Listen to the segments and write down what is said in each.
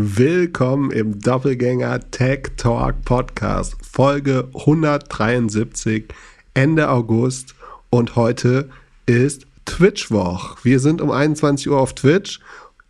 Willkommen im Doppelgänger Tech Talk Podcast, Folge 173, Ende August und heute ist Twitch-Woch. Wir sind um 21 Uhr auf Twitch.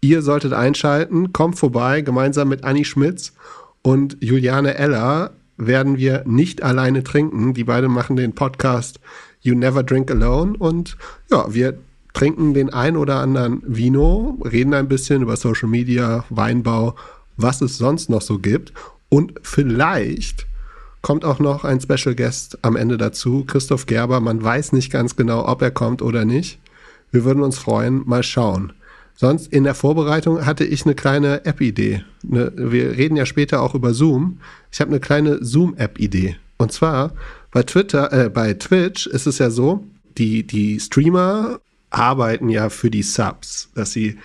Ihr solltet einschalten, kommt vorbei, gemeinsam mit Anni Schmitz und Juliane Eller werden wir nicht alleine trinken. Die beiden machen den Podcast You Never Drink Alone und ja, wir trinken den ein oder anderen Vino, reden ein bisschen über Social Media, Weinbau, was es sonst noch so gibt. Und vielleicht kommt auch noch ein Special Guest am Ende dazu, Christoph Gerber. Man weiß nicht ganz genau, ob er kommt oder nicht. Wir würden uns freuen. Mal schauen. Sonst in der Vorbereitung hatte ich eine kleine App-Idee. Ne, wir reden ja später auch über Zoom. Ich habe eine kleine Zoom-App-Idee. Und zwar bei Twitter, äh, bei Twitch ist es ja so, die, die Streamer arbeiten ja für die Subs, dass sie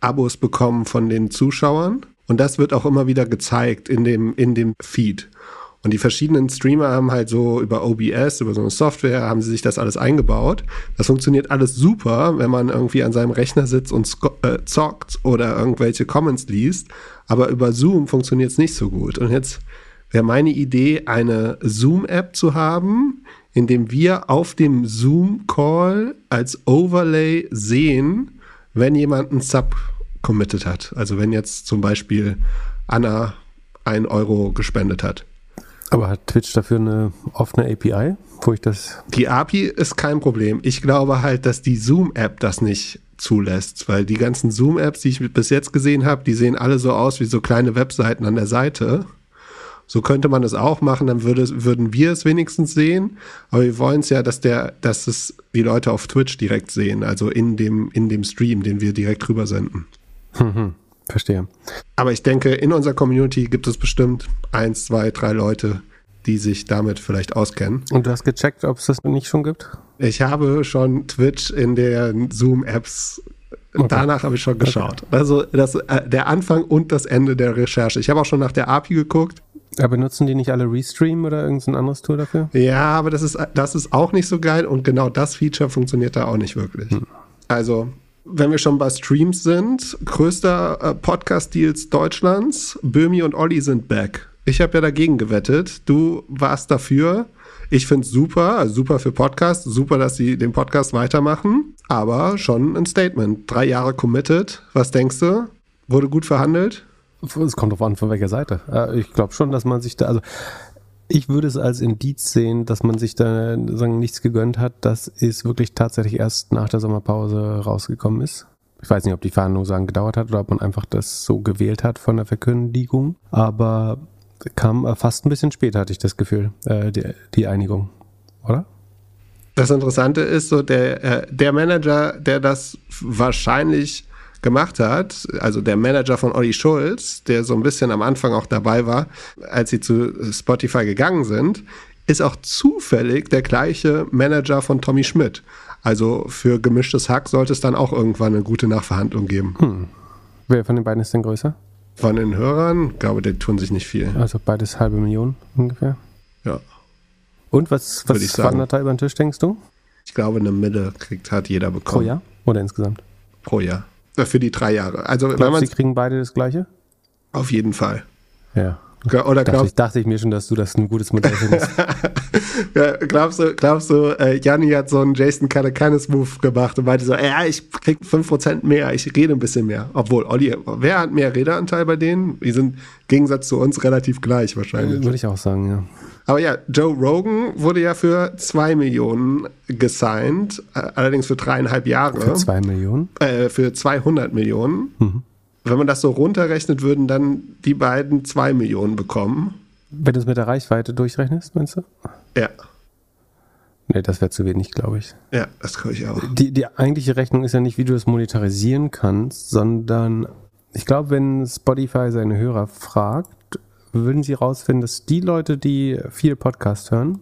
Abos bekommen von den Zuschauern. Und das wird auch immer wieder gezeigt in dem, in dem Feed. Und die verschiedenen Streamer haben halt so über OBS, über so eine Software, haben sie sich das alles eingebaut. Das funktioniert alles super, wenn man irgendwie an seinem Rechner sitzt und äh, zockt oder irgendwelche Comments liest. Aber über Zoom funktioniert es nicht so gut. Und jetzt wäre meine Idee, eine Zoom-App zu haben, indem wir auf dem Zoom-Call als Overlay sehen, wenn jemand einen Sub committed hat. Also wenn jetzt zum Beispiel Anna ein Euro gespendet hat. Aber hat Twitch dafür eine offene API, wo ich das. Die API ist kein Problem. Ich glaube halt, dass die Zoom-App das nicht zulässt, weil die ganzen Zoom-Apps, die ich bis jetzt gesehen habe, die sehen alle so aus wie so kleine Webseiten an der Seite. So könnte man es auch machen, dann würde, würden wir es wenigstens sehen. Aber wir wollen es ja, dass der, dass es die Leute auf Twitch direkt sehen, also in dem, in dem Stream, den wir direkt rüber senden. Mhm, verstehe. Aber ich denke, in unserer Community gibt es bestimmt eins, zwei, drei Leute, die sich damit vielleicht auskennen. Und du hast gecheckt, ob es das nicht schon gibt? Ich habe schon Twitch in den Zoom-Apps Okay. Danach habe ich schon geschaut. Okay. Also das, äh, der Anfang und das Ende der Recherche. Ich habe auch schon nach der API geguckt. Aber benutzen die nicht alle Restream oder irgendein anderes Tool dafür? Ja, aber das ist, das ist auch nicht so geil und genau das Feature funktioniert da auch nicht wirklich. Hm. Also, wenn wir schon bei Streams sind, größter äh, Podcast-Deals Deutschlands, Böhmi und Olli sind back. Ich habe ja dagegen gewettet. Du warst dafür. Ich finde es super, also super für Podcast, super, dass sie den Podcast weitermachen, aber schon ein Statement. Drei Jahre committed. Was denkst du? Wurde gut verhandelt? Es kommt drauf an, von welcher Seite. Äh, ich glaube schon, dass man sich da, also ich würde es als Indiz sehen, dass man sich da sagen, nichts gegönnt hat. Das ist wirklich tatsächlich erst nach der Sommerpause rausgekommen ist. Ich weiß nicht, ob die Verhandlung sagen gedauert hat oder ob man einfach das so gewählt hat von der Verkündigung. Aber kam fast ein bisschen später, hatte ich das Gefühl, äh, die, die Einigung, oder? Das Interessante ist so, der, äh, der Manager, der das wahrscheinlich gemacht hat, also der Manager von Olli Schulz, der so ein bisschen am Anfang auch dabei war, als sie zu Spotify gegangen sind, ist auch zufällig der gleiche Manager von Tommy Schmidt. Also für gemischtes Hack sollte es dann auch irgendwann eine gute Nachverhandlung geben. Hm. Wer von den beiden ist denn größer? Von den Hörern, glaube die tun sich nicht viel. Also beides halbe Million ungefähr. Ja. Und was, was wandert da über den Tisch, denkst du? Ich glaube, eine Mille kriegt, hat jeder bekommen. Pro Jahr oder insgesamt? Pro Jahr. Für die drei Jahre. Also, Glaubst, wenn man sie kriegen beide das gleiche? Auf jeden Fall. Ja. Oder dachte, ich, dachte ich mir schon, dass du das ein gutes Modell findest. ja, glaubst du, glaubst du, äh, Janni hat so einen Jason Calacanis-Move gemacht und meinte so, ja, ich krieg 5% mehr, ich rede ein bisschen mehr. Obwohl, Olli, wer hat mehr Redeanteil bei denen? Die sind im Gegensatz zu uns relativ gleich wahrscheinlich. Würde ich auch sagen, ja. Aber ja, Joe Rogan wurde ja für 2 Millionen gesigned, äh, allerdings für dreieinhalb Jahre. Für 2 Millionen? Äh, für 200 Millionen. Mhm. Wenn man das so runterrechnet, würden dann die beiden 2 Millionen bekommen. Wenn du es mit der Reichweite durchrechnest, meinst du? Ja. Nee, das wäre zu wenig, glaube ich. Ja, das glaube ich auch. Die, die eigentliche Rechnung ist ja nicht, wie du es monetarisieren kannst, sondern ich glaube, wenn Spotify seine Hörer fragt, würden sie rausfinden, dass die Leute, die viel Podcast hören,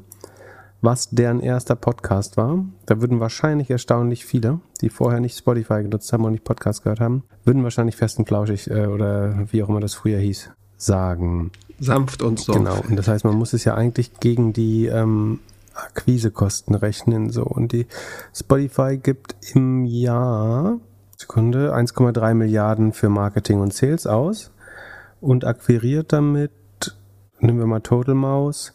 was deren erster Podcast war, da würden wahrscheinlich erstaunlich viele, die vorher nicht Spotify genutzt haben und nicht Podcast gehört haben, würden wahrscheinlich fest und flauschig äh, oder wie auch immer das früher hieß, sagen. Sanft und so. Genau. Und das heißt, man muss es ja eigentlich gegen die ähm, Akquisekosten rechnen. So. Und die Spotify gibt im Jahr, Sekunde, 1,3 Milliarden für Marketing und Sales aus. und akquiriert damit, nehmen wir mal Total Mouse,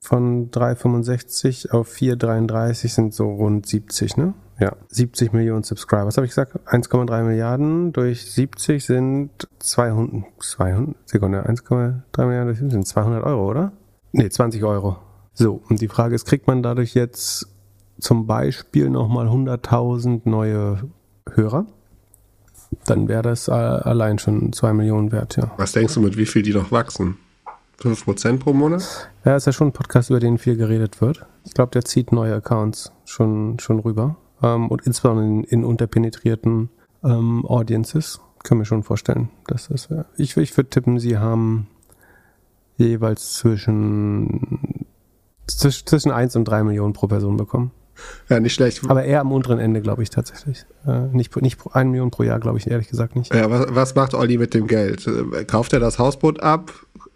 von 3,65 auf 4,33 sind so rund 70, ne? Ja, 70 Millionen Subscriber. Was habe ich gesagt? 1,3 Milliarden durch 70 sind 200, 200, Sekunde, 1,3 Milliarden durch 70 sind 200 Euro, oder? Ne, 20 Euro. So, und die Frage ist, kriegt man dadurch jetzt zum Beispiel nochmal 100.000 neue Hörer? Dann wäre das allein schon 2 Millionen wert, ja. Was denkst du, mit wie viel die noch wachsen? 5% pro Monat? Ja, ist ja schon ein Podcast, über den viel geredet wird. Ich glaube, der zieht neue Accounts schon, schon rüber. Ähm, und insbesondere in, in unterpenetrierten ähm, Audiences. Können wir schon vorstellen, dass das wäre. Ich, ich würde tippen, sie haben jeweils zwischen, zwischen 1 und 3 Millionen pro Person bekommen. Ja, nicht schlecht. Aber eher am unteren Ende, glaube ich, tatsächlich. Äh, nicht, nicht 1 Million pro Jahr, glaube ich, ehrlich gesagt nicht. Ja, was, was macht Olli mit dem Geld? Kauft er das Hausboot ab?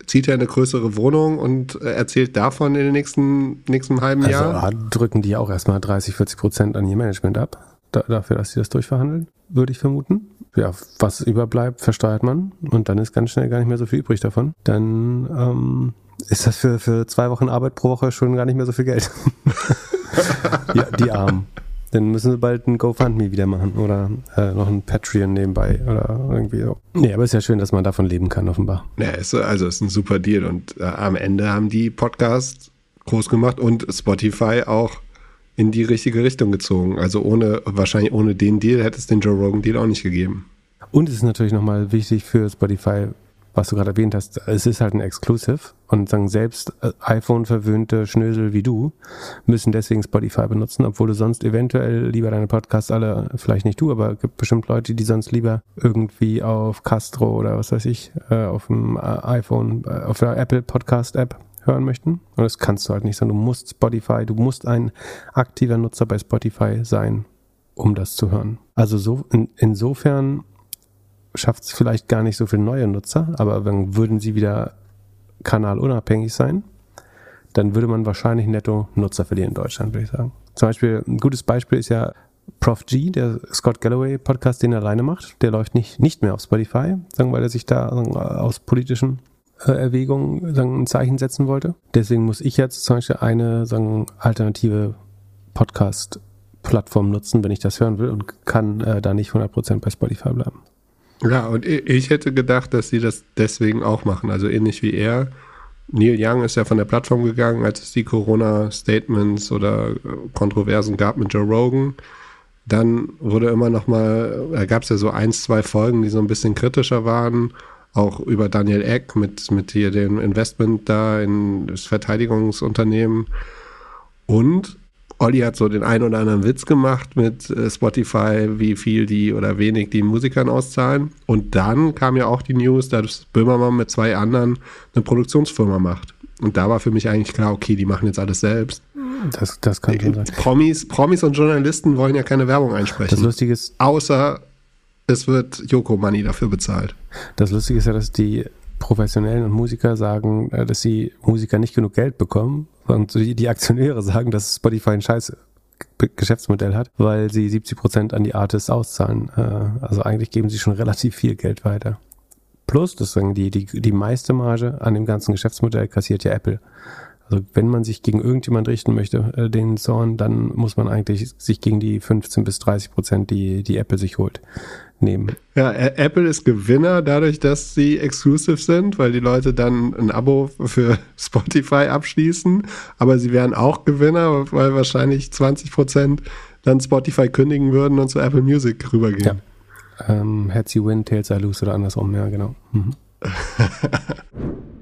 Zieht er eine größere Wohnung und äh, erzählt davon in den nächsten, nächsten halben also, Jahr? Also drücken die auch erstmal 30, 40 Prozent an ihr Management ab, da, dafür, dass sie das durchverhandeln, würde ich vermuten. Ja, was überbleibt, versteuert man und dann ist ganz schnell gar nicht mehr so viel übrig davon. Dann ähm, ist das für, für zwei Wochen Arbeit pro Woche schon gar nicht mehr so viel Geld. ja, die Armen. Dann müssen sie bald ein GoFundMe wieder machen oder äh, noch ein Patreon nebenbei oder irgendwie so. Nee, aber ist ja schön, dass man davon leben kann, offenbar. Ja, ist, also ist ein super Deal und äh, am Ende haben die Podcasts groß gemacht und Spotify auch in die richtige Richtung gezogen. Also ohne, wahrscheinlich ohne den Deal hätte es den Joe Rogan Deal auch nicht gegeben. Und es ist natürlich nochmal wichtig für Spotify, was du gerade erwähnt hast, es ist halt ein Exclusive und sagen selbst äh, iPhone-verwöhnte Schnösel wie du müssen deswegen Spotify benutzen, obwohl du sonst eventuell lieber deine Podcasts alle, vielleicht nicht du, aber es gibt bestimmt Leute, die sonst lieber irgendwie auf Castro oder was weiß ich, äh, auf dem äh, iPhone, auf der Apple Podcast App hören möchten. Und das kannst du halt nicht, sondern du musst Spotify, du musst ein aktiver Nutzer bei Spotify sein, um das zu hören. Also so in, insofern schafft es vielleicht gar nicht so viele neue Nutzer, aber dann würden sie wieder kanalunabhängig sein, dann würde man wahrscheinlich netto Nutzer verlieren in Deutschland, würde ich sagen. Zum Beispiel, ein gutes Beispiel ist ja Prof G, der Scott Galloway Podcast, den er alleine macht. Der läuft nicht, nicht mehr auf Spotify, sagen, weil er sich da aus politischen äh, Erwägungen sagen, ein Zeichen setzen wollte. Deswegen muss ich jetzt zum Beispiel eine sagen, alternative Podcast-Plattform nutzen, wenn ich das hören will und kann äh, da nicht 100% bei Spotify bleiben. Ja, und ich hätte gedacht, dass sie das deswegen auch machen. Also ähnlich wie er. Neil Young ist ja von der Plattform gegangen, als es die Corona-Statements oder äh, Kontroversen gab mit Joe Rogan. Dann wurde immer noch mal, da gab es ja so eins, zwei Folgen, die so ein bisschen kritischer waren, auch über Daniel Eck mit, mit hier dem Investment da in das Verteidigungsunternehmen. Und Olli hat so den einen oder anderen Witz gemacht mit äh, Spotify, wie viel die oder wenig die Musikern auszahlen. Und dann kam ja auch die News, dass Böhmermann mit zwei anderen eine Produktionsfirma macht. Und da war für mich eigentlich klar, okay, die machen jetzt alles selbst. Das, das kann schon sein. Promis, Promis und Journalisten wollen ja keine Werbung einsprechen. Das Lustige ist. Außer es wird Joko Money dafür bezahlt. Das Lustige ist ja, dass die Professionellen und Musiker sagen, äh, dass sie Musiker nicht genug Geld bekommen. Und die Aktionäre sagen, dass Spotify ein scheiß Geschäftsmodell hat, weil sie 70 Prozent an die Artists auszahlen. Äh, also eigentlich geben sie schon relativ viel Geld weiter. Plus, deswegen die, die, die meiste Marge an dem ganzen Geschäftsmodell kassiert ja Apple. Also wenn man sich gegen irgendjemand richten möchte, äh, den Zorn, dann muss man eigentlich sich gegen die 15 bis 30 Prozent, die, die Apple sich holt, nehmen. Ja, Apple ist Gewinner dadurch, dass sie exclusive sind, weil die Leute dann ein Abo für Spotify abschließen. Aber sie wären auch Gewinner, weil wahrscheinlich 20 Prozent dann Spotify kündigen würden und zu Apple Music rübergehen. Ja. Ähm, Heads you win, tails I lose oder andersrum, ja, genau. Mhm.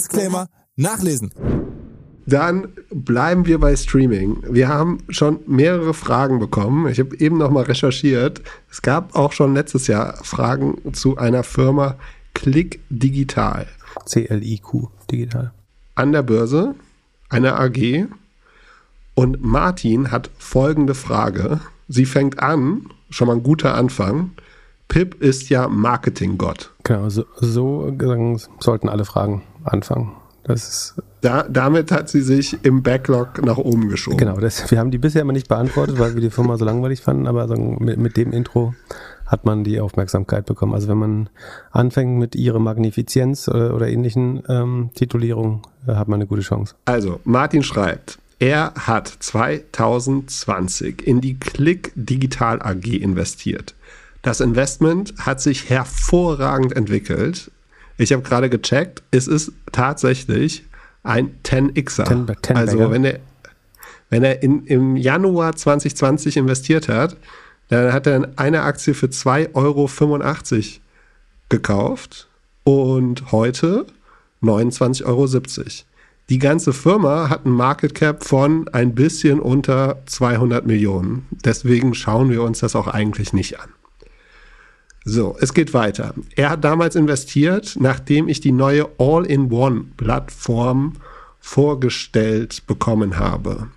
Disclaimer nachlesen. Dann bleiben wir bei Streaming. Wir haben schon mehrere Fragen bekommen. Ich habe eben noch mal recherchiert. Es gab auch schon letztes Jahr Fragen zu einer Firma Click Digital. CLIQ digital. An der Börse, eine AG. Und Martin hat folgende Frage. Sie fängt an, schon mal ein guter Anfang. Pip ist ja Marketinggott. Genau, so, so sollten alle Fragen anfangen. Das ist Da, damit hat sie sich im Backlog nach oben geschoben. Genau, das, wir haben die bisher immer nicht beantwortet, weil wir die Firma so langweilig fanden, aber sagen, mit, mit dem Intro hat man die Aufmerksamkeit bekommen. Also wenn man anfängt mit ihre Magnifizienz oder, oder ähnlichen ähm, Titulierungen, äh, hat man eine gute Chance. Also, Martin schreibt, er hat 2020 in die Click Digital AG investiert. Das Investment hat sich hervorragend entwickelt. Ich habe gerade gecheckt, es ist tatsächlich ein 10xer. Ten- ten also Bagger. wenn er, wenn er in, im Januar 2020 investiert hat, dann hat er eine Aktie für 2,85 Euro gekauft und heute 29,70 Euro. Die ganze Firma hat einen Market Cap von ein bisschen unter 200 Millionen. Deswegen schauen wir uns das auch eigentlich nicht an. So, es geht weiter. Er hat damals investiert, nachdem ich die neue All-in-One-Plattform vorgestellt bekommen habe.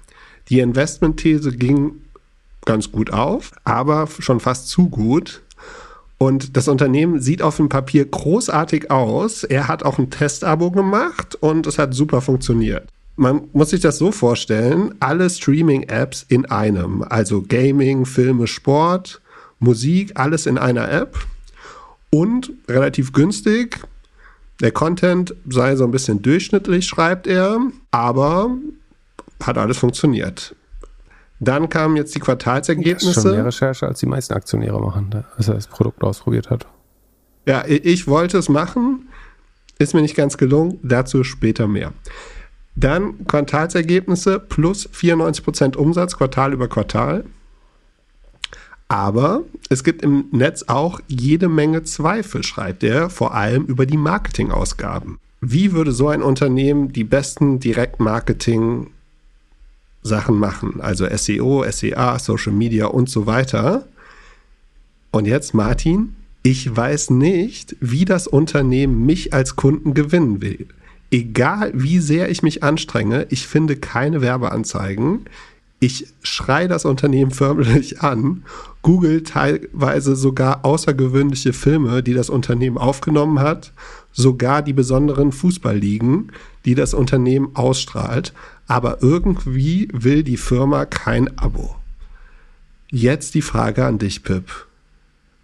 Die Investmentthese ging ganz gut auf, aber schon fast zu gut. Und das Unternehmen sieht auf dem Papier großartig aus. Er hat auch ein Testabo gemacht und es hat super funktioniert. Man muss sich das so vorstellen, alle Streaming-Apps in einem, also Gaming, Filme, Sport, Musik, alles in einer App und relativ günstig. Der Content sei so ein bisschen durchschnittlich, schreibt er, aber hat alles funktioniert. Dann kamen jetzt die Das ist schon mehr Quartalsergebnisse. Recherche, als die meisten Aktionäre machen, da- als er das Produkt ausprobiert hat. Ja, ich wollte es machen, ist mir nicht ganz gelungen, dazu später mehr. Dann Quartalsergebnisse plus 94% Umsatz Quartal über Quartal. Aber es gibt im Netz auch jede Menge Zweifel, schreibt er, vor allem über die Marketingausgaben. Wie würde so ein Unternehmen die besten Direktmarketing Sachen machen? Also SEO, SEA, Social Media und so weiter. Und jetzt, Martin, ich weiß nicht, wie das Unternehmen mich als Kunden gewinnen will. Egal wie sehr ich mich anstrenge, ich finde keine Werbeanzeigen. Ich schreie das Unternehmen förmlich an, google teilweise sogar außergewöhnliche Filme, die das Unternehmen aufgenommen hat, sogar die besonderen Fußballligen, die das Unternehmen ausstrahlt, aber irgendwie will die Firma kein Abo. Jetzt die Frage an dich, Pip.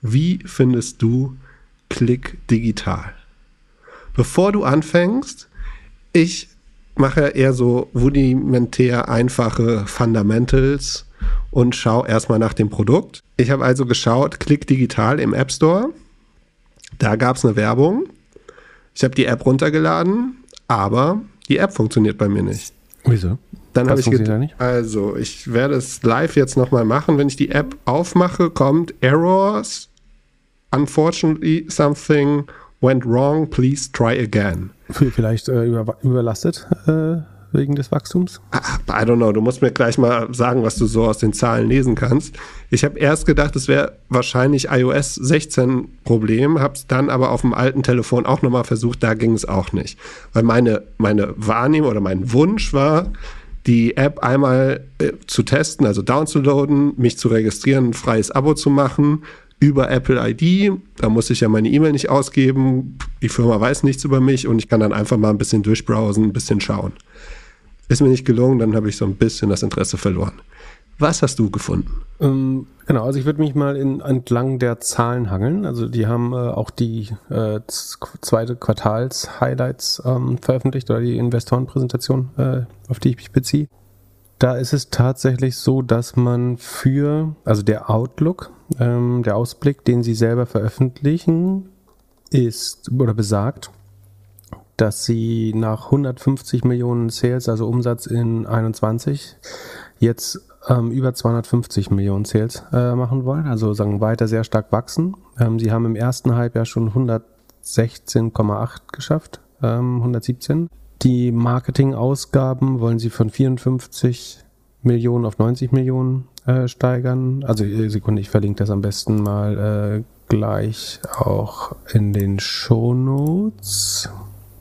Wie findest du Klick digital? Bevor du anfängst, ich mache eher so rudimentär einfache Fundamentals und schaue erstmal nach dem Produkt. Ich habe also geschaut, Klick digital im App Store. Da gab es eine Werbung. Ich habe die App runtergeladen, aber die App funktioniert bei mir nicht. Wieso? Dann habe ich gedacht, also ich werde es live jetzt nochmal machen. Wenn ich die App aufmache, kommt Errors. Unfortunately, something went wrong. Please try again. Vielleicht äh, über, überlastet äh, wegen des Wachstums? Ah, I don't know, du musst mir gleich mal sagen, was du so aus den Zahlen lesen kannst. Ich habe erst gedacht, es wäre wahrscheinlich iOS 16 Problem, habe es dann aber auf dem alten Telefon auch nochmal versucht, da ging es auch nicht. Weil meine, meine Wahrnehmung oder mein Wunsch war, die App einmal äh, zu testen, also downzuladen, mich zu registrieren, ein freies Abo zu machen über Apple ID. Da muss ich ja meine E-Mail nicht ausgeben. Die Firma weiß nichts über mich und ich kann dann einfach mal ein bisschen durchbrowsen, ein bisschen schauen. Ist mir nicht gelungen, dann habe ich so ein bisschen das Interesse verloren. Was hast du gefunden? Ähm, genau, also ich würde mich mal in, entlang der Zahlen hangeln. Also die haben äh, auch die äh, zweite Quartals-Highlights ähm, veröffentlicht oder die Investorenpräsentation, äh, auf die ich mich beziehe. Da ist es tatsächlich so, dass man für, also der Outlook, ähm, der Ausblick, den sie selber veröffentlichen, ist oder besagt, dass sie nach 150 Millionen Sales, also Umsatz in 21, jetzt ähm, über 250 Millionen Sales äh, machen wollen, also sagen weiter sehr stark wachsen. Ähm, sie haben im ersten Halbjahr schon 116,8 geschafft, ähm, 117. Die Marketingausgaben wollen sie von 54 Millionen auf 90 Millionen äh, steigern. Also äh, Sekunde, ich verlinke das am besten mal gleich auch in den Shownotes.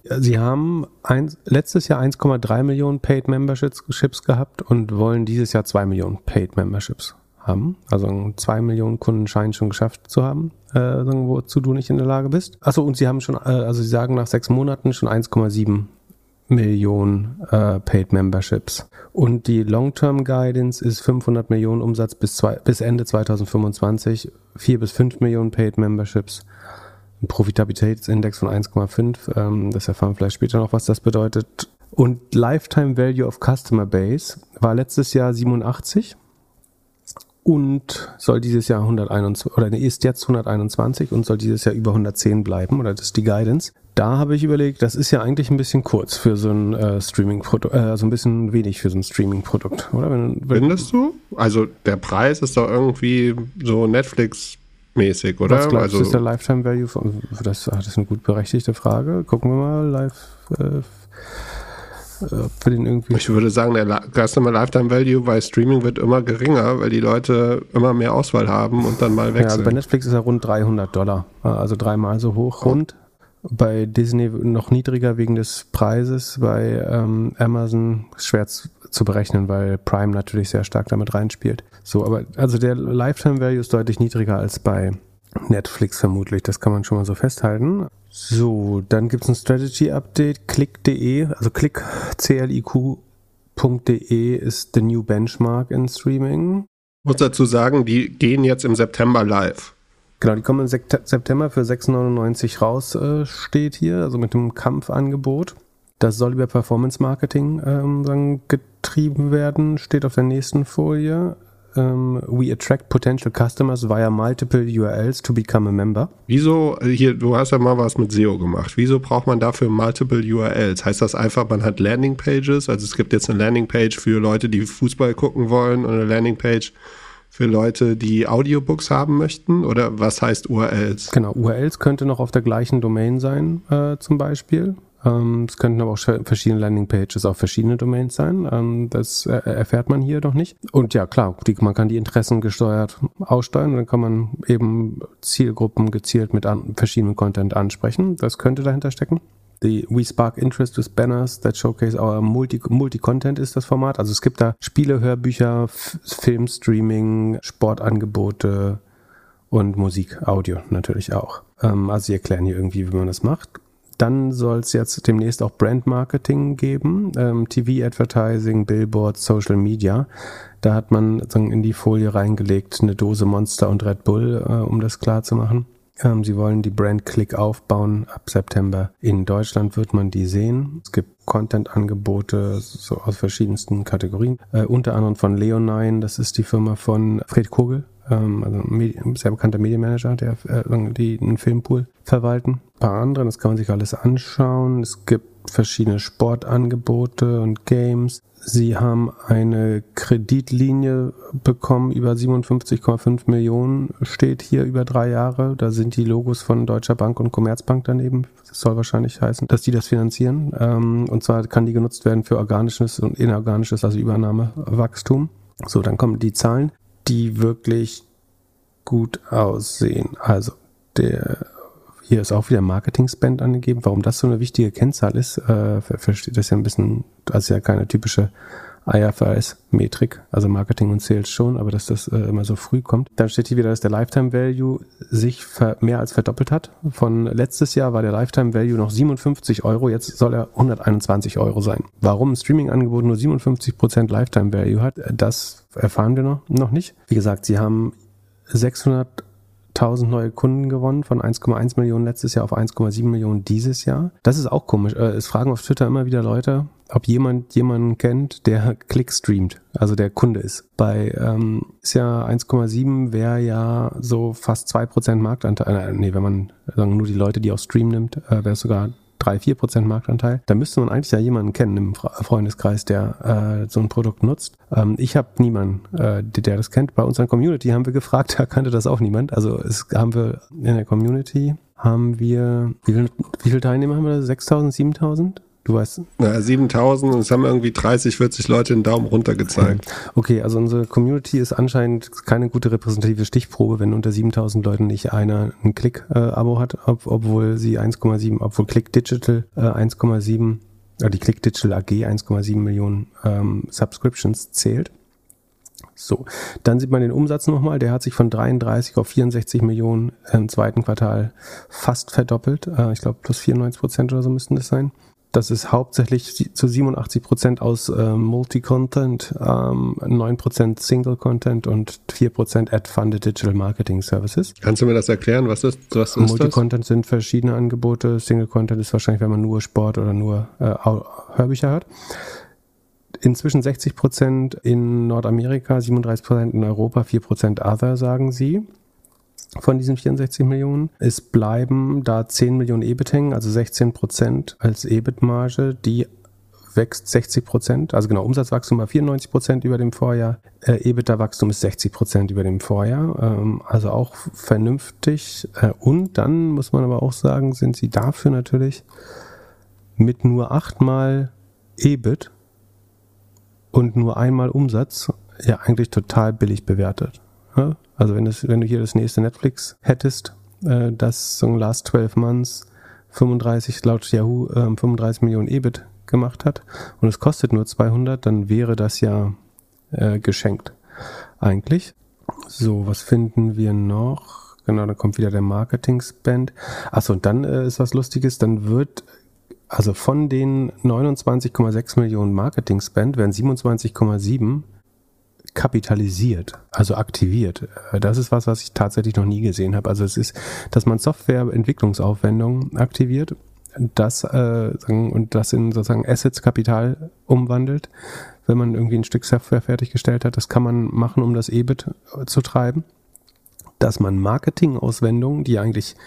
Sie haben ein, letztes Jahr 1,3 Millionen Paid Memberships gehabt und wollen dieses Jahr 2 Millionen Paid Memberships haben. Also 2 Millionen Kunden scheinen schon geschafft zu haben, äh, wozu du nicht in der Lage bist. Achso, und sie haben schon, äh, also sie sagen nach sechs Monaten schon 1,7 Millionen äh, Paid Memberships. Und die Long-Term Guidance ist 500 Millionen Umsatz bis, zwei, bis Ende 2025, 4 bis 5 Millionen Paid Memberships. Ein Profitabilitätsindex von 1,5. Ähm, das erfahren wir vielleicht später noch, was das bedeutet. Und Lifetime Value of Customer Base war letztes Jahr 87 und soll dieses Jahr 121 oder ist jetzt 121 und soll dieses Jahr über 110 bleiben oder das ist die Guidance. Da habe ich überlegt, das ist ja eigentlich ein bisschen kurz für so ein äh, Streaming-Produkt, äh, also ein bisschen wenig für so ein Streaming-Produkt, oder? Wenn, wenn, Findest du? Also der Preis ist doch irgendwie so Netflix-mäßig, oder? Was glaubst also, ist der Lifetime Value? Von, das, das ist eine gut berechtigte Frage. Gucken wir mal live. Äh, für den irgendwie. Ich würde sagen, der Customer Lifetime Value bei Streaming wird immer geringer, weil die Leute immer mehr Auswahl haben und dann mal wechseln. Ja, also bei Netflix ist er rund 300 Dollar, also dreimal so hoch rund. Bei Disney noch niedriger wegen des Preises, bei ähm, Amazon schwer zu berechnen, weil Prime natürlich sehr stark damit reinspielt. So, aber also der Lifetime Value ist deutlich niedriger als bei Netflix vermutlich, das kann man schon mal so festhalten. So, dann gibt es ein Strategy Update, click.de, also click, cliq.de ist the new benchmark in Streaming. Ich muss dazu sagen, die gehen jetzt im September live. Genau, die kommen im September für 6,99 raus, äh, steht hier, also mit dem Kampfangebot. Das soll über Performance Marketing ähm, getrieben werden, steht auf der nächsten Folie um, we attract potential customers via multiple URLs to become a member. Wieso, hier, du hast ja mal was mit SEO gemacht. Wieso braucht man dafür multiple URLs? Heißt das einfach, man hat Landingpages? Also es gibt jetzt eine Landingpage für Leute, die Fußball gucken wollen und eine Landingpage für Leute, die Audiobooks haben möchten? Oder was heißt URLs? Genau, URLs könnte noch auf der gleichen Domain sein, äh, zum Beispiel. Ähm, es könnten aber auch verschiedene Landingpages auf verschiedene Domains sein. Ähm, das äh, erfährt man hier noch nicht. Und ja, klar, man kann die Interessen gesteuert aussteuern. Dann kann man eben Zielgruppen gezielt mit an, verschiedenem Content ansprechen. Das könnte dahinter stecken. Die We Spark Interest with Banners that showcase our Multi-Content Multi ist das Format. Also es gibt da Spiele, Hörbücher, Filmstreaming, Sportangebote und Musik, Audio natürlich auch. Ähm, also sie erklären hier irgendwie, wie man das macht. Dann soll es jetzt demnächst auch Brand Marketing geben, ähm, TV-Advertising, Billboards, Social Media. Da hat man sagen, in die Folie reingelegt eine Dose Monster und Red Bull, äh, um das klar zu machen. Ähm, sie wollen die Brand Click aufbauen. Ab September in Deutschland wird man die sehen. Es gibt Content-Angebote so aus verschiedensten Kategorien. Äh, unter anderem von Leonine, das ist die Firma von Fred Kogel, ähm, also ein sehr bekannter Medienmanager, der äh, die einen Filmpool verwalten. Ein paar andere, das kann man sich alles anschauen. Es gibt verschiedene Sportangebote und Games. Sie haben eine Kreditlinie bekommen, über 57,5 Millionen steht hier über drei Jahre. Da sind die Logos von Deutscher Bank und Commerzbank daneben. Das soll wahrscheinlich heißen, dass die das finanzieren. Ähm, und zwar kann die genutzt werden für organisches und inorganisches, also Übernahmewachstum. So, dann kommen die Zahlen die wirklich gut aussehen. Also der hier ist auch wieder Marketing-Spend angegeben. Warum das so eine wichtige Kennzahl ist, äh, versteht das ja ein bisschen, das ist ja keine typische IFRS-Metrik, also Marketing und Sales schon, aber dass das äh, immer so früh kommt. Dann steht hier wieder, dass der Lifetime Value sich mehr als verdoppelt hat. Von letztes Jahr war der Lifetime Value noch 57 Euro, jetzt soll er 121 Euro sein. Warum ein Streaming-Angebot nur 57% Lifetime Value hat, das erfahren wir noch, noch nicht. Wie gesagt, sie haben 600 1000 neue Kunden gewonnen, von 1,1 Millionen letztes Jahr auf 1,7 Millionen dieses Jahr. Das ist auch komisch. Äh, es fragen auf Twitter immer wieder Leute, ob jemand jemanden kennt, der Klick streamt, also der Kunde ist. Bei ähm, ist ja 1,7 wäre ja so fast 2% Marktanteil. Äh, nee, wenn man sagen, nur die Leute, die auch Stream nimmt, äh, wäre es sogar 3, 4 Prozent Marktanteil, da müsste man eigentlich ja jemanden kennen im Freundeskreis, der äh, so ein Produkt nutzt. Ähm, ich habe niemanden, äh, der das kennt. Bei unserer Community haben wir gefragt, da kannte das auch niemand. Also es haben wir in der Community haben wir, wie viele, wie viele Teilnehmer haben wir da? 6000, 7000? Du weißt. Na, 7000 und es haben irgendwie 30, 40 Leute den Daumen runter gezeigt. Okay, also unsere Community ist anscheinend keine gute repräsentative Stichprobe, wenn unter 7000 Leuten nicht einer ein Click-Abo hat, ob, obwohl sie 1,7, obwohl Click Digital äh, 1,7, äh, die Click Digital AG 1,7 Millionen ähm, Subscriptions zählt. So, dann sieht man den Umsatz nochmal, der hat sich von 33 auf 64 Millionen im zweiten Quartal fast verdoppelt. Äh, ich glaube, plus 94 Prozent oder so müssten das sein. Das ist hauptsächlich zu 87 Prozent aus äh, Multi-Content, ähm, 9 Prozent Single-Content und 4 Prozent Ad-Funded Digital Marketing Services. Kannst du mir das erklären? Was ist, was ist Multi-Content sind verschiedene Angebote. Single-Content ist wahrscheinlich, wenn man nur Sport oder nur äh, Hörbücher hat inzwischen 60 Prozent in Nordamerika, 37 Prozent in Europa, 4 Prozent Other, sagen sie. Von diesen 64 Millionen. Es bleiben da 10 Millionen EBIT hängen, also 16 Prozent als EBIT-Marge, die wächst 60 Prozent, also genau, Umsatzwachstum war 94 Prozent über dem Vorjahr, äh, EBITDA-Wachstum ist 60 Prozent über dem Vorjahr, ähm, also auch vernünftig. Äh, und dann muss man aber auch sagen, sind sie dafür natürlich mit nur achtmal EBIT und nur einmal Umsatz ja eigentlich total billig bewertet. Ja? Also wenn, das, wenn du hier das nächste Netflix hättest, äh, das so Last 12 Months 35 laut Yahoo äh, 35 Millionen EBIT gemacht hat und es kostet nur 200, dann wäre das ja äh, geschenkt eigentlich. So, was finden wir noch? Genau, dann kommt wieder der Marketing-Spend. Achso, und dann äh, ist was Lustiges, dann wird also von den 29,6 Millionen Marketing-Spend werden 27,7 kapitalisiert, also aktiviert. Das ist was, was ich tatsächlich noch nie gesehen habe. Also es ist, dass man Software-Entwicklungsaufwendungen aktiviert, das äh, und das in sozusagen Assets-Kapital umwandelt, wenn man irgendwie ein Stück Software fertiggestellt hat. Das kann man machen, um das EBIT zu treiben. Dass man Marketing-Auswendungen, die eigentlich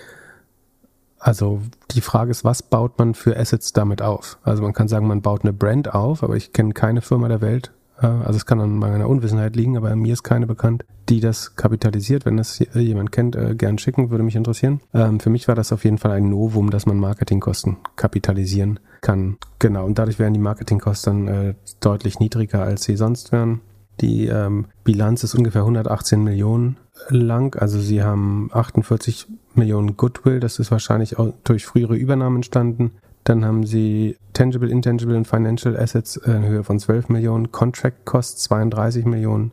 also die Frage ist, was baut man für Assets damit auf? Also man kann sagen, man baut eine Brand auf, aber ich kenne keine Firma der Welt, äh, also es kann an meiner Unwissenheit liegen, aber mir ist keine bekannt, die das kapitalisiert. Wenn das jemand kennt, äh, gern schicken, würde mich interessieren. Ähm, für mich war das auf jeden Fall ein Novum, dass man Marketingkosten kapitalisieren kann. Genau, und dadurch wären die Marketingkosten äh, deutlich niedriger, als sie sonst wären. Die ähm, Bilanz ist ungefähr 118 Millionen lang. Also sie haben 48 Millionen Goodwill. Das ist wahrscheinlich auch durch frühere Übernahmen entstanden. Dann haben sie Tangible, Intangible und Financial Assets in Höhe von 12 Millionen, Contract Costs 32 Millionen,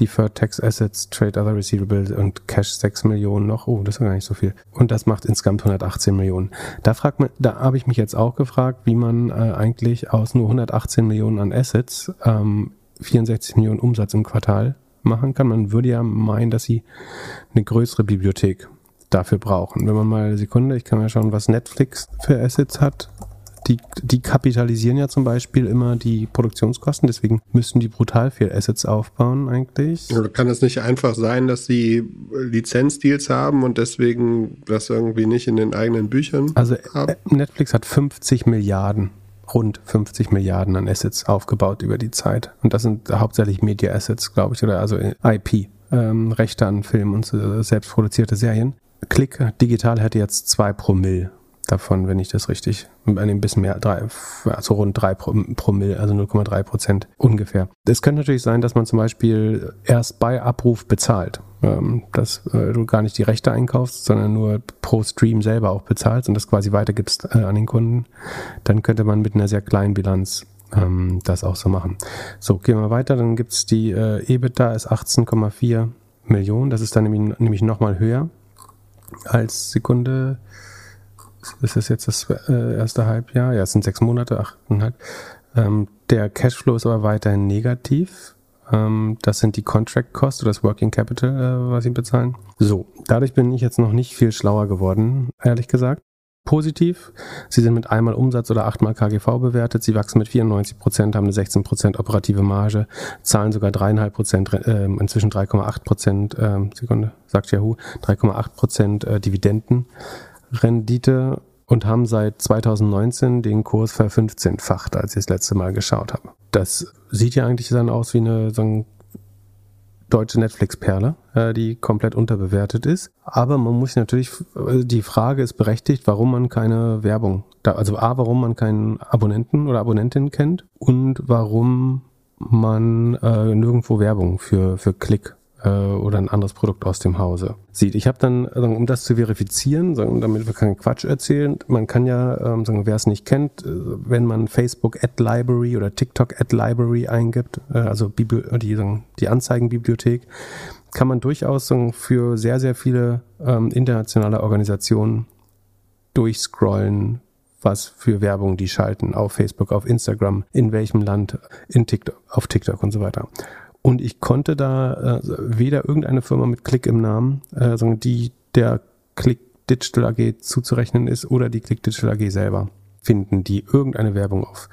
Deferred Tax Assets, Trade Other Receivables und Cash 6 Millionen noch. Oh, das ist gar nicht so viel. Und das macht insgesamt 118 Millionen. Da fragt man, da habe ich mich jetzt auch gefragt, wie man äh, eigentlich aus nur 118 Millionen an Assets ähm, 64 Millionen Umsatz im Quartal machen kann. Man würde ja meinen, dass sie eine größere Bibliothek dafür brauchen. Wenn man mal Sekunde, ich kann mal schauen, was Netflix für Assets hat. Die, die kapitalisieren ja zum Beispiel immer die Produktionskosten, deswegen müssen die brutal viel Assets aufbauen eigentlich. Oder kann es nicht einfach sein, dass sie Lizenzdeals haben und deswegen das irgendwie nicht in den eigenen Büchern also haben? Netflix hat 50 Milliarden rund 50 Milliarden an Assets aufgebaut über die Zeit. Und das sind hauptsächlich Media Assets, glaube ich, oder also IP, ähm, Rechte an Filmen und äh, selbst produzierte Serien. Click Digital hätte jetzt zwei Promille davon, wenn ich das richtig, ein bisschen mehr, drei, also rund drei Promille, also 0,3 Prozent ungefähr. Es könnte natürlich sein, dass man zum Beispiel erst bei Abruf bezahlt, ähm, dass äh, du gar nicht die Rechte einkaufst, sondern nur pro Stream selber auch bezahlst und das quasi weitergibst äh, an den Kunden. Dann könnte man mit einer sehr kleinen Bilanz ähm, das auch so machen. So, gehen wir weiter, dann gibt's die äh, EBITDA ist 18,4 Millionen, das ist dann nämlich nochmal höher als Sekunde. Ist das jetzt das äh, erste Halbjahr? Ja, es sind sechs Monate, achteinhalb. Ähm, der Cashflow ist aber weiterhin negativ. Ähm, das sind die Contract Costs oder das Working Capital, äh, was sie bezahlen. So, dadurch bin ich jetzt noch nicht viel schlauer geworden, ehrlich gesagt. Positiv, sie sind mit einmal Umsatz oder achtmal KGV bewertet, sie wachsen mit 94 Prozent, haben eine 16 Prozent operative Marge, zahlen sogar dreieinhalb Prozent, äh, inzwischen 3,8 Prozent, äh, Sekunde, sagt Yahoo, 3,8 Prozent äh, Dividendenrendite und haben seit 2019 den Kurs ver-15-facht, als ich das letzte Mal geschaut habe. Das sieht ja eigentlich dann aus wie eine so ein deutsche Netflix-Perle, äh, die komplett unterbewertet ist. Aber man muss natürlich, äh, die Frage ist berechtigt, warum man keine Werbung, da, also A, warum man keinen Abonnenten oder Abonnentin kennt und warum man äh, nirgendwo Werbung für, für Klick äh, oder ein anderes Produkt aus dem Hause sieht. Ich habe dann, um das zu verifizieren, damit wir keinen Quatsch erzählen, man kann ja, ähm, sagen, wer es nicht kennt, äh, wenn man Facebook Ad Library oder TikTok Ad Library eingibt, äh, also die, die Anzeigenbibliothek, kann man durchaus für sehr, sehr viele ähm, internationale Organisationen durchscrollen, was für Werbung die schalten auf Facebook, auf Instagram, in welchem Land, in TikTok, auf TikTok und so weiter. Und ich konnte da äh, weder irgendeine Firma mit Click im Namen, äh, sondern die der Click Digital AG zuzurechnen ist oder die Click Digital AG selber finden, die irgendeine Werbung auf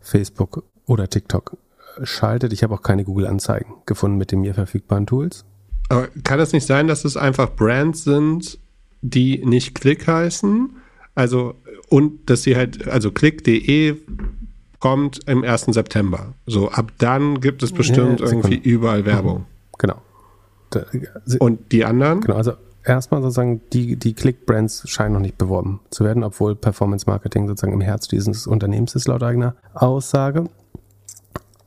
Facebook oder TikTok schaltet. Ich habe auch keine Google-Anzeigen gefunden mit den mir verfügbaren Tools. Aber kann es nicht sein, dass es einfach Brands sind, die nicht Click heißen? Also, und dass sie halt, also click.de kommt im 1. September. So, ab dann gibt es bestimmt ja, irgendwie überall Werbung. Genau. Da, Und die anderen? Genau, also erstmal sozusagen, die, die Click-Brands scheinen noch nicht beworben zu werden, obwohl Performance Marketing sozusagen im Herz dieses Unternehmens ist, laut eigener Aussage.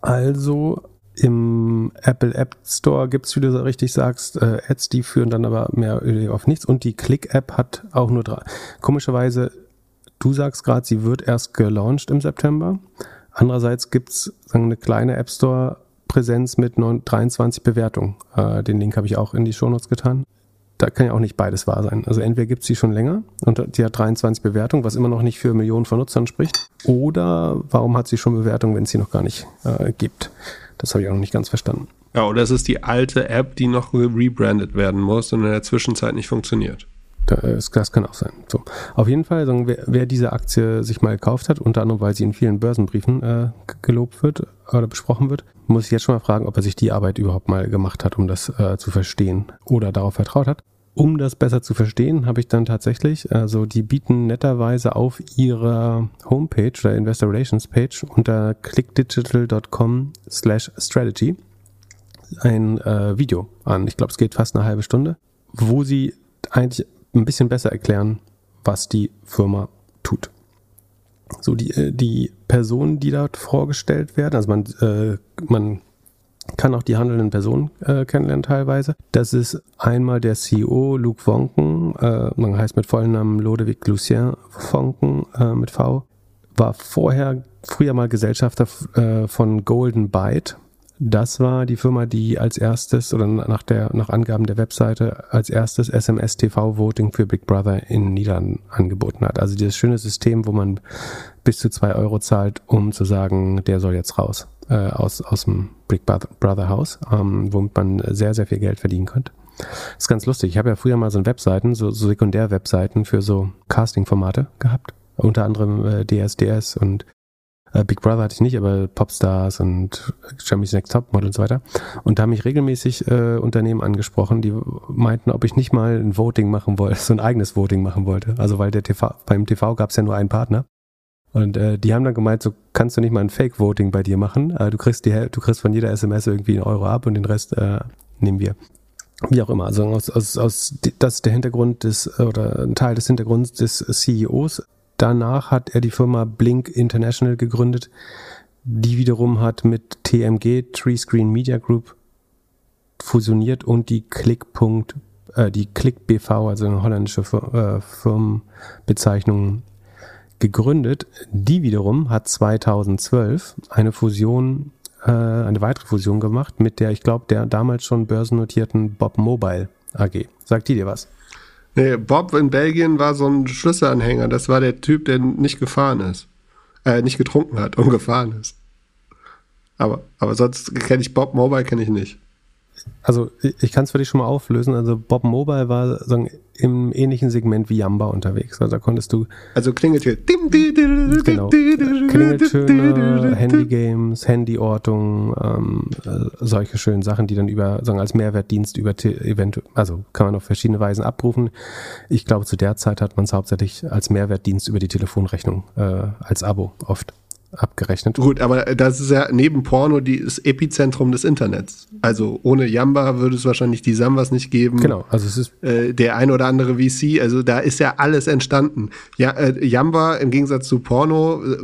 Also im Apple App Store gibt es, wie du richtig sagst, äh, Ads, die führen dann aber mehr auf nichts. Und die Click-App hat auch nur drei. Komischerweise Du sagst gerade, sie wird erst gelauncht im September. Andererseits gibt es eine kleine App Store Präsenz mit 23 Bewertungen. Äh, den Link habe ich auch in die Shownotes getan. Da kann ja auch nicht beides wahr sein. Also entweder gibt es sie schon länger und die hat 23 Bewertungen, was immer noch nicht für Millionen von Nutzern spricht. Oder warum hat sie schon Bewertungen, wenn es sie noch gar nicht äh, gibt? Das habe ich auch noch nicht ganz verstanden. Ja, oder es ist die alte App, die noch rebrandet werden muss und in der Zwischenzeit nicht funktioniert. Das kann auch sein. So. Auf jeden Fall, sagen, wer, wer, diese Aktie sich mal gekauft hat, unter anderem, weil sie in vielen Börsenbriefen äh, gelobt wird oder besprochen wird, muss ich jetzt schon mal fragen, ob er sich die Arbeit überhaupt mal gemacht hat, um das äh, zu verstehen oder darauf vertraut hat. Um das besser zu verstehen, habe ich dann tatsächlich, also die bieten netterweise auf ihrer Homepage oder Investor Relations Page unter clickdigital.com slash strategy ein äh, Video an. Ich glaube, es geht fast eine halbe Stunde, wo sie eigentlich ein bisschen besser erklären, was die Firma tut. So, die, äh, die Personen, die dort vorgestellt werden, also man, äh, man kann auch die handelnden Personen äh, kennenlernen teilweise. Das ist einmal der CEO Luc Wonken, äh, man heißt mit vollen Namen Lodewig Lucien Wonken äh, mit V, war vorher früher mal Gesellschafter äh, von Golden Byte. Das war die Firma, die als erstes oder nach der nach Angaben der Webseite als erstes SMS TV Voting für Big Brother in Niederlanden angeboten hat. Also dieses schöne System, wo man bis zu zwei Euro zahlt, um zu sagen, der soll jetzt raus äh, aus aus dem Big Brother Haus, ähm, womit man sehr sehr viel Geld verdienen könnte. Das ist ganz lustig. Ich habe ja früher mal so Webseiten, so, so Sekundär-Webseiten für so Casting-Formate gehabt unter anderem äh, DSDS und äh, Big Brother hatte ich nicht, aber Popstars und Germany's Next Topmodel und so weiter. Und da haben mich regelmäßig äh, Unternehmen angesprochen, die meinten, ob ich nicht mal ein Voting machen wollte, so ein eigenes Voting machen wollte. Also weil der TV, beim TV gab es ja nur einen Partner. Und äh, die haben dann gemeint, so kannst du nicht mal ein Fake-Voting bei dir machen. Äh, du kriegst die, du kriegst von jeder SMS irgendwie einen Euro ab und den Rest äh, nehmen wir. Wie auch immer. Also aus, aus, aus das ist der Hintergrund des oder ein Teil des Hintergrunds des CEOs Danach hat er die Firma Blink International gegründet. Die wiederum hat mit TMG, Tree Screen Media Group, fusioniert und die Click. Äh, die Click BV, also eine holländische äh, Firmenbezeichnung, gegründet. Die wiederum hat 2012 eine Fusion, äh, eine weitere Fusion gemacht mit der, ich glaube, der damals schon börsennotierten Bob Mobile AG. Sagt die dir was? Nee, Bob in Belgien war so ein Schlüsselanhänger. Das war der Typ, der nicht gefahren ist. Äh, nicht getrunken hat und gefahren ist. Aber, aber sonst kenne ich Bob Mobile, kenne ich nicht also ich kann es für dich schon mal auflösen. Also Bob Mobile war sagen, im ähnlichen Segment wie Yamba unterwegs. Also da konntest du. Also Klingeltöne. Genau. Klingeltöne, Handygames, Handyortung, ähm, äh, solche schönen Sachen, die dann über, sagen, als Mehrwertdienst über Event, also kann man auf verschiedene Weisen abrufen. Ich glaube, zu der Zeit hat man es hauptsächlich als Mehrwertdienst über die Telefonrechnung, äh, als Abo oft abgerechnet. Gut, aber das ist ja neben Porno die, das Epizentrum des Internets. Also ohne Yamba würde es wahrscheinlich die Sambas nicht geben. Genau, also es ist Äh, der ein oder andere VC, also da ist ja alles entstanden. Ja, äh, Yamba im Gegensatz zu Porno äh,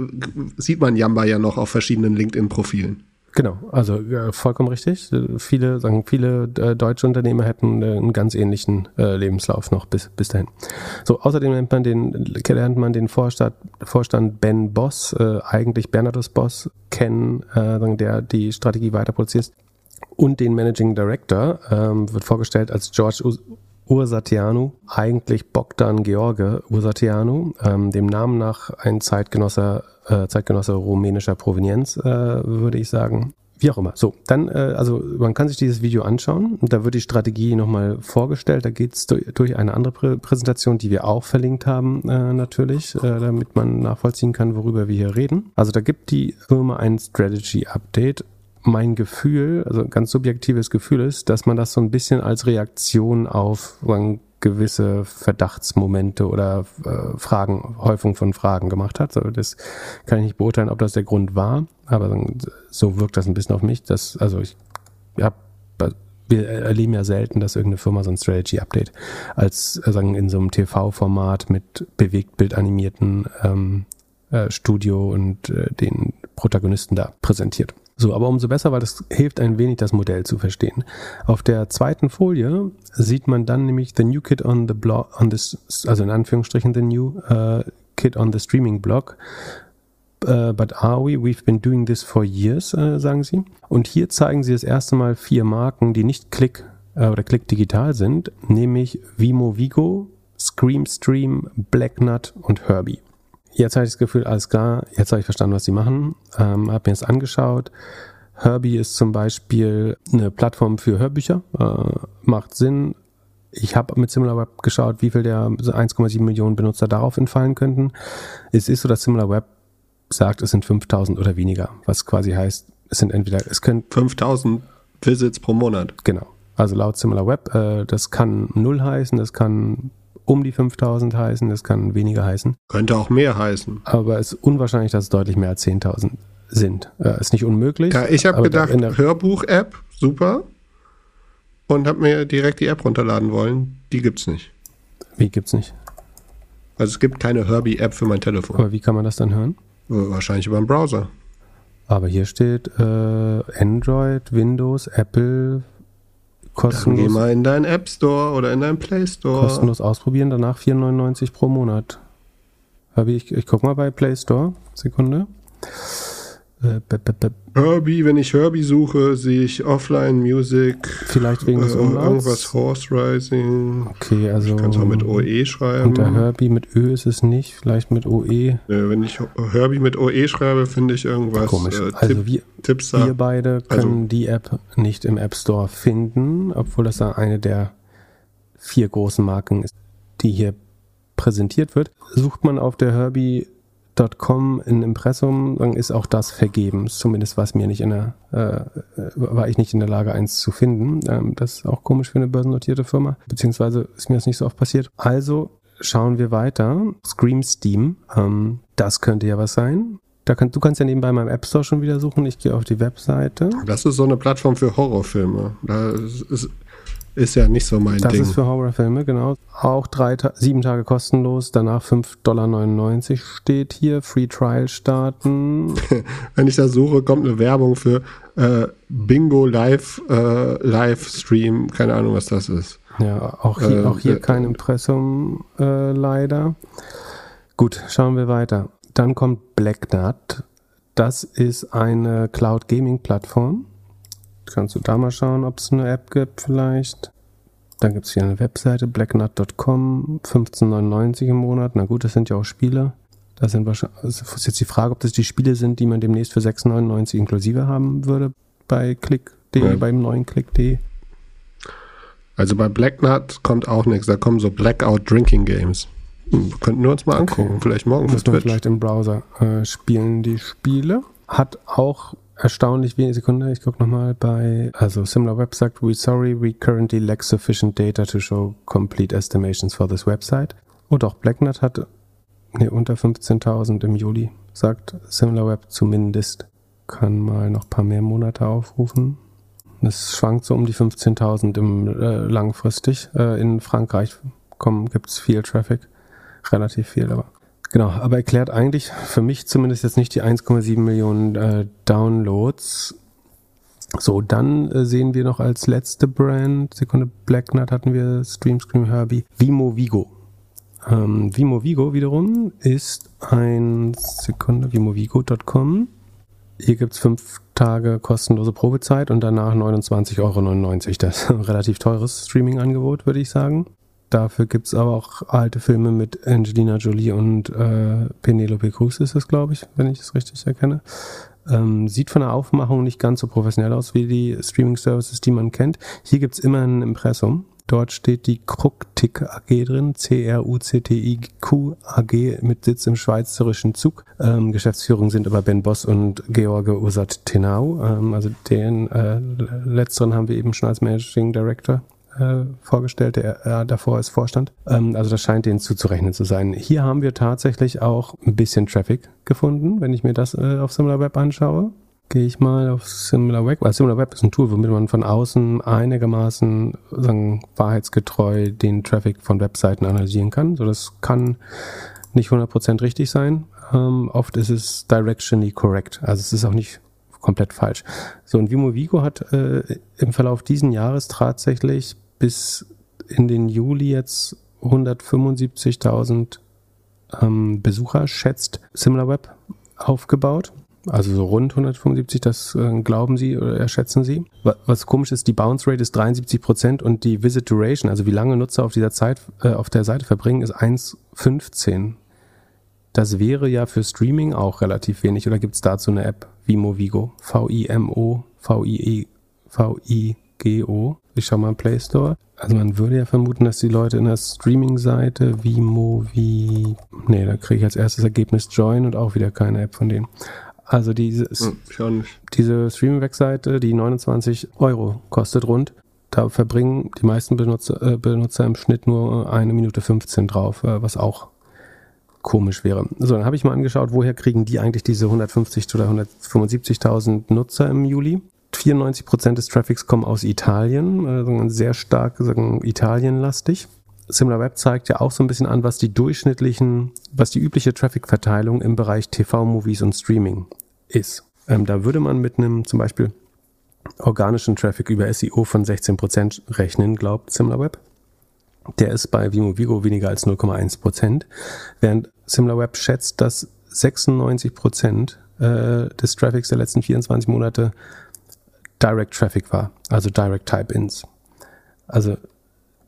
sieht man Yamba ja noch auf verschiedenen LinkedIn-Profilen. Genau, also äh, vollkommen richtig. Viele sagen, viele äh, deutsche Unternehmer hätten äh, einen ganz ähnlichen äh, Lebenslauf noch bis, bis dahin. So, außerdem nennt man den, lernt man den Vorstand, Vorstand Ben Boss, äh, eigentlich Bernardus Boss, kennen, äh, sagen, der die Strategie weiter produziert. Und den Managing Director ähm, wird vorgestellt als George Us Ursatianu, eigentlich Bogdan George Ursatianu, ähm, dem Namen nach ein Zeitgenosser, äh, Zeitgenosse rumänischer Provenienz, äh, würde ich sagen. Wie auch immer. So, dann, äh, also man kann sich dieses Video anschauen und da wird die Strategie nochmal vorgestellt. Da geht es durch, durch eine andere Prä Präsentation, die wir auch verlinkt haben, äh, natürlich, äh, damit man nachvollziehen kann, worüber wir hier reden. Also da gibt die Firma ein Strategy Update mein Gefühl, also ganz subjektives Gefühl ist, dass man das so ein bisschen als Reaktion auf sagen, gewisse Verdachtsmomente oder äh, Fragen, Häufung von Fragen gemacht hat. So, das kann ich nicht beurteilen, ob das der Grund war, aber so wirkt das ein bisschen auf mich. Dass, also ich habe wir erleben ja selten, dass irgendeine Firma so ein Strategy-Update als äh, sagen in so einem TV-Format mit Bewegtbild animierten ähm, äh, Studio und äh, den Protagonisten da präsentiert. So, aber umso besser, weil das hilft ein wenig, das Modell zu verstehen. Auf der zweiten Folie sieht man dann nämlich the new kid on the blog, on this, also in Anführungsstrichen the new uh, kid on the streaming blog. Uh, but are we? We've been doing this for years, uh, sagen sie. Und hier zeigen sie das erste Mal vier Marken, die nicht Click oder Click digital sind, nämlich Vimo Vigo, Screamstream, Blacknut und Herbie. Jetzt habe ich das Gefühl, alles klar, jetzt habe ich verstanden, was sie machen. Ähm, habe mir das angeschaut. Herbie ist zum Beispiel eine Plattform für Hörbücher. Äh, macht Sinn. Ich habe mit SimilarWeb geschaut, wie viel der 1,7 Millionen Benutzer darauf entfallen könnten. Es ist so, dass SimilarWeb sagt, es sind 5000 oder weniger, was quasi heißt, es sind entweder, es können 5000 Visits pro Monat. Genau. Also laut SimilarWeb, äh, das kann null heißen, das kann um die 5000 heißen, das kann weniger heißen. Könnte auch mehr heißen. Aber es ist unwahrscheinlich, dass es deutlich mehr als 10.000 sind. Äh, ist nicht unmöglich. Ja, ich habe gedacht, Hörbuch-App, super. Und habe mir direkt die App runterladen wollen. Die gibt's nicht. Wie gibt's nicht? Also es gibt keine Herbie-App für mein Telefon. Aber wie kann man das dann hören? Wahrscheinlich über den Browser. Aber hier steht äh, Android, Windows, Apple, Dann geh kostenlos, mal in deinen App Store oder in deinen Play Store. kostenlos ausprobieren, danach 4,99 pro Monat. Habe ich, ich guck mal bei Play Store. Sekunde. Äh, Herbie, wenn ich Herbie suche, sehe ich Offline Music. Vielleicht wegen Äh, des Umlauts. irgendwas Horse Rising. Okay, also Ich kann es auch mit OE schreiben. unter Herbie mit Ö ist es nicht, vielleicht mit OE. Wenn ich Herbie mit OE schreibe, finde ich irgendwas. Komisch. Äh, also Tipp, wir, Tipps wir beide Also- können die App nicht im App Store finden, obwohl das da eine der vier großen Marken ist, die hier präsentiert wird. Sucht man auf der Herbie.com in Impressum, dann ist auch das vergeben. Zumindest war mir nicht in der, äh, äh, war ich nicht in der Lage, eins zu finden. Ähm, das ist auch komisch für eine börsennotierte Firma, beziehungsweise ist mir das nicht so oft passiert. Also schauen wir weiter. Scream Steam, ähm, das könnte ja was sein. Da kann, du kannst ja nebenbei meinem App Store schon wieder suchen. Ich gehe auf die Webseite. Das ist so eine Plattform für Horrorfilme. Das ist, ist ja nicht so mein Das Ding. ist für Horrorfilme, genau. Auch drei, sieben Tage kostenlos, danach 5,99 Dollar steht hier. Free Trial starten. Wenn ich da suche, kommt eine Werbung für äh, Bingo Live äh, Livestream. Keine Ahnung, was das ist. Ja, auch hier, Äh, auch hier äh, kein Impressum äh, leider. Gut, schauen wir weiter. Dann kommt Blacknut. Das ist eine Cloud Gaming Plattform. Kannst du da mal schauen, ob es eine App gibt vielleicht. Dann gibt es hier eine Webseite, blacknut.com, 15,99 im Monat. Na gut, das sind ja auch Spiele. Das sind wahrscheinlich, es ist jetzt die Frage, ob das die Spiele sind, die man demnächst für 6,99 inklusive haben würde bei Click.de, Ja. beim neuen Click.de. Also bei Black Nut kommt auch nichts. Da kommen so Blackout Drinking Games. Hm, könnten wir uns mal angucken. Vielleicht morgen man Twitch. vielleicht im Browser äh, spielen, die Spiele. Hat auch erstaunlich wenig Sekunde. Ich gucke nochmal bei, also SimilarWeb sagt, we sorry, we currently lack sufficient data to show complete estimations for this website. Und auch Blacknut hat Nee, unter 15.000 im Juli, sagt SimilarWeb zumindest. Kann mal noch paar mehr Monate aufrufen. Es schwankt so um die 15.000 im äh, langfristig. Äh, in Frankreich gibt es viel Traffic. Relativ viel, aber. Genau, aber erklärt eigentlich für mich zumindest jetzt nicht die 1,7 Millionen äh, Downloads. So, dann äh, sehen wir noch als letzte Brand, Sekunde Blacknut hatten wir, Stream Scream Herbie, Vimo Vigo. Ähm, Vimo Vigo wiederum ist ein, Sekunde, vimovigo.com. Hier gibt's fünf Tage kostenlose Probezeit und danach 29,99 Euro. Das ist ein relativ teures Streaming-Angebot, würde ich sagen. Dafür gibt's aber auch alte Filme mit Angelina Jolie und äh, Penelope Cruz ist es, glaube ich, wenn ich es richtig erkenne. Ähm, sieht von der Aufmachung nicht ganz so professionell aus wie die Streaming-Services, die man kennt. Hier gibt's immer ein Impressum. Dort steht die Krucktick AG drin, C-R-U-C-T-I-Q AG mit Sitz im schweizerischen Zug. Ähm, Geschäftsführung sind aber Ben Boss und George Usat Tenau. Ähm, also den äh, letzteren haben wir eben schon als Managing Director äh, vorgestellt, der äh, davor ist Vorstand. Ähm, also das scheint denen zuzurechnen zu sein. Hier haben wir tatsächlich auch ein bisschen Traffic gefunden, wenn ich mir das äh, auf SimilarWeb anschaue. Gehe ich mal auf SimilarWeb, weil SimilarWeb ist ein Tool, womit man von außen einigermaßen sagen, wahrheitsgetreu den Traffic von Webseiten analysieren kann. So, das kann nicht 100% richtig sein. Ähm, oft ist es directionally correct. Also es ist auch nicht komplett falsch. So, und Vimo Vigo hat äh, im Verlauf diesen Jahres tatsächlich bis in den Juli jetzt 175.000 ähm, Besucher, schätzt SimilarWeb, aufgebaut. Also so rund 175, das äh, glauben sie oder schätzen sie. Was komisch ist, die Bounce Rate ist 73 Prozent und die Visit Duration, also wie lange Nutzer auf dieser Zeit äh, auf der Seite verbringen, ist 1,15. Das wäre ja für Streaming auch relativ wenig. Oder gibt es dazu eine App? Vimo Vigo. V-I-M-O, V-I-E, V-I-G-O. Ich schau mal im Play Store. Also man würde ja vermuten, dass die Leute in der Streaming-Seite wie. Nee, da kriege ich als erstes Ergebnis Join und auch wieder keine App von denen. Also diese, hm, diese Streaming-Webseite, die 29 Euro kostet rund, da verbringen die meisten Benutzer, äh, Benutzer im Schnitt nur eine Minute 15 drauf, äh, was auch komisch wäre. So, dann habe ich mal angeschaut, woher kriegen die eigentlich diese 150 oder 175.000 Nutzer im Juli. 94 Prozent des Traffics kommen aus Italien, also sehr stark sagen, Italienlastig. SimilarWeb zeigt ja auch so ein bisschen an, was die durchschnittlichen, was die übliche Traffic-Verteilung im Bereich TV-Movies und Streaming ist. Ähm, da würde man mit einem zum Beispiel organischen Traffic über SEO von 16% rechnen, glaubt SimilarWeb. Der ist bei Vimo Vigo weniger als 0,1%, während SimilarWeb schätzt, dass 96% äh, des Traffics der letzten 24 Monate Direct Traffic war, also Direct Type-Ins. Also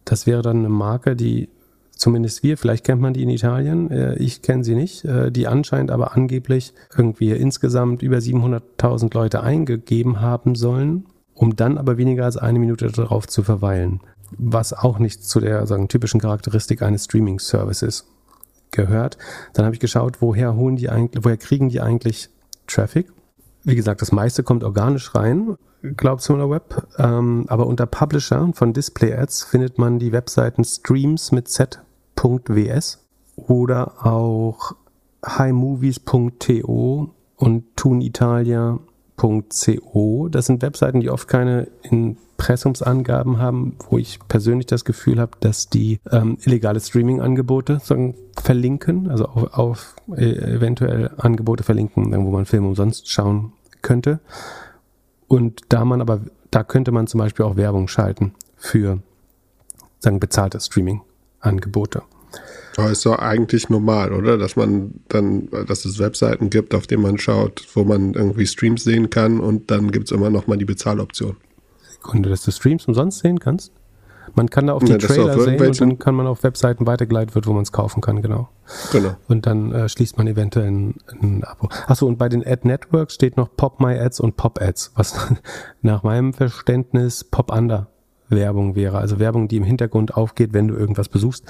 das wäre dann eine Marke, die zumindest wir, vielleicht kennt man die in Italien, äh, ich kenne sie nicht, äh, die anscheinend aber angeblich irgendwie insgesamt über 700.000 Leute eingegeben haben sollen, um dann aber weniger als eine Minute darauf zu verweilen. Was auch nicht zu der sagen, typischen Charakteristik eines Streaming-Services gehört. Dann habe ich geschaut, woher holen die eigentlich, woher kriegen die eigentlich Traffic? Wie gesagt, das meiste kommt organisch rein, glaubt SimilarWeb. Ähm, aber unter Publisher von Display Ads findet man die Webseiten Streams mit z.ws oder auch highmovies.to und tunitalia.co. Das sind Webseiten, die oft keine Impressumsangaben haben, wo ich persönlich das Gefühl habe, dass die ähm, illegale Streaming-Angebote verlinken, also auf, auf äh, eventuell Angebote verlinken, wo man Filme umsonst schauen könnte. Und da man aber, da könnte man zum Beispiel auch Werbung schalten für sagen bezahlte Streaming-Angebote. Aber ist doch eigentlich normal, oder? Dass man dann, dass es Webseiten gibt, auf denen man schaut, wo man irgendwie Streams sehen kann und dann gibt es immer noch mal die Bezahloption. Sekunde, dass du Streams umsonst sehen kannst? Man kann da auf die ja, Trailer sehen und dann kann man auf Webseiten weitergeleitet wird, wo man es kaufen kann, genau. Genau. Und dann äh, schließt man eventuell ein, ein Abo. Achso, und bei den Ad Networks steht noch Pop My Ads und Pop Ads, was nach meinem Verständnis Pop Under Werbung wäre. Also Werbung, die im Hintergrund aufgeht, wenn du irgendwas besuchst,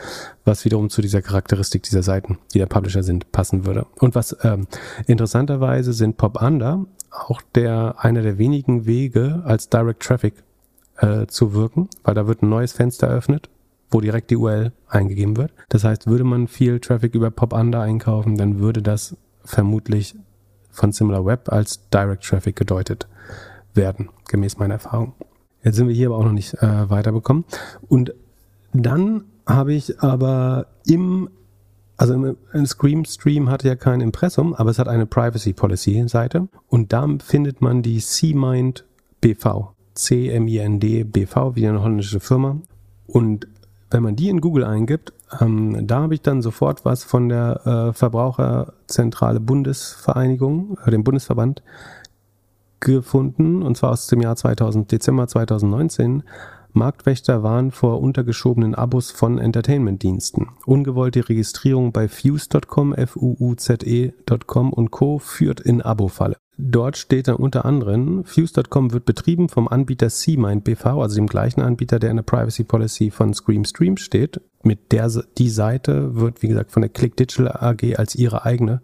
was wiederum zu dieser Charakteristik dieser Seiten, die der Publisher sind, passen würde. Und was ähm, interessanterweise sind Pop Under auch der einer der wenigen Wege als Direct Traffic äh, zu wirken, weil da wird ein neues Fenster eröffnet wo direkt die URL eingegeben wird. Das heißt, würde man viel Traffic über Pop Under einkaufen, dann würde das vermutlich von SimilarWeb als Direct Traffic gedeutet werden, gemäß meiner Erfahrung. Jetzt sind wir hier aber auch noch nicht äh, weiterbekommen. Und dann habe ich aber im, also im, im Scream Stream hatte ja kein Impressum, aber es hat eine Privacy Policy Seite und da findet man die CMind BV. C-M-I-N-D BV, wie eine holländische Firma. Und wenn man die in Google eingibt, ähm, da habe ich dann sofort was von der äh, Verbraucherzentrale Bundesvereinigung, äh, dem Bundesverband, gefunden, und zwar aus dem Jahr 2000, Dezember 2019. Marktwächter warnen vor untergeschobenen Abos von Entertainment-Diensten. Ungewollte Registrierung bei Fuse.com, F-U-U-Z-E.com und Co. führt in Abo-Falle. Dort steht dann unter anderem, Fuse.com wird betrieben vom Anbieter CMind BV, also dem gleichen Anbieter, der in der Privacy Policy von Scream Stream steht. Mit der, die Seite wird, wie gesagt, von der Click Digital AG als ihre eigene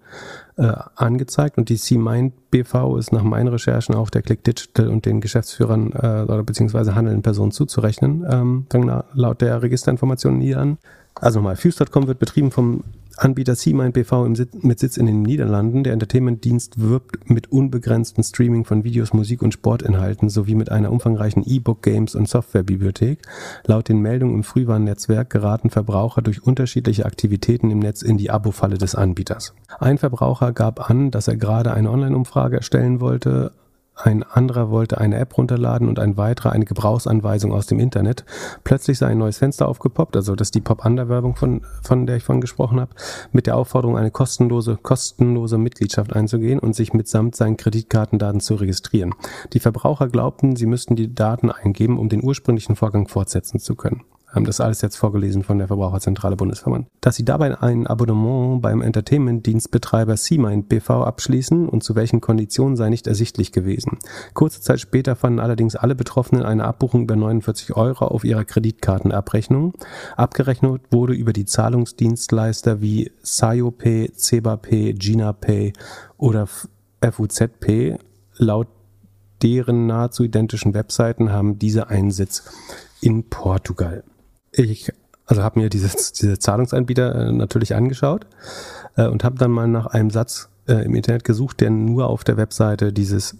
äh, angezeigt und die CMind BV ist nach meinen Recherchen auch der Click Digital und den Geschäftsführern äh, oder beziehungsweise handelnden Personen zuzurechnen, ähm, laut der Registerinformationen hier an. Also nochmal, Fuse.com wird betrieben vom Anbieter CMind BV mit Sitz in den Niederlanden. Der Entertainment-Dienst wirbt mit unbegrenztem Streaming von Videos, Musik und Sportinhalten sowie mit einer umfangreichen E-Book, Games und Softwarebibliothek. Laut den Meldungen im Frühwarnnetzwerk geraten Verbraucher durch unterschiedliche Aktivitäten im Netz in die Abo-Falle des Anbieters. Ein Verbraucher gab an, dass er gerade eine Online-Umfrage erstellen wollte, ein anderer wollte eine App runterladen und ein weiterer eine Gebrauchsanweisung aus dem Internet. Plötzlich sei ein neues Fenster aufgepoppt, also das ist die Pop-Under-Werbung, von, von der ich vorhin gesprochen habe, mit der Aufforderung, eine kostenlose, kostenlose Mitgliedschaft einzugehen und sich mitsamt seinen Kreditkartendaten zu registrieren. Die Verbraucher glaubten, sie müssten die Daten eingeben, um den ursprünglichen Vorgang fortsetzen zu können haben das alles jetzt vorgelesen von der Verbraucherzentrale Bundesverband. Dass sie dabei ein Abonnement beim Entertainment-Dienstbetreiber CMind BV abschließen und zu welchen Konditionen sei nicht ersichtlich gewesen. Kurze Zeit später fanden allerdings alle Betroffenen eine Abbuchung über 49 Euro auf ihrer Kreditkartenabrechnung. Abgerechnet wurde über die Zahlungsdienstleister wie SayoPay, CebaPay, GinaPay oder FUZP. Laut deren nahezu identischen Webseiten haben diese einen Sitz in Portugal ich also habe mir dieses, diese Zahlungsanbieter äh, natürlich angeschaut äh, und habe dann mal nach einem Satz äh, im Internet gesucht, der nur auf der Webseite dieses,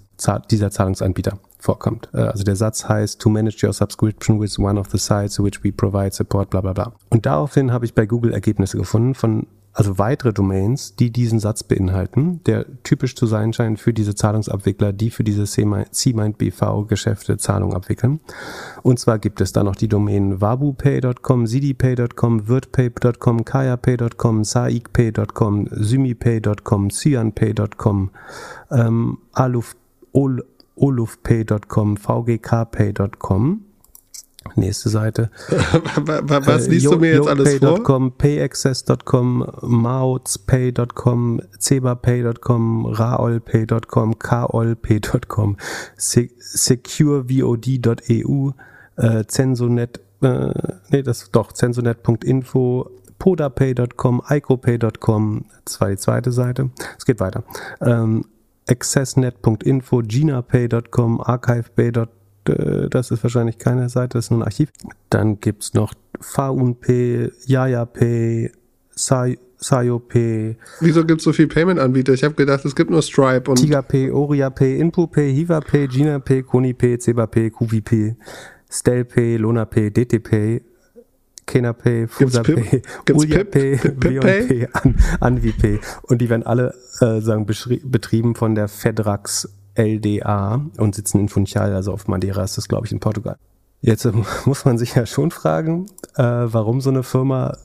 dieser Zahlungsanbieter vorkommt. Also der Satz heißt To manage your subscription with one of the sites which we provide support, bla bla bla. Und daraufhin habe ich bei Google Ergebnisse gefunden von also weitere Domains, die diesen Satz beinhalten, der typisch zu sein scheint für diese Zahlungsabwickler, die für diese CMind BV Geschäfte Zahlungen abwickeln. Und zwar gibt es da noch die Domänen wabupay.com, sidipay.com, wirtpay.com, kayapay.com, saikpay.com, symipay.com, cyanpay.com, ähm, olufpay.com, vgkpay.com Nächste Seite. Was liest äh, du mir jetzt alles vor? payaccess.com, mautspay.com, cebapay.com, raolpay.com, kaolpay.com, securevod.eu, äh, censonet, äh, nee, das doch, censonet.info, podapay.com, icopay.com, das war die zweite Seite. Es geht weiter. Ähm, accessnet.info, ginapay.com, archivepay.com, äh, das ist wahrscheinlich keine Seite, das ist nur ein Archiv. Dann gibt es noch VUNP, YayaPay, SayoPay. Wieso gibt es so viele Payment-Anbieter? Ich habe gedacht, es gibt nur Stripe und. TigerPay, OriaPay, InpuPay, HivaPay, GinaPay, KoniPay, CebaPay, QVPay, StelPay, LonaPay, DTPay, KenaPay, FusaPay, UliaPay, WonPay, AnviPay. Und die werden alle äh, sagen, betrieben von der Fedrax LDA und sitzen in Funchal, also auf Madeira ist das, glaube ich, in Portugal. Jetzt äh, muss man sich ja schon fragen, äh, warum so eine Firma,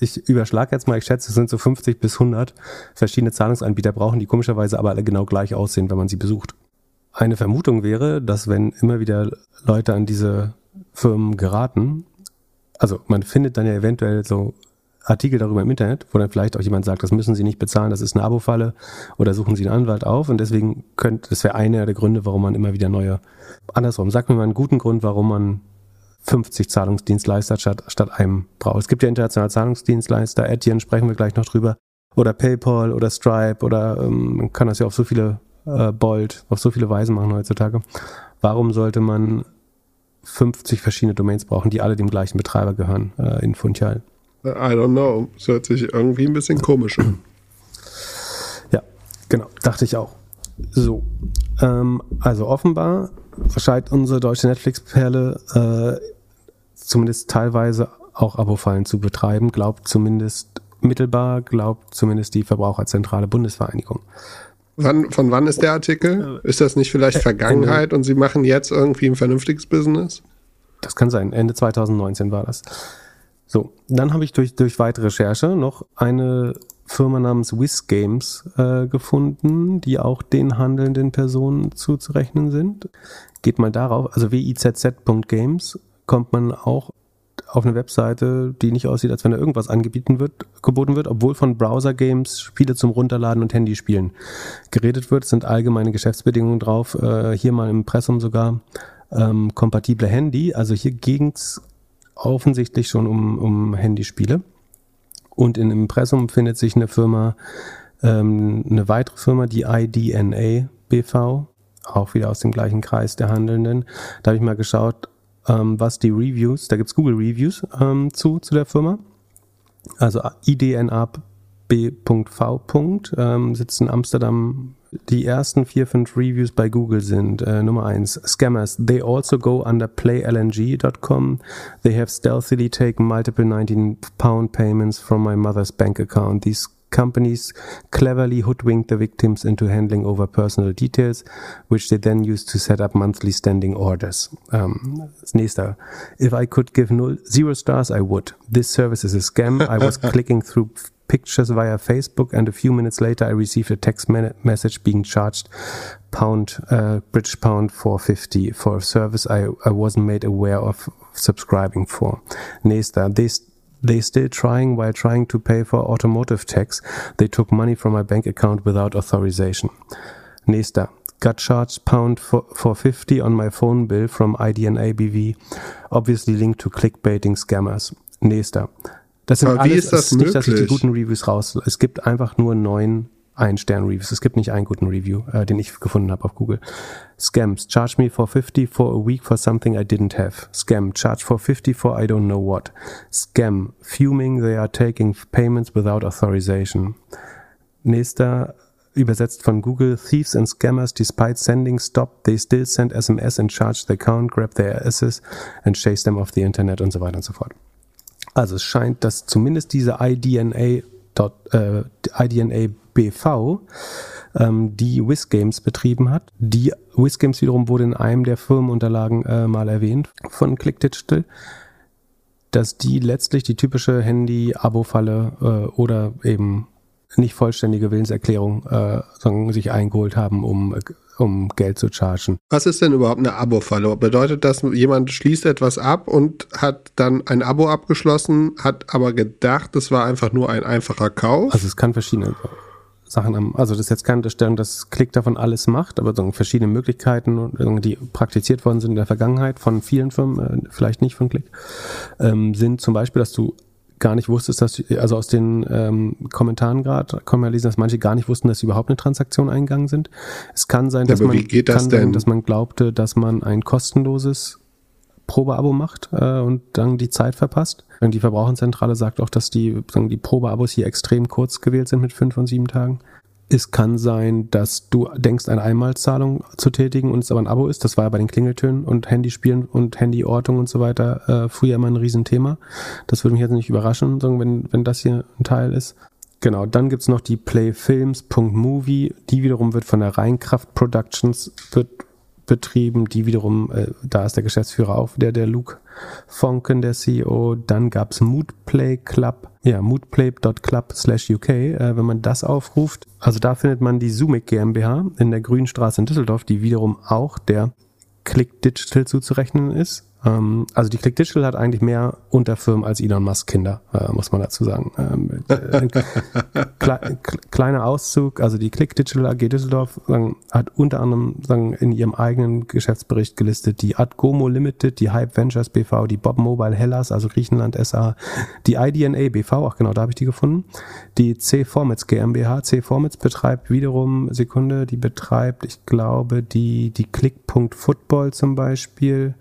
ich überschlage jetzt mal, ich schätze, es sind so 50 bis 100 verschiedene Zahlungsanbieter brauchen, die komischerweise aber alle genau gleich aussehen, wenn man sie besucht. Eine Vermutung wäre, dass wenn immer wieder Leute an diese Firmen geraten, also man findet dann ja eventuell so Artikel darüber im Internet, wo dann vielleicht auch jemand sagt, das müssen Sie nicht bezahlen, das ist eine Abo-Falle oder suchen Sie einen Anwalt auf und deswegen könnte, das wäre einer der Gründe, warum man immer wieder neue, andersrum, sag mir mal einen guten Grund, warum man 50 Zahlungsdienstleister statt, statt einem braucht. Es gibt ja internationale Zahlungsdienstleister, Etienne sprechen wir gleich noch drüber, oder PayPal oder Stripe oder ähm, man kann das ja auf so viele äh, Bolt, auf so viele Weisen machen heutzutage. Warum sollte man 50 verschiedene Domains brauchen, die alle dem gleichen Betreiber gehören äh, in Funchal. I don't know. Das hört sich irgendwie ein bisschen komisch an. Ja, genau, dachte ich auch. So, ähm, also offenbar scheint unsere deutsche Netflix-Perle äh, zumindest teilweise auch Abo-Fallen zu betreiben, glaubt zumindest mittelbar, glaubt zumindest die Verbraucherzentrale Bundesvereinigung. Wann, von wann ist der Artikel? Ist das nicht vielleicht Vergangenheit und Sie machen jetzt irgendwie ein vernünftiges Business? Das kann sein. Ende 2019 war das. So, dann habe ich durch, durch weitere Recherche noch eine Firma namens Wiz Games äh, gefunden, die auch den handelnden Personen zuzurechnen sind. Geht mal darauf, also wizz.games kommt man auch auf eine Webseite, die nicht aussieht, als wenn da irgendwas angeboten wird, geboten wird, obwohl von Browser-Games Spiele zum Runterladen und Handyspielen geredet wird, sind allgemeine Geschäftsbedingungen drauf, äh, hier mal im Impressum sogar ähm, kompatible Handy, also hier ging's offensichtlich schon um, um Handyspiele. Und in Impressum findet sich eine Firma, ähm, eine weitere Firma, die IDNA BV, auch wieder aus dem gleichen Kreis der Handelnden. Da habe ich mal geschaut, ähm, was die Reviews, da gibt's Google Reviews ähm, zu, zu der Firma. Also IDNA B.V. Ähm, sitzt in Amsterdam. Die ersten vier, fünf Reviews bei Google sind äh, Nummer eins Scammers. They also go under playlng.com. They have stealthily taken multiple 19 pound payments from my mother's bank account. These companies cleverly hoodwink the victims into handling over personal details, which they then use to set up monthly standing orders. Um. If I could give null, zero stars, I would. This service is a scam. I was clicking through pictures via Facebook, and a few minutes later, I received a text message being charged pound uh, British pound 450 for a service I, I wasn't made aware of subscribing for. Nächster, they they still trying while trying to pay for automotive tax. They took money from my bank account without authorization. Nächster. Got charged pound for, for 50 on my phone bill from IDNA BV, obviously linked to clickbaiting scammers. Nächster. Das sind Aber wie alles, ist das nicht, dass ich die guten Reviews raus. Es gibt einfach nur neun Ein-Stern-Reviews. Es gibt nicht einen guten Review, äh, den ich gefunden habe auf Google. Scams. Charge me for 50 for a week for something I didn't have. Scam. Charge for 50 for I don't know what. Scam. Fuming they are taking payments without authorization. Nächster übersetzt von Google. Thieves and scammers, despite sending stop, they still send SMS and charge the account, grab their assets and chase them off the Internet und so weiter und so fort. Also es scheint, dass zumindest diese IDNA, dot, äh, IDNA BV, ähm, die WizGames betrieben hat. Die WizGames wiederum wurde in einem der Firmenunterlagen äh, mal erwähnt von Click Digital, dass die letztlich die typische Handy-Abo-Falle äh, oder eben nicht vollständige Willenserklärung äh, sagen, sich eingeholt haben, um, um Geld zu chargen. Was ist denn überhaupt eine Abo-Falle? Bedeutet das, jemand schließt etwas ab und hat dann ein Abo abgeschlossen, hat aber gedacht, es war einfach nur ein einfacher Kauf? Also es kann verschiedene Sachen haben. Also das ist jetzt keine Unterstellung, dass Klick davon alles macht, aber so verschiedene Möglichkeiten, die praktiziert worden sind in der Vergangenheit von vielen Firmen, äh, vielleicht nicht von Klick, ähm, sind zum Beispiel, dass du gar nicht wusstest, dass, also aus den ähm, Kommentaren gerade, kann man lesen, dass manche gar nicht wussten, dass sie überhaupt eine Transaktion eingegangen sind. Es kann sein, Ja, dass man, das kann dass man glaubte, dass man ein kostenloses Probeabo macht äh, und dann die Zeit verpasst. Und die Verbraucherzentrale sagt auch, dass die, sagen, die Probeabos hier extrem kurz gewählt sind mit fünf und sieben Tagen. Es kann sein, dass du denkst, eine Einmalzahlung zu tätigen und es aber ein Abo ist. Das war ja bei den Klingeltönen und Handyspielen und Handyortung und so weiter äh, früher immer ein Riesenthema. Das würde mich jetzt nicht überraschen, wenn, wenn das hier ein Teil ist. Genau, dann gibt's noch die Playfilms.movie. Die wiederum wird von der Rheinkraft Productions betrieben. Die wiederum, äh, da ist der Geschäftsführer auch, der, der Luke Fonken, der CEO. Dann gab's Moodplay Club, ja, moodplay.club slash UK, äh, wenn man das aufruft. Also da findet man die Sumic GmbH in der Grünstraße in Düsseldorf, die wiederum auch der Click Digital zuzurechnen ist. Ähm, also die Click Digital hat eigentlich mehr Unterfirmen als Elon Musk Kinder, äh, muss man dazu sagen. Ähm, äh, kle kleiner Auszug, also die Click Digital AG Düsseldorf sagen, hat unter anderem sagen, in ihrem eigenen Geschäftsbericht gelistet die Adgomo Limited, die Hype Ventures BV, die Bob Mobile Hellas, also Griechenland SA, die IDNA BV, ach genau, da habe ich die gefunden, die C Formats GmbH, C Formats betreibt wiederum, Sekunde, die betreibt, ich glaube, die, die Click.Football zum Beispiel,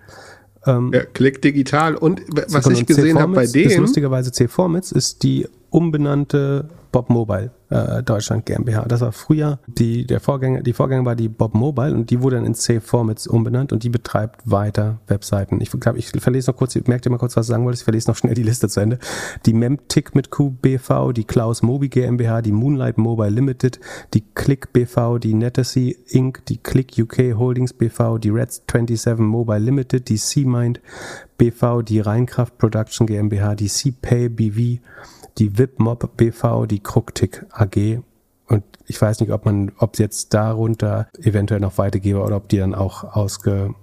Ähm, Ja, Klick digital. Und was ich gesehen habe bei C-Formats Ist denen, lustigerweise C-Formats ist die umbenannte Bob Mobile äh, Deutschland GmbH. Das war früher die, der Vorgänger, die Vorgänger war die Bob Mobile und die wurde dann in C-Formats umbenannt und die betreibt weiter Webseiten. Ich glaube, ich verlese noch kurz, ich merke dir mal kurz, was du sagen wolltest, ich verlese noch schnell die Liste zu Ende. Die Memtick mit QBV, die Klaus Mobi GmbH, die Moonlight Mobile Limited, die Click BV, die Netacy Inc., die Click UK Holdings BV, die Reds 27 Mobile Limited, die C-Mind BV, die Rheinkraft Production GmbH, die CPay BV, die WIPMOB BV, die Krucktick AG. Und ich weiß nicht, ob man, ob jetzt darunter eventuell noch weitergeber oder ob die dann auch ausge.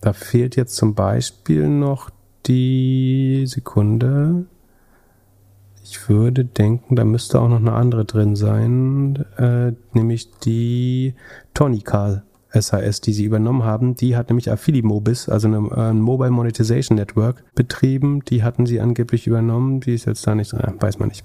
Da fehlt jetzt zum Beispiel noch die Sekunde. Ich würde denken, da müsste auch noch eine andere drin sein, äh, nämlich die Tonica SAS, die sie übernommen haben. Die hat nämlich Affilimobis, also eine, äh, ein Mobile Monetization Network, betrieben. Die hatten sie angeblich übernommen. Die ist jetzt da nicht, äh, weiß man nicht.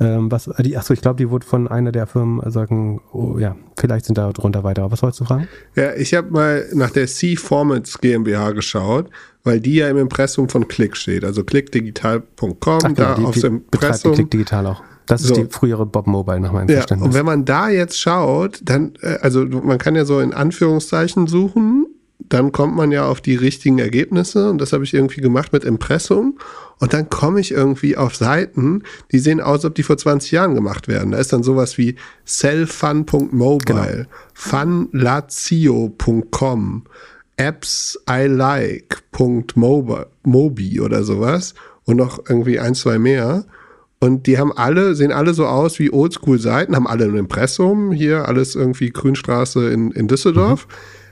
Ähm, was, die, achso, ich glaube, die wurde von einer der Firmen äh, sagen, oh, ja, vielleicht sind da drunter weiter. Was wolltest du fragen? ja, ich habe mal nach der C-Formats GmbH geschaut, weil die ja im Impressum von Klick steht. Also klickdigital.com, Ach, da genau, die, aufs die Impressum. Klick Digital auch. Das ist So. die frühere Bob Mobile nach meinem Ja, Verständnis. und wenn man da jetzt schaut, dann, äh, also man kann ja so in Anführungszeichen suchen, dann kommt man ja auf die richtigen Ergebnisse und das habe ich irgendwie gemacht mit Impressum und dann komme ich irgendwie auf Seiten, die sehen aus, als ob die vor 20 Jahren gemacht werden. Da ist dann sowas wie sellfun.mobile, funlazio.com, appsilike.mobi oder sowas und noch irgendwie ein, zwei mehr. Und die haben alle, sehen alle so aus wie Oldschool-Seiten, haben alle ein Impressum, hier alles irgendwie Grünstraße in, in Düsseldorf,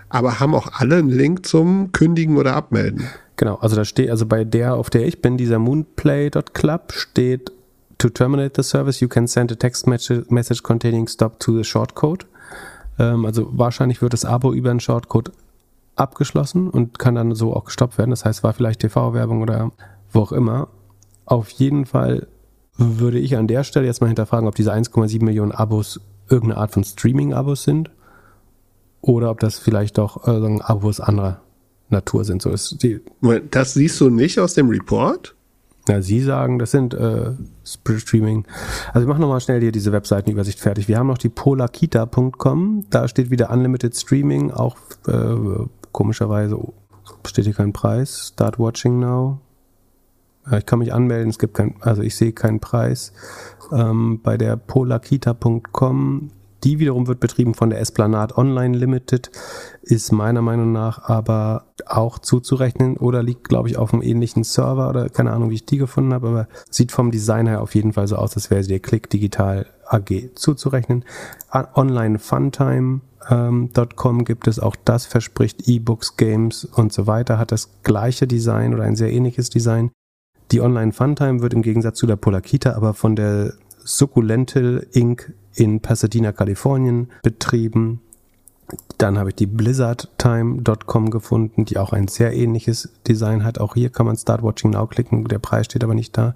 aber haben auch alle einen Link zum Kündigen oder Abmelden. Genau, also da steht, also bei der, auf der ich bin, dieser moonplay.club steht to terminate the service, you can send a text message, message containing stop to the shortcode. Ähm, also wahrscheinlich wird das Abo über einen Shortcode abgeschlossen und kann dann so auch gestoppt werden. Das heißt, war vielleicht TV-Werbung oder wo auch immer. Auf jeden Fall würde ich an der Stelle jetzt mal hinterfragen, ob diese 1,7 Millionen Abos irgendeine Art von Streaming-Abos sind oder ob das vielleicht doch äh, Abos anderer Natur sind. So ist die, Das siehst du nicht aus dem Report? ja, Sie sagen, das sind äh, Streaming. Also wir machen nochmal schnell hier diese Webseitenübersicht fertig. Wir haben noch die polakita.com. Da steht wieder Unlimited Streaming, auch äh, komischerweise oh, steht hier kein Preis. Start watching now. Ich kann mich anmelden, es gibt kein, also ich sehe keinen Preis. Ähm, bei der polakita.com, die wiederum wird betrieben von der Esplanade Online Limited, ist meiner Meinung nach aber auch zuzurechnen oder liegt, glaube ich, auf einem ähnlichen Server oder keine Ahnung, wie ich die gefunden habe, aber sieht vom Design her auf jeden Fall so aus, als wäre sie der Click Digital AG zuzurechnen. Online Funtime ähm, .com gibt es auch das verspricht E-Books, Games und so weiter, hat das gleiche Design oder ein sehr ähnliches Design. Die Online Funtime wird im Gegensatz zu der Polakita aber von der Succulental Inc. in Pasadena, Kalifornien betrieben. Dann habe ich die blizzardtime.com gefunden, die auch ein sehr ähnliches Design hat. Auch hier kann man Start Watching Now klicken, der Preis steht aber nicht da.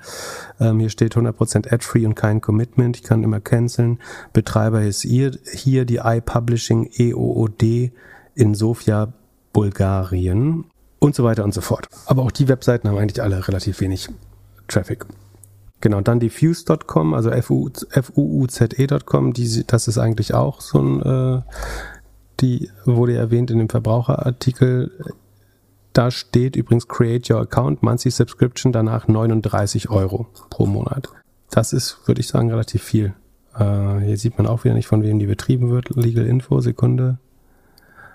Ähm, hier steht 100% Ad-Free und kein Commitment. Ich kann immer canceln. Betreiber ist hier, hier die iPublishing EOOD in Sofia, Bulgarien und so weiter und so fort. Aber auch die Webseiten haben eigentlich alle relativ wenig Traffic. Genau, dann die Fuse.com, also F-U-U-Z-E.com, das ist eigentlich auch so ein, äh, die wurde erwähnt in dem Verbraucherartikel. Da steht übrigens Create Your Account, Monthly Subscription, danach 39 Euro pro Monat. Das ist, würde ich sagen, relativ viel. Äh, hier sieht man auch wieder nicht, von wem die betrieben wird. Legal Info, Sekunde.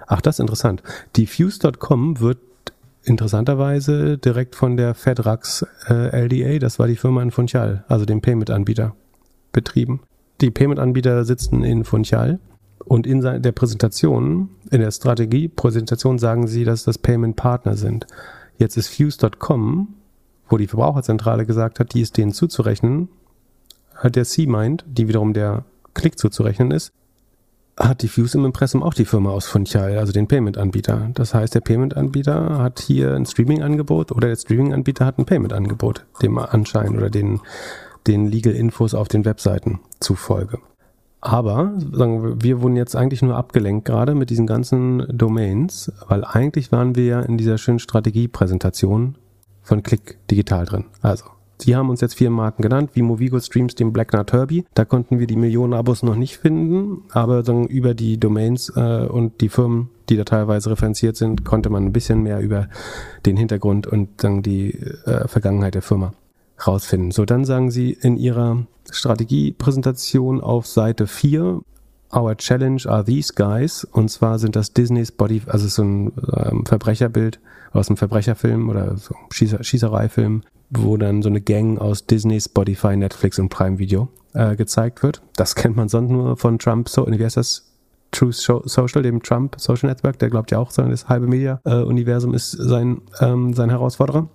Ach, das ist interessant. Die Fuse.com wird interessanterweise direkt von der FedRax äh, LDA, das war die Firma in Funchal, also dem Payment-Anbieter, betrieben. Die Payment-Anbieter sitzen in Funchal und in der Präsentation, in der Strategie-Präsentation sagen sie, dass das Payment-Partner sind. Jetzt ist Fuse.com, wo die Verbraucherzentrale gesagt hat, die ist denen zuzurechnen, hat der C-Mind, die wiederum der Klick zuzurechnen ist, hat die Fuse im Impressum auch die Firma aus Funchal, also den Payment-Anbieter. Das heißt, der Payment-Anbieter hat hier ein Streaming-Angebot oder der Streaming-Anbieter hat ein Payment-Angebot, dem Anschein oder den, den Legal Infos auf den Webseiten zufolge. Aber sagen wir, wir wurden jetzt eigentlich nur abgelenkt gerade mit diesen ganzen Domains, weil eigentlich waren wir ja in dieser schönen Strategiepräsentation von Click Digital drin. Also, Sie haben uns jetzt vier Marken genannt, wie Movigo, Streamsteam, Blacknut, Herbie. Da konnten wir die Millionen Abos noch nicht finden, aber sagen, über die Domains äh, und die Firmen, die da teilweise referenziert sind, konnte man ein bisschen mehr über den Hintergrund und sagen, die äh, Vergangenheit der Firma rausfinden. So, dann sagen Sie in Ihrer Strategiepräsentation auf Seite 4, Our Challenge are these guys. Und zwar sind das Disney's Body, also so ein ähm, Verbrecherbild aus einem Verbrecherfilm oder so Schießer, Schießereifilm, wo dann so eine Gang aus Disney, Spotify, Netflix und Prime Video äh, gezeigt wird. Das kennt man sonst nur von Trump, so, wie heißt das? Truth Social, dem Trump Social Network, der glaubt ja auch, das halbe Media-Universum äh, ist sein, ähm, sein Herausforderer.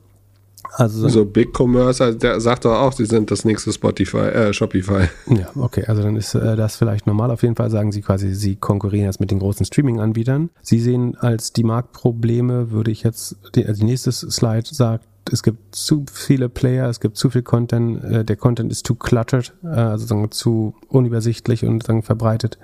Also so Big Commerce, also der sagt doch auch, sie sind das nächste Spotify, äh, Shopify. Ja, okay, also dann ist äh, das vielleicht normal. Auf jeden Fall sagen sie quasi, sie konkurrieren jetzt mit den großen Streaming-Anbietern. Sie sehen als die Marktprobleme, würde ich jetzt, die, also die nächste Slide sagt, es gibt zu viele Player, es gibt zu viel Content, äh, der Content ist zu cluttered, äh, also sagen, zu unübersichtlich und sagen, verbreitet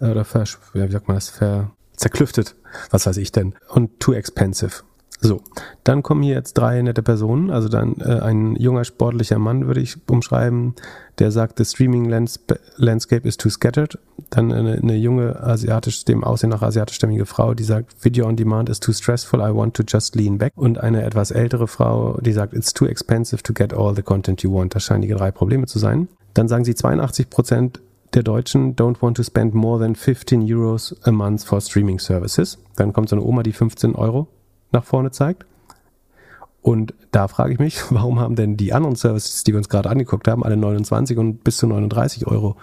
äh, oder ver, wie sagt man das, ver, zerklüftet, was weiß ich denn, und too expensive. So, dann kommen hier jetzt drei nette Personen. Also dann äh, ein junger sportlicher Mann würde ich umschreiben, der sagt, the streaming landscape is too scattered. Dann eine, eine junge asiatisch, dem Aussehen nach asiatischstämmige Frau, die sagt, Video on Demand is too stressful, I want to just lean back. Und eine etwas ältere Frau, die sagt, it's too expensive to get all the content you want. Das scheinen die drei Probleme zu sein. Dann sagen sie 82 Prozent der Deutschen don't want to spend more than 15 Euros a month for streaming services. Dann kommt so eine Oma, die 15 Euro nach vorne zeigt. Und da frage ich mich, warum haben denn die anderen Services, die wir uns gerade angeguckt haben, alle 29 und bis zu 39 Euro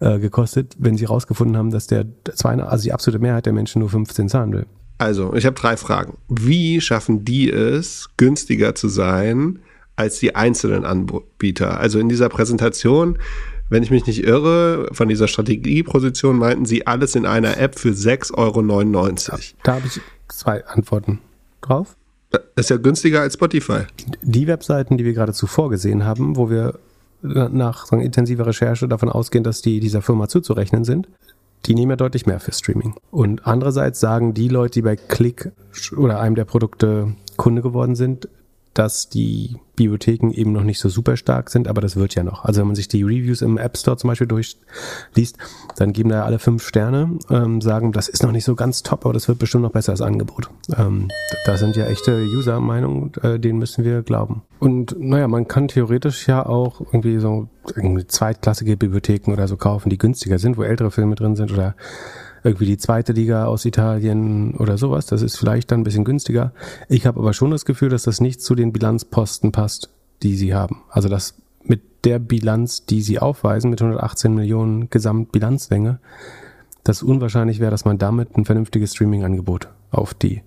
äh, gekostet, wenn sie rausgefunden haben, dass der also die absolute Mehrheit der Menschen nur 15 zahlen will? Also, ich habe drei Fragen. Wie schaffen die es, günstiger zu sein als die einzelnen Anbieter? Also in dieser Präsentation, wenn ich mich nicht irre, von dieser Strategieposition meinten sie alles in einer App für 6,99 Euro. Da habe ich zwei Antworten drauf. Das ist ja günstiger als Spotify. Die Webseiten, die wir gerade zuvor gesehen haben, wo wir nach sagen, intensiver Recherche davon ausgehen, dass die dieser Firma zuzurechnen sind, die nehmen ja deutlich mehr für Streaming. Und andererseits sagen die Leute, die bei Click oder einem der Produkte Kunde geworden sind, dass die Bibliotheken eben noch nicht so super stark sind, aber das wird ja noch. Also wenn man sich die Reviews im App Store zum Beispiel durchliest, dann geben da alle fünf Sterne, ähm, sagen, das ist noch nicht so ganz top, aber das wird bestimmt noch besser als Angebot. Ähm, da sind ja echte User-Meinungen, äh, denen müssen wir glauben. Und naja, man kann theoretisch ja auch irgendwie so irgendwie zweitklassige Bibliotheken oder so kaufen, die günstiger sind, wo ältere Filme drin sind oder irgendwie die zweite Liga aus Italien oder sowas. Das ist vielleicht dann ein bisschen günstiger. Ich habe aber schon das Gefühl, dass das nicht zu den Bilanzposten passt, die sie haben. Also dass mit der Bilanz, die sie aufweisen, mit 118 Millionen Gesamtbilanzlänge, das unwahrscheinlich wäre, dass man damit ein vernünftiges Streaming-Angebot auf die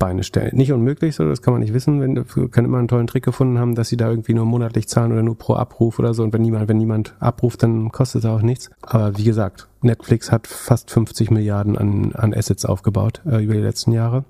Beine stellen. Nicht unmöglich, so, das kann man nicht wissen. Wenn, können immer einen tollen Trick gefunden haben, dass sie da irgendwie nur monatlich zahlen oder nur pro Abruf oder so. Und wenn niemand, wenn niemand abruft, dann kostet es auch nichts. Aber wie gesagt, Netflix hat fast 50 Milliarden an, an Assets aufgebaut äh, über die letzten Jahre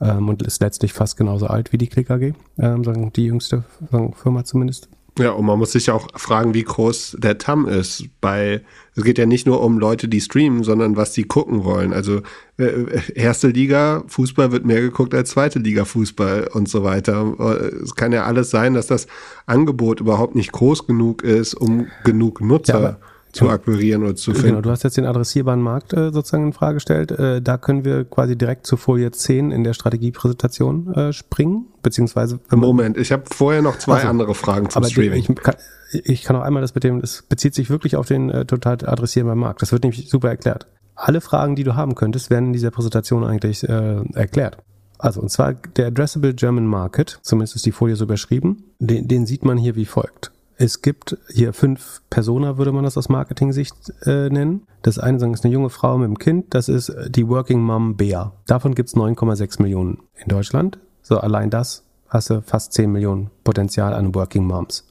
ähm, und ist letztlich fast genauso alt wie die Click AG, ähm, sagen die jüngste sagen, Firma zumindest. Ja, und man muss sich auch fragen, wie groß der TAM ist. Bei, es geht ja nicht nur um Leute, die streamen, sondern was die gucken wollen. Also äh, erste Liga Fußball wird mehr geguckt als zweite Liga Fußball und so weiter. Es kann ja alles sein, dass das Angebot überhaupt nicht groß genug ist, um genug Nutzer ja, zu akquirieren oder zu genau, finden. Genau, du hast jetzt den adressierbaren Markt äh, sozusagen in Frage gestellt. Äh, da können wir quasi direkt zur Folie 10 in der Strategiepräsentation äh, springen, beziehungsweise... Moment, ich habe vorher noch zwei also, andere Fragen zum Streaming. Ich kann, ich kann auch einmal das mit dem, das bezieht sich wirklich auf den äh, total adressierbaren Markt. Das wird nämlich super erklärt. Alle Fragen, die du haben könntest, werden in dieser Präsentation eigentlich äh, erklärt. Also, und zwar der Addressable German Market, zumindest ist die Folie so beschrieben, den, den sieht man hier wie folgt. Es gibt hier fünf Persona, würde man das aus Marketing-Sicht äh, nennen. Das eine sagen, ist eine junge Frau mit einem Kind, das ist die Working Mom Bea. Davon gibt es 9,6 Millionen in Deutschland. So allein das hast du fast 10 Millionen Potenzial an Working Moms.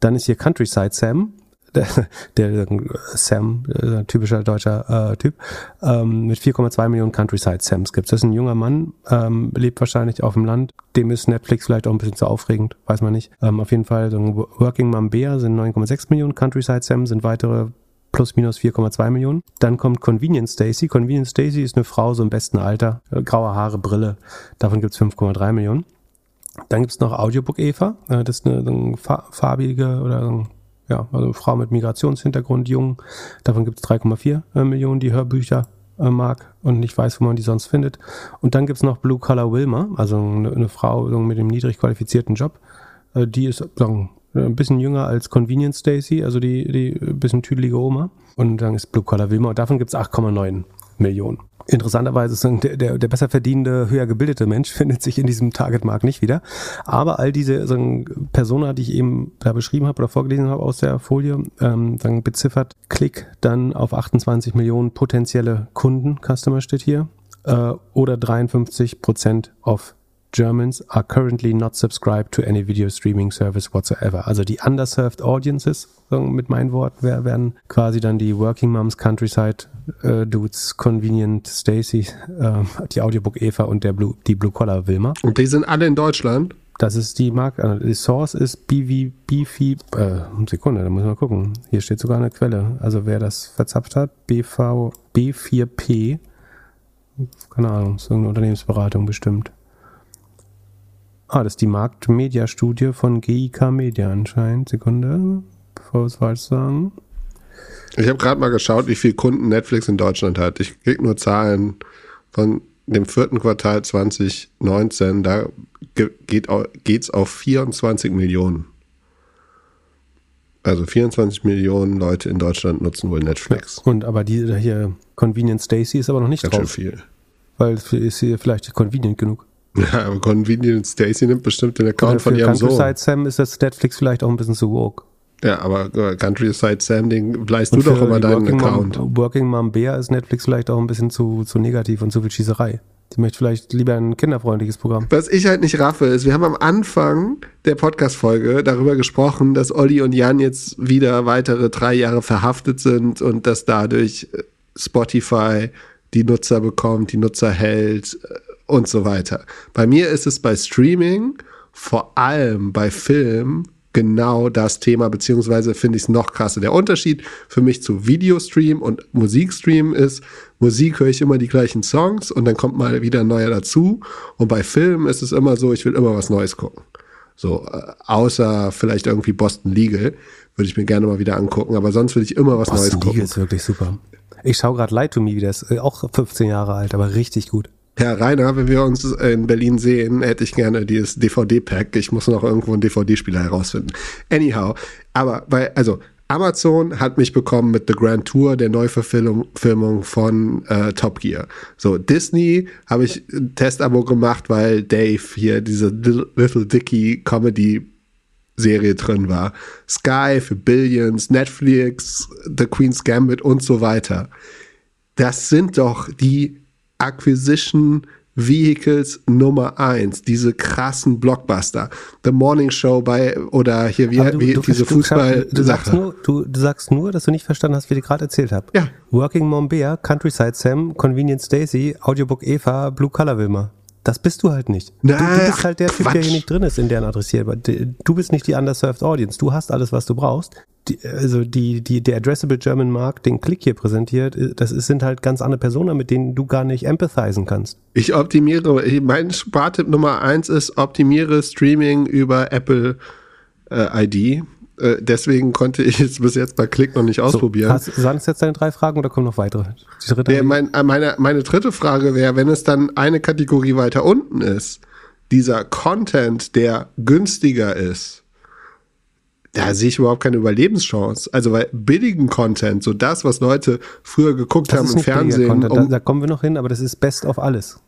Dann ist hier Countryside Sam, der, der Sam, der typischer deutscher äh, Typ, ähm, mit 4,2 Millionen Countryside Sams gibt Das ist ein junger Mann, ähm, lebt wahrscheinlich auf dem Land. Dem ist Netflix vielleicht auch ein bisschen zu aufregend, weiß man nicht. Ähm, auf jeden Fall, so ein Working Mom Bear sind 9,6 Millionen Countryside Sam, sind weitere plus minus 4,2 Millionen. Dann kommt Convenience Stacy. Convenience Stacy ist eine Frau so im besten Alter, äh, graue Haare, Brille. Davon gibt's 5,3 Millionen. Dann gibt's noch Audiobook Eva. Äh, das ist eine, eine farbige oder eine, ja, also eine Frau mit Migrationshintergrund, jung. Davon gibt's 3,4 äh, Millionen, die Hörbücher äh, mag und nicht weiß, wo man die sonst findet. Und dann gibt's noch Blue Collar Wilma, also eine, eine Frau mit einem niedrig qualifizierten Job. Äh, die ist sagen, ein bisschen jünger als Convenience Stacy, also die, die bisschen tüdelige Oma. Und dann ist Blue Collar Wilma und davon gibt's 8,9 Millionen. Interessanterweise ist der, der, der besser verdienende, höher gebildete Mensch findet sich in diesem Target-Markt nicht wieder. Aber all diese so Persona, die ich eben da beschrieben habe oder vorgelesen habe aus der Folie, ähm, dann beziffert Klick dann auf 28 Millionen potenzielle Kunden, Customer steht hier, äh, oder 53 Prozent auf Germans are currently not subscribed to any video streaming service whatsoever. Also die underserved audiences, mit meinen Worten, werden quasi dann die Working Moms, Countryside äh, Dudes, Convenient Stacy, äh, die Audiobook Eva und der Blue, die Blue Collar Wilma. Und die sind alle in Deutschland? Das ist die Marke. Die Source ist BV, BV, äh, Sekunde, da muss man gucken. Hier steht sogar eine Quelle. Also wer das verzapft hat, BV, B4P, keine Ahnung, ist irgendeine Unternehmensberatung bestimmt. Ah, das ist die Marktmedia-Studie von GIK Media anscheinend. Sekunde, bevor wir es falsch sagen. Ich habe gerade mal geschaut, wie viele Kunden Netflix in Deutschland hat. Ich krieg nur Zahlen von dem vierten Quartal 2019. Da geht es auf 24 Millionen. Also 24 Millionen Leute in Deutschland nutzen wohl Netflix. Und aber die hier Convenient Stacy ist aber noch nicht Ganz drauf. schön viel. Weil ist hier vielleicht convenient genug. Ja, aber Convenient Stacy nimmt bestimmt den Account Oder von ihrem Sohn. Countryside Sam ist das Netflix vielleicht auch ein bisschen zu woke. Ja, aber äh, Countryside Sam, den leist du doch immer deinen Working Account. Mom, Working Mom Bear ist Netflix vielleicht auch ein bisschen zu, zu negativ und zu viel Schießerei. Die möchte vielleicht lieber ein kinderfreundliches Programm. Was ich halt nicht raffe, ist, wir haben am Anfang der Podcast-Folge darüber gesprochen, dass Olli und Jan jetzt wieder weitere drei Jahre verhaftet sind und dass dadurch äh, Spotify die Nutzer bekommt, die Nutzer hält äh, und so weiter. Bei mir ist es bei Streaming, vor allem bei Film, genau das Thema, beziehungsweise finde ich es noch krasser. Der Unterschied für mich zu Videostream und Musikstream ist, Musik höre ich immer die gleichen Songs und dann kommt mal wieder ein neuer dazu. Und bei Film ist es immer so, ich will immer was Neues gucken. So, äh, außer vielleicht irgendwie Boston Legal, würde ich mir gerne mal wieder angucken, aber sonst will ich immer was Neues Boston gucken. Legal ist wirklich super. Ich schaue gerade Lie to Me, wie das ist auch 15 Jahre alt, aber richtig gut. Herr Rainer, wenn wir uns in Berlin sehen, hätte ich gerne dieses DVD-Pack. Ich muss noch irgendwo einen DVD-Spieler herausfinden. Anyhow, aber bei, also Amazon hat mich bekommen mit The Grand Tour, der Neuverfilmung von äh, Top Gear. So, Disney habe ich ein Testabo gemacht, weil Dave hier diese Little, Little Dicky Comedy Serie drin war. Sky für Billions, Netflix, The Queen's Gambit und so weiter. Das sind doch die Acquisition Vehicles Nummer eins, diese krassen Blockbuster. The Morning Show bei, oder hier wie, du, wie du, diese du, du, sagst nur, du, du sagst nur, dass du nicht verstanden hast, wie ich gerade erzählt habe. Ja. Working Mom Bear, Countryside Sam, Convenience Stacy, Audiobook Eva, Blue Color Wilma. Das bist du halt nicht. Na, du, bist halt der Typ, der Quatsch. hier nicht drin ist in deren Adressierbar. Du bist nicht die underserved Audience. Du hast alles, was du brauchst. Die, also die, die, der Addressable German Markt, den Klick hier präsentiert, das ist, sind halt ganz andere Personen, mit denen du gar nicht empathizen kannst. Ich optimiere, mein Spartipp Nummer eins ist, optimiere Streaming über Apple äh, ID. Äh, deswegen konnte ich es bis jetzt bei Klick noch nicht ausprobieren. Hast, waren es jetzt deine drei Fragen oder kommen noch weitere? Die dritte Der, mein, äh, meine, meine dritte Frage wäre, wenn es dann eine Kategorie weiter unten ist, dieser Content, der günstiger ist, da sehe ich überhaupt keine Überlebenschance. Also weil billigen Content, so das, was Leute früher geguckt das haben im Fernsehen, da, da kommen wir noch hin, aber das ist best of alles.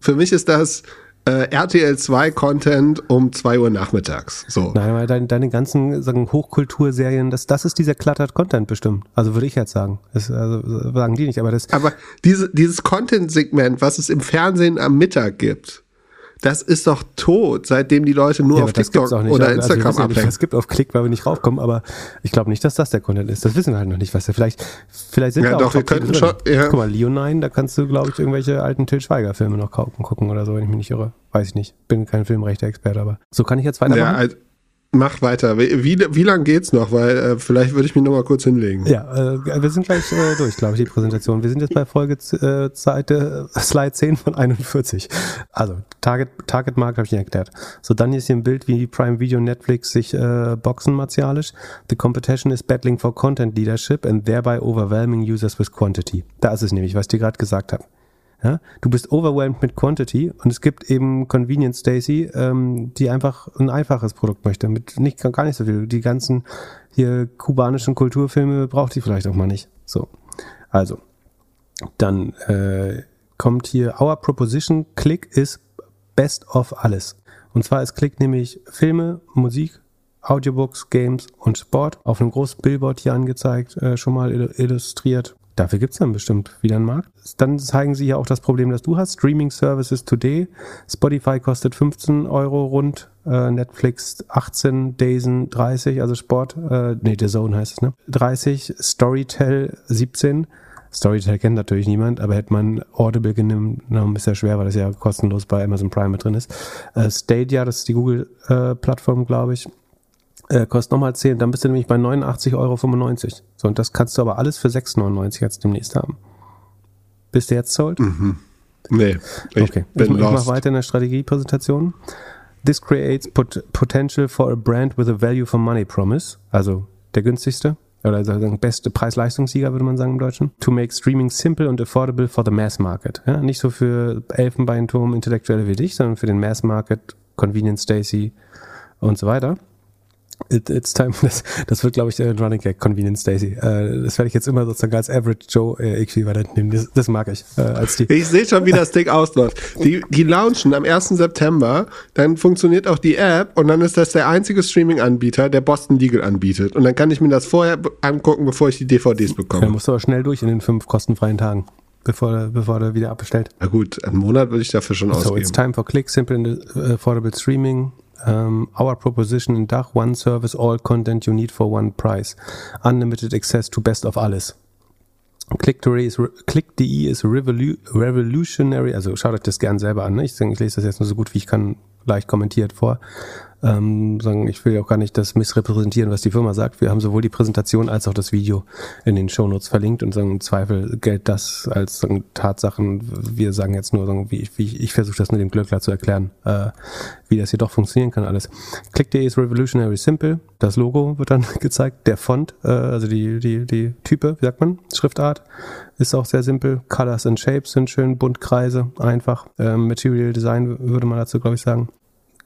für mich ist das äh, RTL 2 Content um 2 Uhr nachmittags. So. Nein, aber deine, deine ganzen sagen, Hochkulturserien, das, das ist dieser cluttered Content bestimmt. Also würde ich jetzt sagen. Das, also, sagen die nicht, aber das. Aber diese, dieses Content-Segment, was es im Fernsehen am Mittag gibt, das ist doch tot, seitdem die Leute nur Ja, auf TikTok nicht. oder Also, Instagram ja nicht, abhängen. es gibt auf Klick, weil wir nicht raufkommen, aber ich glaube nicht, dass das der Content ist. Das wissen wir halt noch nicht, was der vielleicht, vielleicht sind Ja, da doch, auch wir könnten schon- ja. Guck mal, Leonine, da kannst du, glaube ich, irgendwelche alten Till Schweiger-Filme noch kaufen, gucken oder so, wenn ich mich nicht irre. Weiß ich nicht. Bin kein Filmrechte-Experte, aber so kann ich jetzt Ja, weitermachen. also, mach weiter. Wie, wie, lang geht's noch? Weil äh, vielleicht würde ich mich noch mal kurz hinlegen. Ja, äh, wir sind gleich äh, durch, glaube ich, die Präsentation. Wir sind jetzt bei Folge äh, Seite, äh, Slide 10 von 41. Also, Target, Target Market habe ich Ihnen erklärt. So, dann ist hier ein Bild, wie Prime Video und Netflix sich äh, boxen martialisch. The competition is battling for content leadership and thereby overwhelming users with quantity. Da ist es nämlich, was ich dir gerade gesagt habe. Ja, du bist overwhelmed mit Quantity und es gibt eben Convenience Stacy, ähm, die einfach ein einfaches Produkt möchte, mit nicht gar nicht so viel. Die ganzen hier kubanischen Kulturfilme braucht sie vielleicht auch mal nicht. So, also dann äh, kommt hier Our Proposition Click is best of alles. Und zwar ist Click nämlich Filme, Musik, Audiobooks, Games und Sport auf einem großen Billboard hier angezeigt, äh, schon mal illustriert. Dafür gibt's dann bestimmt wieder einen Markt. Dann zeigen sie ja auch das Problem, das du hast. Streaming Services Today. Spotify kostet 15 Euro rund, äh, Netflix 18, Dazen 30, also Sport, äh, nee, The Zone heißt es, ne? 30, Storytel 17. Storytel kennt natürlich niemand, aber hätte man Audible genommen, ist ja schwer, weil das ja kostenlos bei Amazon Prime mit drin ist. Äh, Stadia, das ist die Google-Plattform, äh, glaube ich, äh, kostet nochmal 10, dann bist du nämlich bei 89,95 Euro. So, und das kannst du aber alles für 6,99 jetzt demnächst haben. Bist du jetzt sold? Mhm. Nee, ich okay. bin ich, ich mache weiter in der Strategiepräsentation. This creates pot potential for a brand with a value for money promise. Also der günstigste oder sagen beste Preis-Leistungssieger, würde man sagen im Deutschen. To make streaming simple and affordable for the mass market. Ja, nicht so für Elfenbeinturm, Intellektuelle wie dich, sondern für den Mass Market, Convenience Stacy und so weiter. It, it's time, das, das wird, glaube ich, ein Running Gag, Convenience Daisy. Äh, das werde ich jetzt immer sozusagen als Average Joe äh, Äquivalent nehmen. Das, das mag ich. Äh, als die. Ich sehe schon, wie das Ding ausläuft. Die, die launchen am 1. September, dann funktioniert auch die App und dann ist das der einzige Streaming-Anbieter, der Boston Legal anbietet. Und dann kann ich mir das vorher angucken, bevor ich die DVDs bekomme. Dann musst du aber schnell durch in den fünf kostenfreien Tagen, bevor, bevor der wieder abbestellt. Na gut, einen Monat würde ich dafür schon So, ausgeben. it's time for click, simple and affordable streaming. Um, our proposition in Dach, one service, all content you need for one price. Unlimited access to best of alles. Click.de is, Click.de is revolu revolutionary, also schaut euch das gern selber an. Ne? Ich, denke, ich lese das jetzt nur so gut wie ich kann, leicht kommentiert vor. Ähm, sagen, ich will auch gar nicht das missrepräsentieren, was die Firma sagt. Wir haben sowohl die Präsentation als auch das Video in den Shownotes verlinkt und sagen, im Zweifel gilt das als sagen, Tatsachen. Wir sagen jetzt nur, sagen, wie ich, wie ich, ich versuche das nur dem Glöckler zu erklären, äh, wie das hier doch funktionieren kann alles. Click.de ist revolutionary simple. Das Logo wird dann gezeigt. Der Font, äh, also die, die, die Type, wie sagt man, Schriftart, ist auch sehr simpel. Colors and Shapes sind schön, bunt Kreise, einfach. Ähm, Material Design würde man dazu, glaube ich, sagen.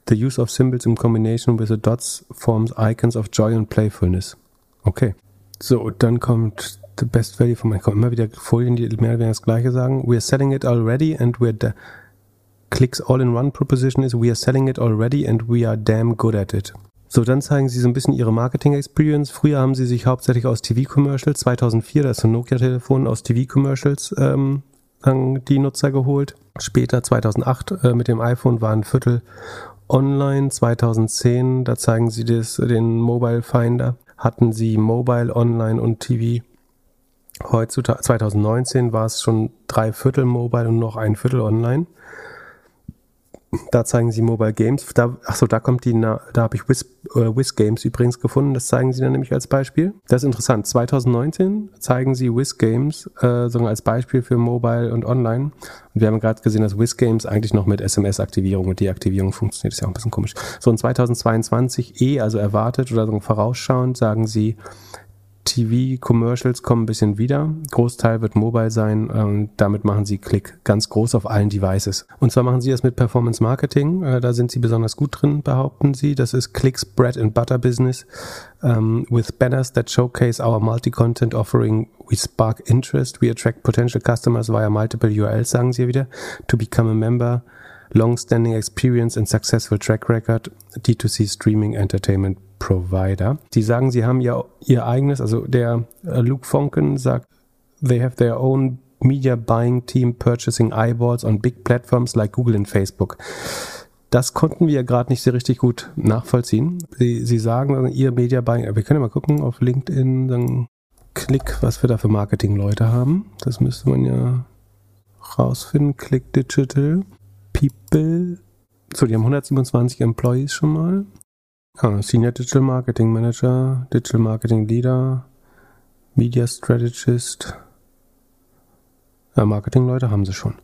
The use of symbols in combination with the dots forms icons of joy and playfulness. Okay. So, dann kommt the best value von kommen immer wieder Folien, die mehr oder weniger das gleiche sagen. We are selling it already and we're da Clicks all in one proposition is we are selling it already and we are damn good at it. So, dann zeigen sie so ein bisschen ihre Marketing Experience. Früher haben sie sich hauptsächlich aus TV-Commercials, 2004, da ist ein Nokia-Telefon aus TV-Commercials ähm, die Nutzer geholt. Später, 2008, äh, mit dem iPhone war ein Viertel online 2010, da zeigen sie das, den Mobile Finder, hatten sie Mobile, Online und TV. Heutzutage, 2019 war es schon drei Viertel Mobile und noch ein Viertel Online. Da zeigen sie Mobile Games. Da, achso, da kommt die, da habe ich Wiz, äh, Wiz Games übrigens gefunden. Das zeigen sie dann nämlich als Beispiel. Das ist interessant. 2019 zeigen sie Wiz Games äh, so als Beispiel für Mobile und Online. Und wir haben gerade gesehen, dass Wiz Games eigentlich noch mit SMS-Aktivierung und Deaktivierung funktioniert. Ist ja auch ein bisschen komisch. So in 2022 eh, also erwartet oder so vorausschauend, sagen sie, TV-Commercials kommen ein bisschen wieder. Großteil wird mobile sein. Ähm, damit machen sie Klick ganz groß auf allen Devices. Und zwar machen sie das mit Performance Marketing. Äh, da sind sie besonders gut drin, behaupten sie. Das ist Clicks Bread and Butter Business. Um, with banners that showcase our multi-content offering, we spark interest. We attract potential customers via multiple URLs, sagen sie wieder. To become a member long-standing experience and successful track record, D2C Streaming Entertainment Provider. Die sagen, sie haben ja ihr eigenes, also der äh, Luke Fonken sagt, they have their own media buying team purchasing eyeballs on big platforms like Google and Facebook. Das konnten wir gerade nicht so richtig gut nachvollziehen. Sie, sie sagen, ihr Media Buying, wir können ja mal gucken auf LinkedIn, dann Klick, was wir da für Marketing-Leute haben. Das müsste man ja rausfinden. Click Digital. People. So, die haben 127 Employees schon mal. Ah, Senior Digital Marketing Manager, Digital Marketing Leader, Media Strategist. Ja, Marketingleute haben sie schon.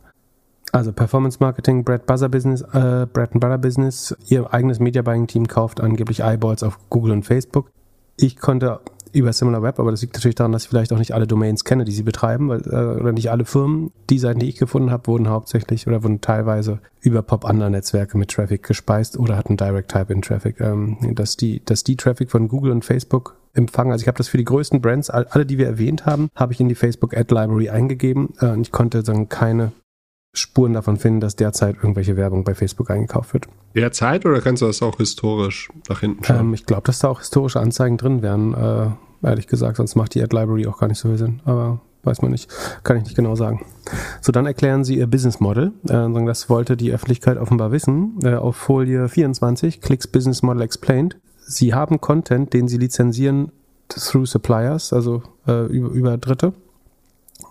Also Performance Marketing, Bread Buzzer Business, äh, Bread and Butter Business. Ihr eigenes Media Buying Team kauft angeblich Eyeballs auf Google und Facebook. Ich konnte über SimilarWeb, aber das liegt natürlich daran, dass ich vielleicht auch nicht alle Domains kenne, die sie betreiben, weil, äh, oder nicht alle Firmen. Die Seiten, die ich gefunden habe, wurden hauptsächlich oder wurden teilweise über Pop-Under-Netzwerke mit Traffic gespeist oder hatten Direct Type in Traffic. Ähm, dass die, dass die Traffic von Google und Facebook empfangen. Also ich habe das für die größten Brands, alle, die wir erwähnt haben, habe ich in die Facebook Ad Library eingegeben äh, und ich konnte dann keine Spuren davon finden, dass derzeit irgendwelche Werbung bei Facebook eingekauft wird. Derzeit oder kannst du das auch historisch nach hinten schauen? Ähm, ich glaube, dass da auch historische Anzeigen drin wären. Äh, ehrlich gesagt, sonst macht die Ad Library auch gar nicht so viel Sinn. Aber weiß man nicht, kann ich nicht genau sagen. So, dann erklären sie ihr Business Model. Äh, das wollte die Öffentlichkeit offenbar wissen. Äh, auf Folie 24, Clicks Business Model Explained. Sie haben Content, den sie lizenzieren through Suppliers, also äh, über, über Dritte.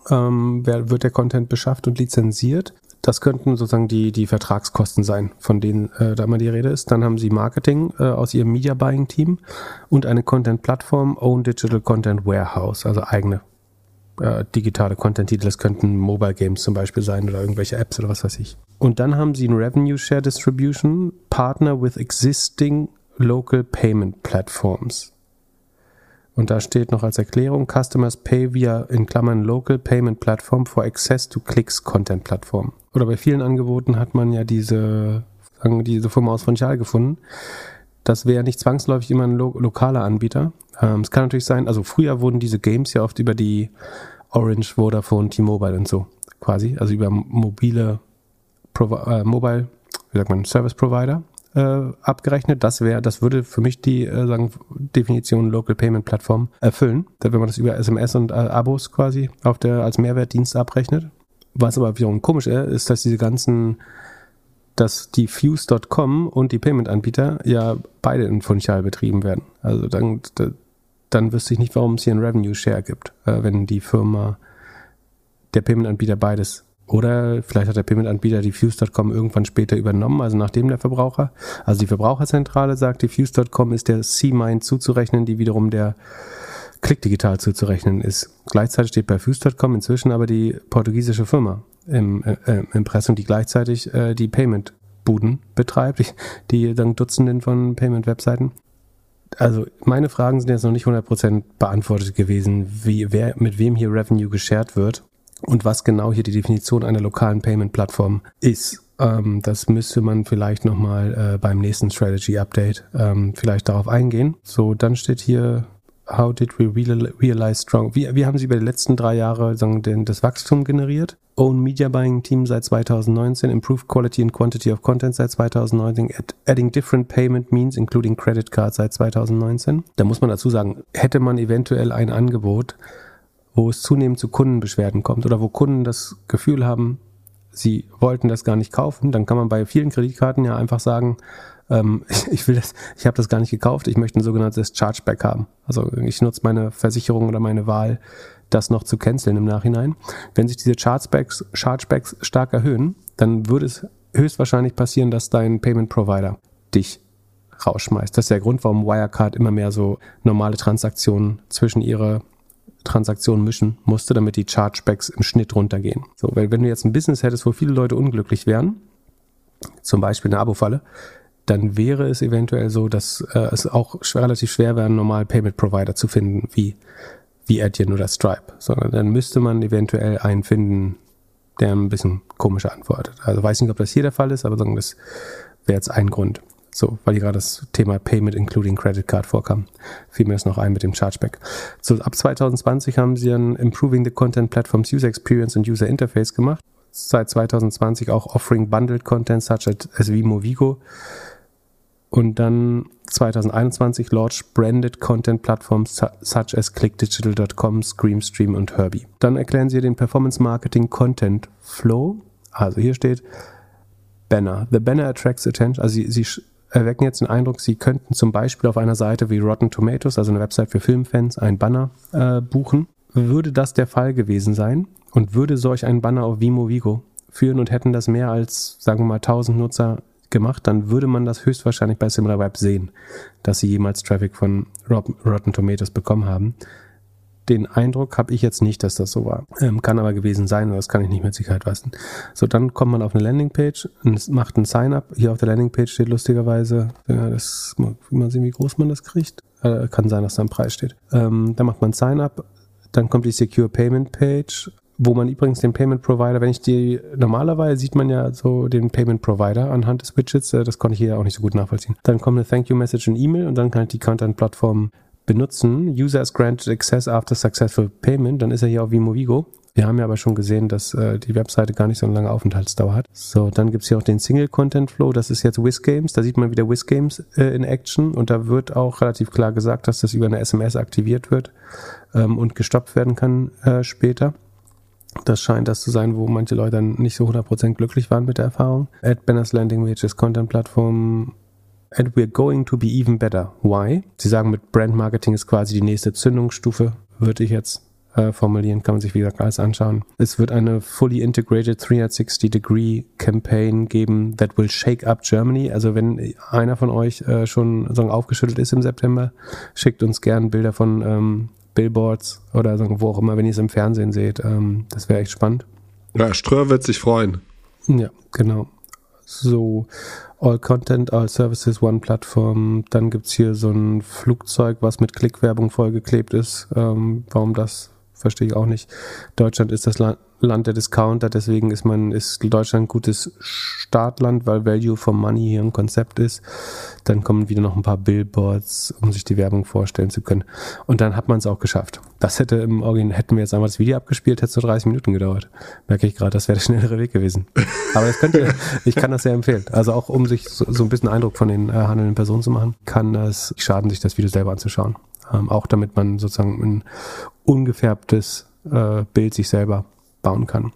Ähm, wer, wird der Content beschafft und lizenziert? Das könnten sozusagen die, die Vertragskosten sein, von denen äh, da mal die Rede ist. Dann haben sie Marketing äh, aus ihrem Media Buying Team und eine Content-Plattform, Own Digital Content Warehouse, also eigene äh, digitale Content-Titel. Das könnten Mobile Games zum Beispiel sein oder irgendwelche Apps oder was weiß ich. Und dann haben sie ein Revenue Share Distribution, Partner with existing local payment platforms. Und da steht noch als Erklärung, Customers pay via in Klammern Local Payment Platform for Access to Clicks Content Plattform. Oder bei vielen Angeboten hat man ja diese, diese Firma aus Frontial gefunden. Das wäre nicht zwangsläufig immer ein lo lokaler Anbieter. Ähm, es kann natürlich sein, also früher wurden diese Games ja oft über die Orange, Vodafone, T-Mobile und so quasi, also über mobile Provi äh, Mobile, wie sagt man, Service Provider äh, abgerechnet. Das wäre, das würde für mich die äh, sagen, Definition Local Payment Plattform erfüllen, wenn man das über SMS und äh, Abos quasi auf der als Mehrwertdienst abrechnet. Was aber wiederum komisch ist, ist, dass diese ganzen, dass die Fuse.com und die Payment-Anbieter ja beide in Funchal betrieben werden. Also dann, dann wüsste ich nicht, warum es hier einen Revenue Share gibt, äh, wenn die Firma, der Payment-Anbieter beides oder vielleicht hat der Payment-Anbieter die Fuse.com irgendwann später übernommen, also nachdem der Verbraucher. Also die Verbraucherzentrale sagt, die Fuse.com ist der C-Mind zuzurechnen, die wiederum der Click Digital zuzurechnen ist. Gleichzeitig steht bei Fuse.com inzwischen aber die portugiesische Firma im äh, äh Impressum, die gleichzeitig äh, die Payment-Buden betreibt, die dann Dutzenden von Payment-Webseiten. Also meine Fragen sind jetzt noch nicht 100% beantwortet gewesen, wie, wer, mit wem hier Revenue geshared wird und was genau hier die Definition einer lokalen Payment-Plattform ist. Ähm, das müsste man vielleicht nochmal äh, beim nächsten Strategy Update ähm, vielleicht darauf eingehen. So, dann steht hier, how did we realize strong? Wie, wie haben Sie über die letzten drei Jahre sagen, den, das Wachstum generiert? Own Media Buying Team seit 2019, Improved Quality and Quantity of Content seit 2019, Adding Different Payment Means, including Credit Card seit 2019. Da muss man dazu sagen, hätte man eventuell ein Angebot, wo es zunehmend zu Kundenbeschwerden kommt oder wo Kunden das Gefühl haben, sie wollten das gar nicht kaufen, dann kann man bei vielen Kreditkarten ja einfach sagen, ähm, ich will das, ich habe das gar nicht gekauft, ich möchte ein sogenanntes Chargeback haben. Also ich nutze meine Versicherung oder meine Wahl, das noch zu canceln im Nachhinein. Wenn sich diese Chargebacks, Chargebacks stark erhöhen, dann würde es höchstwahrscheinlich passieren, dass dein Payment Provider dich rausschmeißt. Das ist der Grund, warum Wirecard immer mehr so normale Transaktionen zwischen ihre Transaktionen mischen musste, damit die Chargebacks im Schnitt runtergehen. So, weil wenn du jetzt ein Business hättest, wo viele Leute unglücklich wären, zum Beispiel eine Abo-Falle, dann wäre es eventuell so, dass äh, es auch relativ schwer wäre, einen normalen Payment-Provider zu finden, wie, wie Adyen oder Stripe. Sondern dann müsste man eventuell einen finden, der ein bisschen komischer antwortet. Also weiß nicht, ob das hier der Fall ist, aber sagen, das wäre jetzt ein Grund. So, weil gerade das Thema Payment including Credit Card vorkam, fiel mir das noch ein mit dem Chargeback. So, ab 2020 haben sie ein Improving the Content Platforms User Experience und User Interface gemacht. Seit 2020 auch Offering Bundled Content such as Vimo Vigo. Und dann 2021 Launch Branded Content Platforms such as clickdigital.com, Screamstream und Herbie. Dann erklären sie den Performance Marketing Content Flow. Also hier steht Banner. The banner attracts attention. Also sie, sie erwecken jetzt den Eindruck, Sie könnten zum Beispiel auf einer Seite wie Rotten Tomatoes, also eine Website für Filmfans, einen Banner äh, buchen. Würde das der Fall gewesen sein und würde solch ein Banner auf Vimo Vigo führen und hätten das mehr als, sagen wir mal, 1000 Nutzer gemacht, dann würde man das höchstwahrscheinlich bei SimilarWeb sehen, dass sie jemals Traffic von Rotten Tomatoes bekommen haben. Den Eindruck habe ich jetzt nicht, dass das so war. Ähm, kann aber gewesen sein, das kann ich nicht mit Sicherheit wissen. So, dann kommt man auf eine Landingpage und macht ein Sign-up. Hier auf der Landingpage steht lustigerweise, ja, das, mal sehen, wie groß man das kriegt. Äh, kann sein, dass da ein Preis steht. Ähm, dann macht man Sign-up, dann kommt die Secure Payment Page wo man übrigens den Payment Provider, wenn ich die, normalerweise sieht man ja so den Payment Provider anhand des Widgets, äh, das konnte ich hier auch nicht so gut nachvollziehen. Dann kommt eine Thank You Message und E-Mail und dann kann ich die Content-Plattform benutzen. User is granted access after successful payment, dann ist er hier auf Vimovigo. Wir haben ja aber schon gesehen, dass äh, die Webseite gar nicht so eine lange Aufenthaltsdauer hat. So, dann gibt's hier auch den Single Content Flow. Das ist jetzt WizGames. Da sieht man wieder WizGames äh, in Action. Und da wird auch relativ klar gesagt, dass das über eine SMS aktiviert wird ähm, und gestoppt werden kann äh, später. Das scheint das zu sein, wo manche Leute dann nicht so 100% glücklich waren mit der Erfahrung. At Banners Landing Pages, Content Plattform. And we're going to be even better. Why? Sie sagen, mit Brand Marketing ist quasi die nächste Zündungsstufe, würde ich jetzt äh, formulieren, kann man sich wie gesagt alles anschauen. Es wird eine fully integrated 360-degree Campaign geben that will shake up Germany. Also wenn einer von euch äh, schon so aufgeschüttelt ist im September, schickt uns gern Bilder von ähm, Billboards oder wo auch immer, wenn ihr es im Fernsehen seht. Ähm, das wäre echt spannend. Ja, Ströer wird sich freuen. Ja, genau. So, All Content, All Services, One Plattform. Dann gibt es hier so ein Flugzeug, was mit Klickwerbung vollgeklebt ist. Ähm, warum das, verstehe ich auch nicht. Deutschland ist das Land, Land der Discounter, deswegen ist man, ist Deutschland ein gutes Startland, weil Value for Money hier ein Konzept ist. Dann kommen wieder noch ein paar Billboards, um sich die Werbung vorstellen zu können. Und dann hat man es auch geschafft. Das hätte im Original, hätten wir jetzt einmal das Video abgespielt, hätte es nur 30 Minuten gedauert. Merke ich gerade, das wäre der schnellere Weg gewesen. Aber das könnt ihr, ich kann das sehr empfehlen. Also auch um sich so, so ein bisschen Eindruck von den äh, handelnden Personen zu machen, kann es schaden, sich das Video selber anzuschauen. Ähm, auch damit man sozusagen ein ungefärbtes äh, Bild sich selber bauen kann.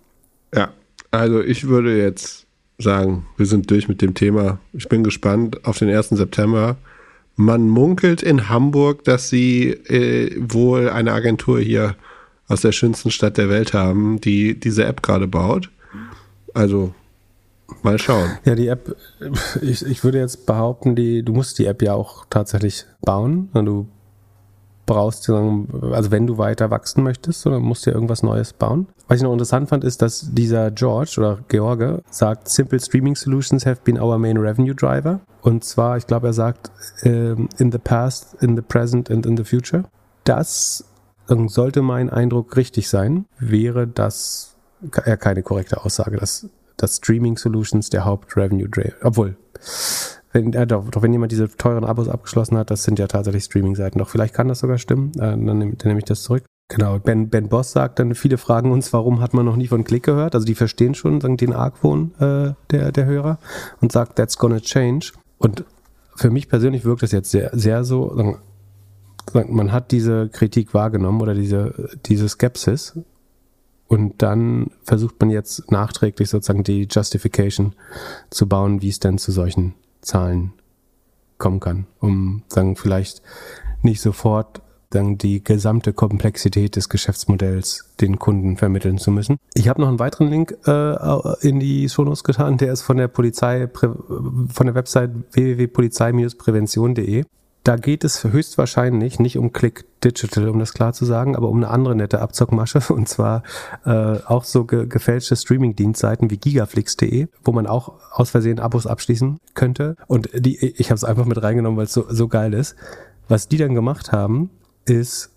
Ja, also ich würde jetzt sagen, wir sind durch mit dem Thema. Ich bin gespannt auf den 1. September. Man munkelt in Hamburg, dass sie äh, wohl eine Agentur hier aus der schönsten Stadt der Welt haben, die diese App gerade baut. Also mal schauen. Ja, die App, ich, ich würde jetzt behaupten, die, du musst die App ja auch tatsächlich bauen. Du brauchst, also wenn du weiter wachsen möchtest, oder musst du ja irgendwas Neues bauen. Was ich noch interessant fand, ist, dass dieser George oder George sagt, Simple Streaming Solutions have been our main revenue driver. Und zwar, ich glaube, er sagt, ähm, in the past, in the present and in the future. Das ähm, sollte mein Eindruck richtig sein, wäre das ja keine korrekte Aussage, dass, dass Streaming Solutions der Haupt-Revenue Driver, obwohl, wenn, äh, doch, doch, wenn jemand diese teuren Abos abgeschlossen hat, das sind ja tatsächlich Streaming-Seiten. Doch vielleicht kann das sogar stimmen. Äh, dann, nehme, dann ich das zurück. Genau, Ben, ben Boss sagt dann, viele fragen uns, warum hat man noch nie von Klick gehört? Also die verstehen schon sagen, den Argwohn äh, der, der Hörer und sagt, that's gonna change. Und für mich persönlich wirkt das jetzt sehr, sehr so, sagen, man hat diese Kritik wahrgenommen oder diese, diese Skepsis und dann versucht man jetzt nachträglich sozusagen die Justification zu bauen, wie es denn zu solchen Zahlen kommen kann, um sagen vielleicht nicht sofort dann die gesamte Komplexität des Geschäftsmodells den Kunden vermitteln zu müssen. Ich habe noch einen weiteren Link äh, in die Shownotes getan, der ist von der Polizei von der Website www.polizei-prävention.de. Da geht es höchstwahrscheinlich nicht um Click Digital, um das klar zu sagen, aber um eine andere nette Abzockmasche und zwar äh, auch so ge gefälschte Streaming-Dienstseiten wie gigaflix.de, wo man auch aus Versehen Abos abschließen könnte. Und die, ich habe es einfach mit reingenommen, weil es so, so geil ist. Was die dann gemacht haben, ist,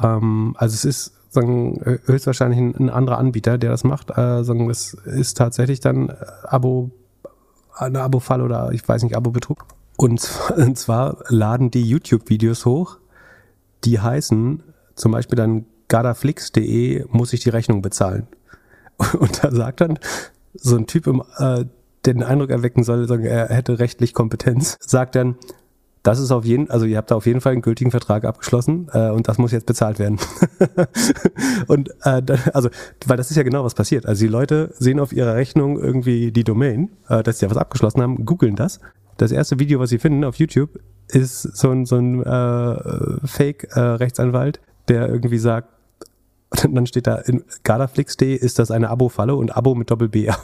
ähm, also es ist sagen, höchstwahrscheinlich ein, ein anderer Anbieter, der das macht. Äh, sagen, es ist tatsächlich dann Abo, eine Abo-Fall oder ich weiß nicht, Abo-Betrug. Und, und zwar laden die YouTube-Videos hoch, die heißen zum Beispiel dann gadaflix.de muss ich die Rechnung bezahlen. Und da sagt dann so ein Typ, im, äh, der den Eindruck erwecken soll, sagen, er hätte rechtlich Kompetenz, sagt dann, das ist auf jeden, also ihr habt da auf jeden Fall einen gültigen Vertrag abgeschlossen äh, und das muss jetzt bezahlt werden. und äh, also, weil das ist ja genau was passiert. Also die Leute sehen auf ihrer Rechnung irgendwie die Domain, äh, dass sie ja was abgeschlossen haben, googeln das das erste Video, was sie finden auf YouTube, ist so ein, so ein äh, Fake-Rechtsanwalt, äh, der irgendwie sagt, Und dann steht da in gardaflix.de ist das eine Abo-Falle und Abo mit Doppel-B.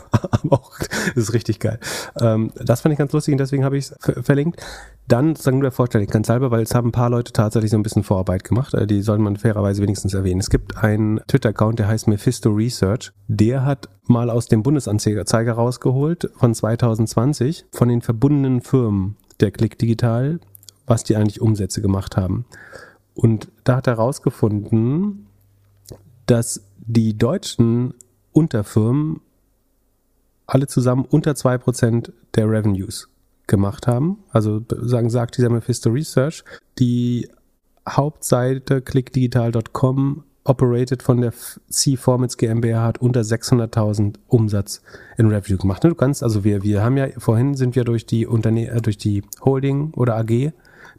Das ist richtig geil. Ähm, das fand ich ganz lustig und deswegen habe ich es verlinkt. Dann sagen wir der Vollständigkeit halber, weil es haben ein paar Leute tatsächlich so ein bisschen Vorarbeit gemacht. Äh, Die soll man fairerweise wenigstens erwähnen. Es gibt einen Twitter-Account, der heißt Mephisto Research. Der hat mal aus dem Bundesanzeiger rausgeholt von 2020 von den verbundenen Firmen der Click Digital, was die eigentlich Umsätze gemacht haben. Und da hat er rausgefunden, dass die deutschen Unterfirmen alle zusammen unter 2% der Revenues gemacht haben. Also sagen, sagt dieser Mephisto Research, die Hauptseite clickdigital.com operated von der C-Formats GmbH hat unter 600.000 Umsatz in Revenue gemacht. Du kannst, also wir, wir haben ja, vorhin sind wir durch die Unterne äh, durch die Holding oder AG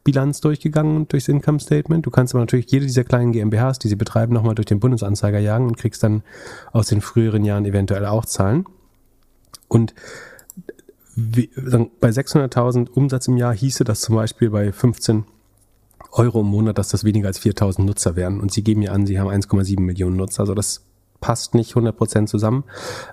Bilanz durchgegangen durchs Income Statement. Du kannst aber natürlich jede dieser kleinen GmbHs, die sie betreiben, nochmal durch den Bundesanzeiger jagen und kriegst dann aus den früheren Jahren eventuell auch Zahlen. Und bei 600.000 Umsatz im Jahr hieße das zum Beispiel bei 15 Euro im Monat, dass das weniger als 4.000 Nutzer wären. Und sie geben mir an, sie haben 1,7 Millionen Nutzer. Also das passt nicht 100% zusammen,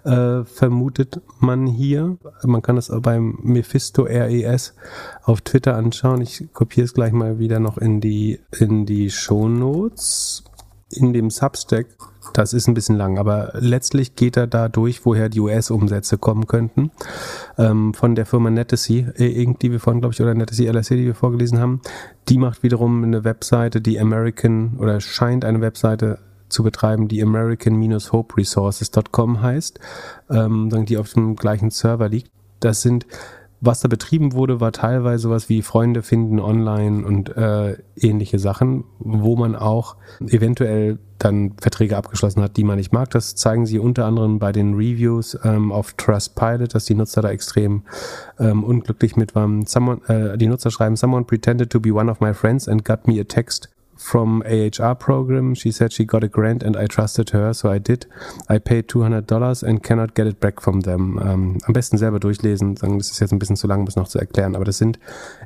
äh, vermutet man hier. Man kann das beim Mephisto RES auf Twitter anschauen. Ich kopiere es gleich mal wieder noch in die, in die Shownotes. In dem Substack, das ist ein bisschen lang, aber letztlich geht er da durch, woher die US-Umsätze kommen könnten. Ähm, von der Firma Netasy, die wir vorhin, glaube ich, oder Netasy LSC, die wir vorgelesen haben. Die macht wiederum eine Webseite, die American, oder scheint eine Webseite zu betreiben, die American-Hope-Resources.com heißt, ähm, die auf dem gleichen Server liegt. Das sind, was da betrieben wurde, war teilweise sowas wie Freunde finden online und äh, ähnliche Sachen, wo man auch eventuell dann Verträge abgeschlossen hat, die man nicht mag. Das zeigen sie unter anderem bei den Reviews ähm, auf Trustpilot, dass die Nutzer da extrem ähm, unglücklich mit waren. Someone, äh, die Nutzer schreiben, someone pretended to be one of my friends and got me a text from AHR program. She said she got a grant and I trusted her, so I did. I paid $200 and cannot get it back from them. Ähm, am besten selber durchlesen, sagen, das ist jetzt ein bisschen zu lang, um es noch zu erklären, aber das sind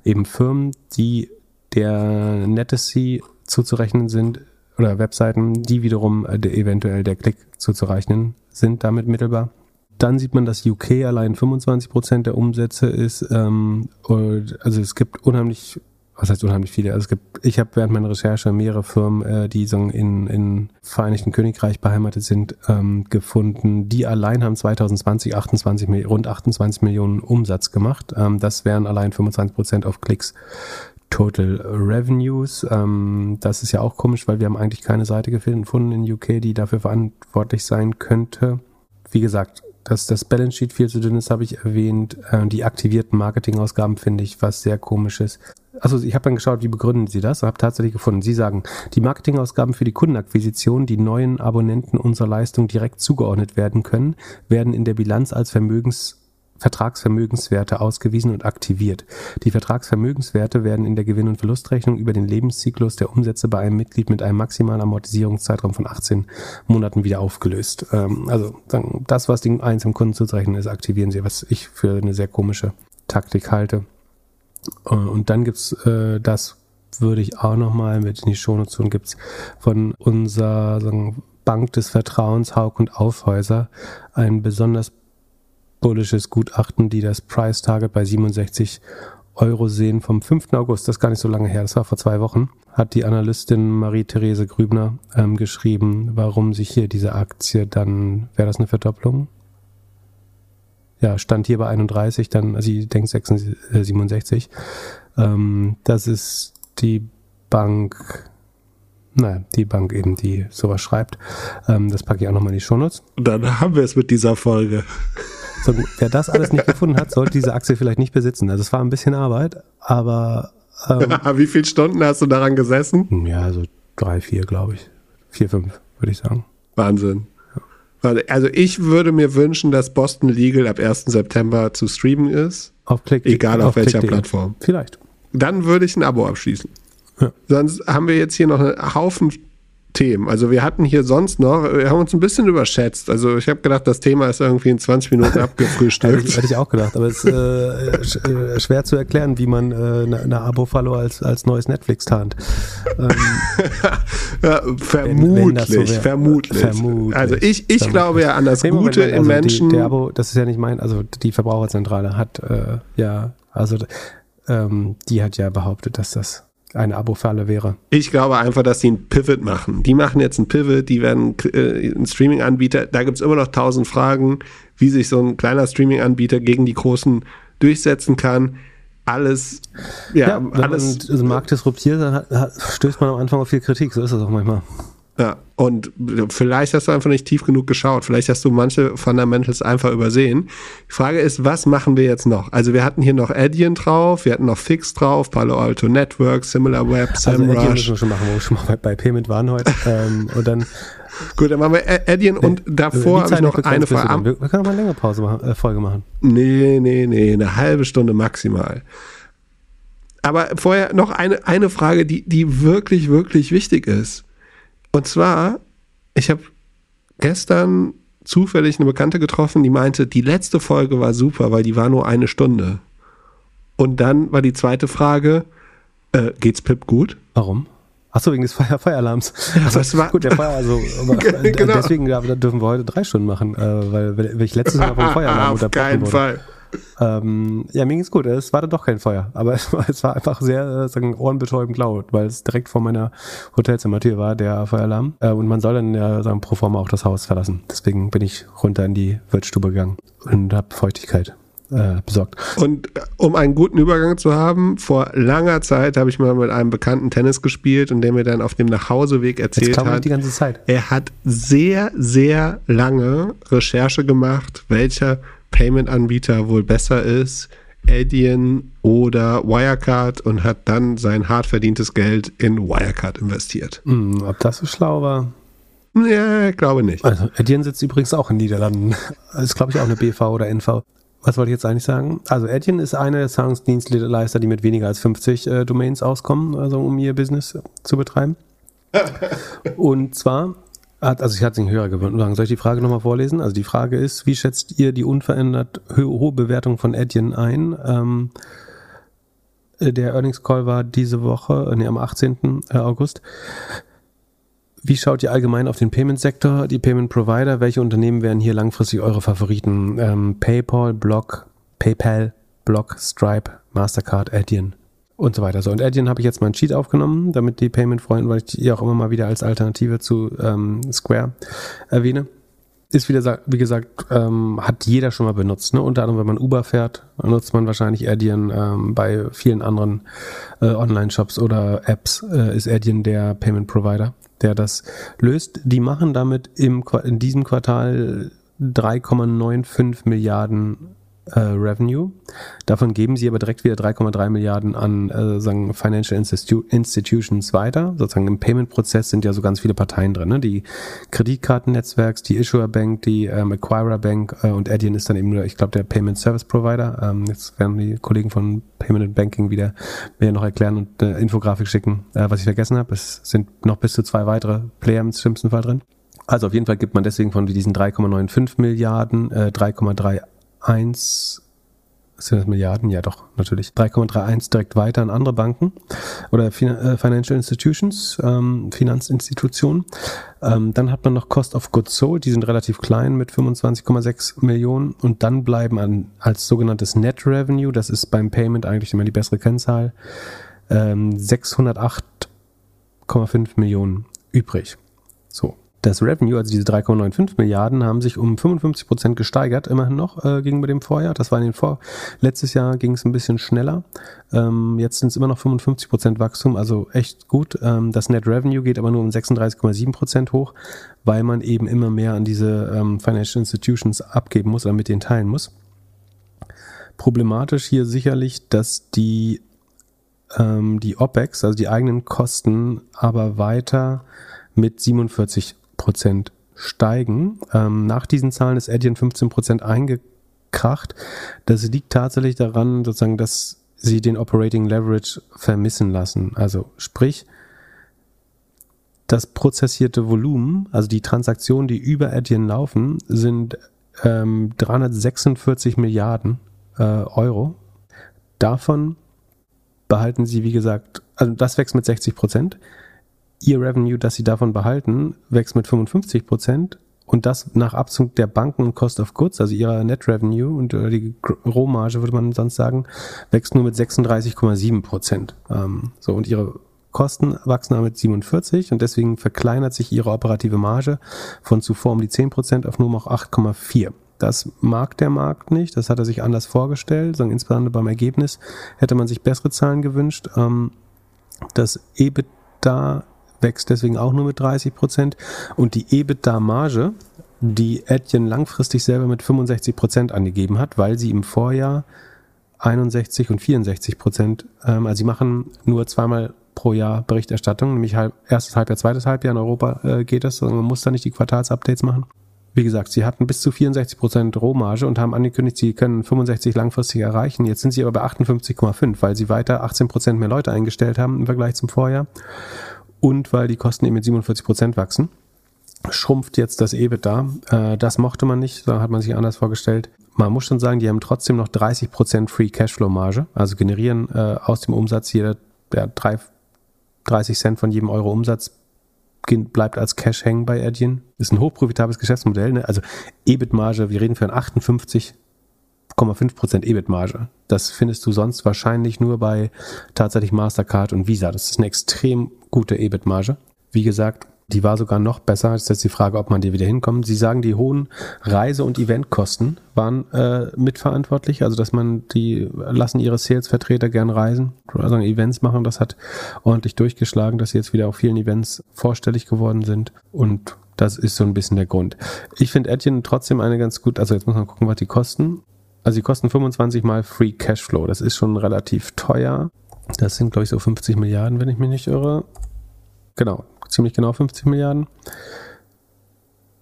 eben Firmen, die der Netasy zuzurechnen sind oder Webseiten, die wiederum äh, eventuell der Klick zuzurechnen sind, damit mittelbar. Dann sieht man, dass UK allein 25% der Umsätze ist. Ähm, also es gibt unheimlich was heißt unheimlich viele? Also es gibt, ich habe während meiner Recherche mehrere Firmen, äh, die so in, in Vereinigten Königreich beheimatet sind, ähm, gefunden. Die allein haben 2020 28, rund 28 Millionen Umsatz gemacht. Ähm, das wären allein 25 Prozent auf Klicks. Total Revenues. Ähm, das ist ja auch komisch, weil wir haben eigentlich keine Seite gefunden in UK, die dafür verantwortlich sein könnte. Wie gesagt, dass das Balance Sheet viel zu dünn ist, habe ich erwähnt. Äh, die aktivierten Marketingausgaben finde ich was sehr komisches. Also ich habe dann geschaut, wie begründen Sie das und habe tatsächlich gefunden. Sie sagen, die Marketingausgaben für die Kundenakquisition, die neuen Abonnenten unserer Leistung direkt zugeordnet werden können, werden in der Bilanz als Vermögens Vertragsvermögenswerte ausgewiesen und aktiviert. Die Vertragsvermögenswerte werden in der Gewinn- und Verlustrechnung über den Lebenszyklus der Umsätze bei einem Mitglied mit einem maximalen Amortisierungszeitraum von 18 Monaten wieder aufgelöst. Ähm, also das, was den einzelnen Kunden zuzurechnen ist, aktivieren sie, was ich für eine sehr komische Taktik halte. Äh, und dann gibt's äh, das, würde ich auch nochmal mit in die Shownotes tun, gibt's von unserer Bank des Vertrauens, Haug und Aufhäuser, ein besonders bullisches Gutachten, die das Price Target bei 67 Euro sehen vom 5. August, das ist gar nicht so lange her, das war vor zwei Wochen, hat die Analystin Marie-Therese Grübner ähm, geschrieben, warum sich hier diese Aktie dann, wäre das eine Verdopplung? Ja, stand hier bei 31, dann, also ich denke 67. Ähm, das ist die Bank, naja, die Bank eben, die sowas schreibt. Ähm, das packe ich auch nochmal in die Shownotes. Dann haben wir es mit dieser Folge. So, wer das alles nicht gefunden hat, sollte diese Aktie vielleicht nicht besitzen. Also es war ein bisschen Arbeit, aber ähm, Wie viele Stunden hast du daran gesessen? Ja, so drei, vier, glaube ich. Vier, fünf, würde ich sagen. Wahnsinn. Also ich würde mir wünschen, dass Boston Legal ab 1. September zu streamen ist. Auf Klick. Egal auf, auf welcher Plattform. Vielleicht. Dann würde ich ein Abo abschließen. Ja. Sonst haben wir jetzt hier noch einen Haufen Themen. Also wir hatten hier sonst noch, wir haben uns ein bisschen überschätzt. Also ich habe gedacht, das Thema ist irgendwie in 20 Minuten abgefrühstückt. hätte, hätte ich auch gedacht, aber es ist äh, sch äh, schwer zu erklären, wie man äh, eine Abo-Follow als, als neues Netflix tarnt. Ähm, ja, vermutlich, wenn, wenn so vermutlich, vermutlich. Also ich, ich glaube ja an das nee, Gute Moment, also im Menschen. Die, der Abo, das ist ja nicht mein, also die Verbraucherzentrale hat äh, ja, also ähm, die hat ja behauptet, dass das eine Abo-Falle wäre. Ich glaube einfach, dass sie ein Pivot machen. Die machen jetzt ein Pivot, die werden äh, ein Streaming-Anbieter. Da gibt es immer noch tausend Fragen, wie sich so ein kleiner Streaming-Anbieter gegen die großen durchsetzen kann. Alles, ja, ja wenn alles. man den Markt disruptiert, dann hat, hat, stößt man am Anfang auf viel Kritik. So ist das auch manchmal. Ja, und vielleicht hast du einfach nicht tief genug geschaut. Vielleicht hast du manche Fundamentals einfach übersehen. Die Frage ist, was machen wir jetzt noch? Also wir hatten hier noch Adyen drauf, wir hatten noch Fix drauf, Palo Alto Network, SimilarWeb, SEMrush. Also müssen wir schon machen, wo wir schon mal bei Payment waren heute. ähm, und dann Gut, dann machen wir Adyen nee, und davor habe ich noch eine Frage. Wir, wir können mal eine längere Pause machen, äh, Folge machen. Nee, nee, nee, eine halbe Stunde maximal. Aber vorher noch eine, eine Frage, die, die wirklich, wirklich wichtig ist. Und zwar, ich habe gestern zufällig eine Bekannte getroffen, die meinte, die letzte Folge war super, weil die war nur eine Stunde. Und dann war die zweite Frage, äh, geht's Pip gut? Warum? Achso, wegen des Feuer Feueralarms. Ja, also, was war? Gut, der Feuer, also genau. deswegen ja, dürfen wir heute drei Stunden machen, äh, weil wenn ich letztes Mal vom Feueralarm Auf keinen wurde. Fall. Ähm, ja, mir ging's gut. Es war dann doch kein Feuer, aber es war, es war einfach sehr, äh, sagen, ohrenbetäubend laut, weil es direkt vor meiner Hotelzimmertür war, der Feueralarm. Äh, und man soll dann ja, sagen, pro forma auch das Haus verlassen. Deswegen bin ich runter in die Wirtsstube gegangen und habe Feuchtigkeit äh, besorgt. Und äh, um einen guten Übergang zu haben, vor langer Zeit habe ich mal mit einem Bekannten Tennis gespielt und der mir dann auf dem Nachhauseweg erzählt hat, die ganze Zeit. er hat sehr, sehr lange Recherche gemacht, welcher Payment-Anbieter wohl besser ist, Adyen oder Wirecard und hat dann sein hart verdientes Geld in Wirecard investiert. Mm, ob das so schlau war? Ja, ich glaube nicht. Also Adyen sitzt übrigens auch in Niederlanden. Das ist, glaube ich, auch eine BV oder NV. Was wollte ich jetzt eigentlich sagen? Also Adyen ist einer der Zahlungsdienstleister, die mit weniger als 50 äh, Domains auskommen, also um ihr Business zu betreiben. Und zwar also ich hatte den Hörer gewonnen. Soll ich die Frage nochmal vorlesen? Also die Frage ist, wie schätzt ihr die unverändert hohe Bewertung von Adyen ein? Ähm, äh, der Earnings Call war diese Woche, nee, am 18. Äh, August. Wie schaut ihr allgemein auf den Payment-Sektor, die Payment-Provider? Welche Unternehmen wären hier langfristig eure Favoriten? Ähm, PayPal, Block, PayPal, Block, Stripe, Mastercard, Adyen und so weiter. So, und Adyen habe ich jetzt mal ein Cheat aufgenommen, damit die Payment-Freunde, weil ich die auch immer mal wieder als Alternative zu ähm, Square erwähne. Ist wieder, wie gesagt, ähm, hat jeder schon mal benutzt. Ne? Unter anderem, wenn man Uber fährt, nutzt man wahrscheinlich Adyen. Ähm, bei vielen anderen äh, Online-Shops oder Apps äh, ist Adyen der Payment-Provider, der das löst. Die machen damit im, in diesem Quartal 3,95 Milliarden äh, Revenue. Davon geben sie aber direkt wieder 3,3 Milliarden an äh, sagen Financial Institu Institutions weiter. Sozusagen im Payment-Prozess sind ja so ganz viele Parteien drin. Ne? Die Kreditkartennetzwerks, die Issuer Bank, die ähm, Acquirer Bank äh, und Adyen ist dann eben ich glaube, der Payment Service Provider. Ähm, jetzt werden die Kollegen von Payment and Banking wieder mir noch erklären und eine Infografik schicken, äh, was ich vergessen habe. Es sind noch bis zu zwei weitere Player im schlimmsten Fall drin. Also auf jeden Fall gibt man deswegen von diesen 3,95 Milliarden äh, 3,3 1 sind das Milliarden? Ja, doch, natürlich. 3,31 direkt weiter an andere Banken oder äh, Financial Institutions, ähm, Finanzinstitutionen. Ähm, dann hat man noch Cost of Goods Sold, die sind relativ klein mit 25,6 Millionen und dann bleiben an, als sogenanntes Net Revenue, das ist beim Payment eigentlich immer die bessere Kennzahl, ähm, 608,5 Millionen übrig. So das Revenue, also diese 3,95 Milliarden, haben sich um 55 Prozent gesteigert, immerhin noch äh, gegenüber dem Vorjahr. Das war in den Vor. Letztes Jahr ging es ein bisschen schneller. Ähm, jetzt sind es immer noch 55 Prozent Wachstum, also echt gut. Ähm, das Net Revenue geht aber nur um 36,7 Prozent hoch, weil man eben immer mehr an diese ähm, Financial Institutions abgeben muss oder mit denen teilen muss. Problematisch hier sicherlich, dass die ähm, die OPEX, also die eigenen Kosten, aber weiter mit 47 Prozent steigen. Ähm, nach diesen Zahlen ist Adyen 15 Prozent eingekracht. Das liegt tatsächlich daran, sozusagen, dass sie den Operating Leverage vermissen lassen. Also sprich, das prozessierte Volumen, also die Transaktionen, die über Adyen laufen, sind ähm, 346 Milliarden äh, Euro. Davon behalten sie, wie gesagt, also das wächst mit 60 Prozent. Ihr Revenue, das sie davon behalten, wächst mit 55 Prozent und das nach Abzug der Banken und Cost of Goods, also ihrer Net Revenue und äh, die Rohmarge, würde man sonst sagen, wächst nur mit 36,7 Prozent. Ähm, so, und ihre Kosten wachsen damit 47 und deswegen verkleinert sich ihre operative Marge von zuvor um die 10 Prozent auf nur noch 8,4. Das mag der Markt nicht, das hat er sich anders vorgestellt, sondern insbesondere beim Ergebnis hätte man sich bessere Zahlen gewünscht. Ähm, das EBITDA wächst deswegen auch nur mit 30 Prozent und die EBITDA-Marge, die Adyen langfristig selber mit 65 Prozent angegeben hat, weil sie im Vorjahr 61 und 64 Prozent, ähm, also sie machen nur zweimal pro Jahr Berichterstattung, nämlich halb, erstes Halbjahr, zweites Halbjahr in Europa äh, geht das, man muss da nicht die Quartalsupdates machen. Wie gesagt, sie hatten bis zu 64 Prozent Rohmarge und haben angekündigt, sie können 65 langfristig erreichen. Jetzt sind sie aber bei 58,5, weil sie weiter 18 Prozent mehr Leute eingestellt haben im Vergleich zum Vorjahr und weil die Kosten eben mit 47 Prozent wachsen. Schrumpft jetzt das EBITDA. Äh, das mochte man nicht, da hat man sich anders vorgestellt. Man muss schon sagen, die haben trotzdem noch 30 Prozent Free Cashflow Marge, also generieren äh, aus dem Umsatz jeder der drei 30 Cent von jedem Euro Umsatz bleibt als Cash hängen bei Adyen. Ist ein hochprofitables Geschäftsmodell. Ne? Also EBIT-Marge, wir reden für ein 58,5% EBIT-Marge. Das findest du sonst wahrscheinlich nur bei tatsächlich Mastercard und Visa. Das ist eine extrem gute EBIT-Marge. Wie gesagt, die war sogar noch besser. Ist jetzt die Frage, ob man dir wieder hinkommt. Sie sagen, die hohen Reise- und Eventkosten waren äh, mitverantwortlich. Also, dass man die lassen ihre Sales-Vertreter gern reisen, also Events machen. Das hat ordentlich durchgeschlagen, dass sie jetzt wieder auf vielen Events vorstellig geworden sind. Und das ist so ein bisschen der Grund. Ich finde Adyen trotzdem eine ganz gut, also jetzt muss man gucken, was die kosten. Also die kosten 25 mal Free Cashflow. Das ist schon relativ teuer. Das sind, glaube ich, so 50 Milliarden, wenn ich mich nicht irre. Genau, ziemlich genau 50 Milliarden.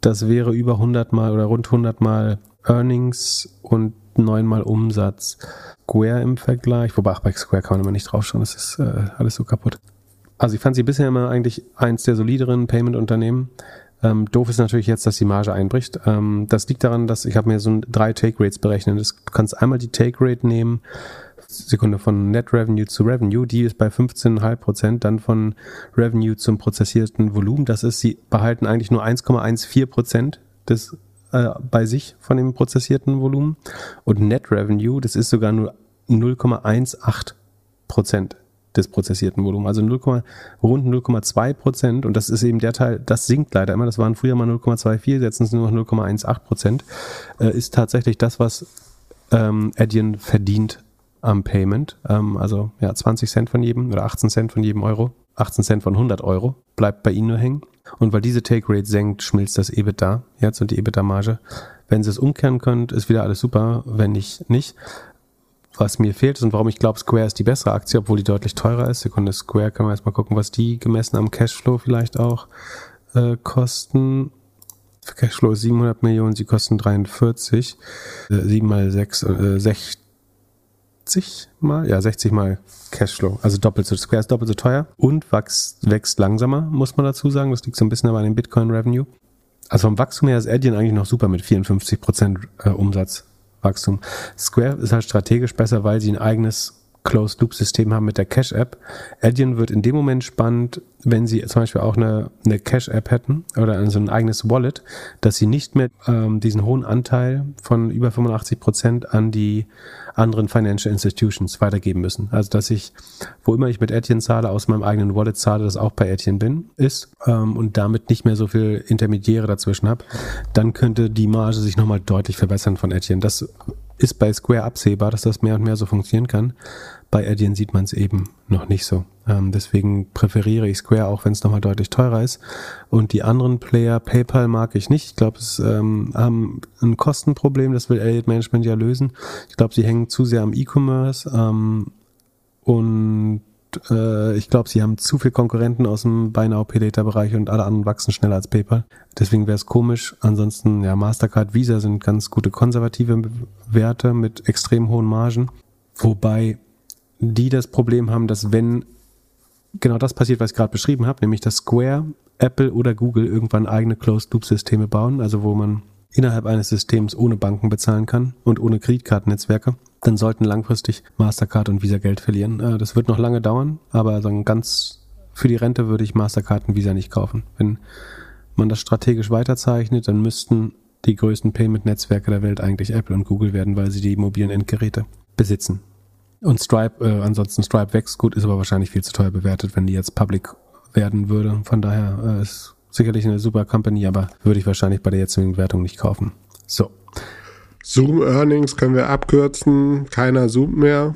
Das wäre über 100 mal oder rund 100 mal Earnings und 9 mal Umsatz. Square im Vergleich, wobei auch bei Square kann man immer nicht draufschauen, das ist äh, alles so kaputt. Also ich fand sie bisher immer eigentlich eins der solideren Payment-Unternehmen. Ähm, doof ist natürlich jetzt, dass die Marge einbricht. Ähm, das liegt daran, dass ich habe mir so drei Take Rates berechnet. Du kannst einmal die Take Rate nehmen Sekunde von Net Revenue zu Revenue, die ist bei 15,5 Prozent, dann von Revenue zum prozessierten Volumen, das ist, sie behalten eigentlich nur 1,14 Prozent des äh, bei sich von dem prozessierten Volumen und Net Revenue, das ist sogar nur 0,18 Prozent des prozessierten Volumens, also 0, rund 0,2 Prozent und das ist eben der Teil, das sinkt leider immer, das waren früher mal 0,24, jetzt sind es nur noch 0,18 Prozent, äh, ist tatsächlich das, was ähm, Adyen verdient am Payment. Ähm, also ja, 20 Cent von jedem oder 18 Cent von jedem Euro. 18 Cent von 100 Euro bleibt bei Ihnen nur hängen. Und weil diese Take Rate senkt, schmilzt das EBITDA jetzt und die EBITDA-Marge. Wenn Sie es umkehren könnt, ist wieder alles super. Wenn nicht, nicht. Was mir fehlt ist und warum ich glaube, Square ist die bessere Aktie, obwohl die deutlich teurer ist. Sekunde, Square können wir erstmal gucken, was die gemessen am Cashflow vielleicht auch äh, kosten. Cashflow ist 700 Millionen, sie kosten 43. Äh, 7 mal 6, äh, 60 60 mal, ja, 60 mal Cashflow. Also doppelt so, Square ist doppelt so teuer und wächst, wächst langsamer, muss man dazu sagen. Das liegt so ein bisschen aber an dem Bitcoin-Revenue. Also vom Wachstum her ist Adyen eigentlich noch super mit 54 Prozent äh, Umsatzwachstum. Square ist halt strategisch besser, weil sie ein eigenes Closed-Loop-System haben mit der Cash-App. Adyen wird in dem Moment spannend, wenn sie zum Beispiel auch eine, eine Cash-App hätten oder so ein eigenes Wallet, dass sie nicht mehr ähm, diesen hohen Anteil von über 85 Prozent an die anderen Financial Institutions weitergeben müssen. Also dass ich, wo immer ich mit Etienne zahle, aus meinem eigenen Wallet zahle, das auch bei Etienne bin, ist ähm, und damit nicht mehr so viel Intermediäre dazwischen habe, dann könnte die Marge sich nochmal deutlich verbessern von Etienne. Das ist bei Square absehbar, dass das mehr und mehr so funktionieren kann. Bei Adyen sieht man es eben noch nicht so. Ähm, deswegen präferiere ich Square, auch wenn es nochmal deutlich teurer ist. Und die anderen Player, PayPal mag ich nicht. Ich glaube, es ähm, haben ein Kostenproblem, das will Elliott Management ja lösen. Ich glaube, sie hängen zu sehr am E-Commerce ähm, und äh, ich glaube, sie haben zu viel Konkurrenten aus dem Buy Now Pay Later Bereich und alle anderen wachsen schneller als PayPal. Deswegen wäre es komisch. Ansonsten, ja, Mastercard, Visa sind ganz gute konservative Werte mit extrem hohen Margen. Wobei die das Problem haben, dass wenn genau das passiert, was ich gerade beschrieben habe, nämlich dass Square Apple oder Google irgendwann eigene Closed-Loop-Systeme bauen, also wo man innerhalb eines Systems ohne Banken bezahlen kann und ohne Kreditkartennetzwerke, dann sollten langfristig Mastercard und Visa Geld verlieren. Äh, das wird noch lange dauern, aber so ein ganz für die Rente würde ich Mastercard und Visa nicht kaufen. Wenn man das strategisch weiterzeichnet, dann müssten die größten Payment-Netzwerke der Welt eigentlich Apple und Google werden, weil sie die mobilen Endgeräte besitzen. Und Stripe, äh, ansonsten Stripe wächst gut, ist aber wahrscheinlich viel zu teuer bewertet, wenn die jetzt public werden würde. Von daher äh, ist sicherlich eine super Company, aber würde ich wahrscheinlich bei der jetzigen Wertung nicht kaufen. So. Zoom Earnings können wir abkürzen. Keiner zoomt mehr.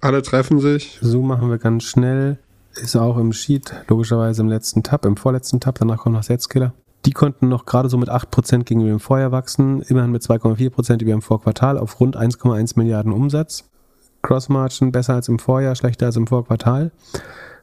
Alle treffen sich. Zoom machen wir ganz schnell. Ist auch im Sheet, logischerweise im letzten Tab, im vorletzten Tab. Danach kommt noch Setzkiller. Die konnten noch gerade so mit 8% gegenüber dem Vorjahr wachsen, immerhin mit 2,4% über dem Vorquartal auf rund 1,1 Milliarden Umsatz. Crossmargin besser als im Vorjahr, schlechter als im Vorquartal.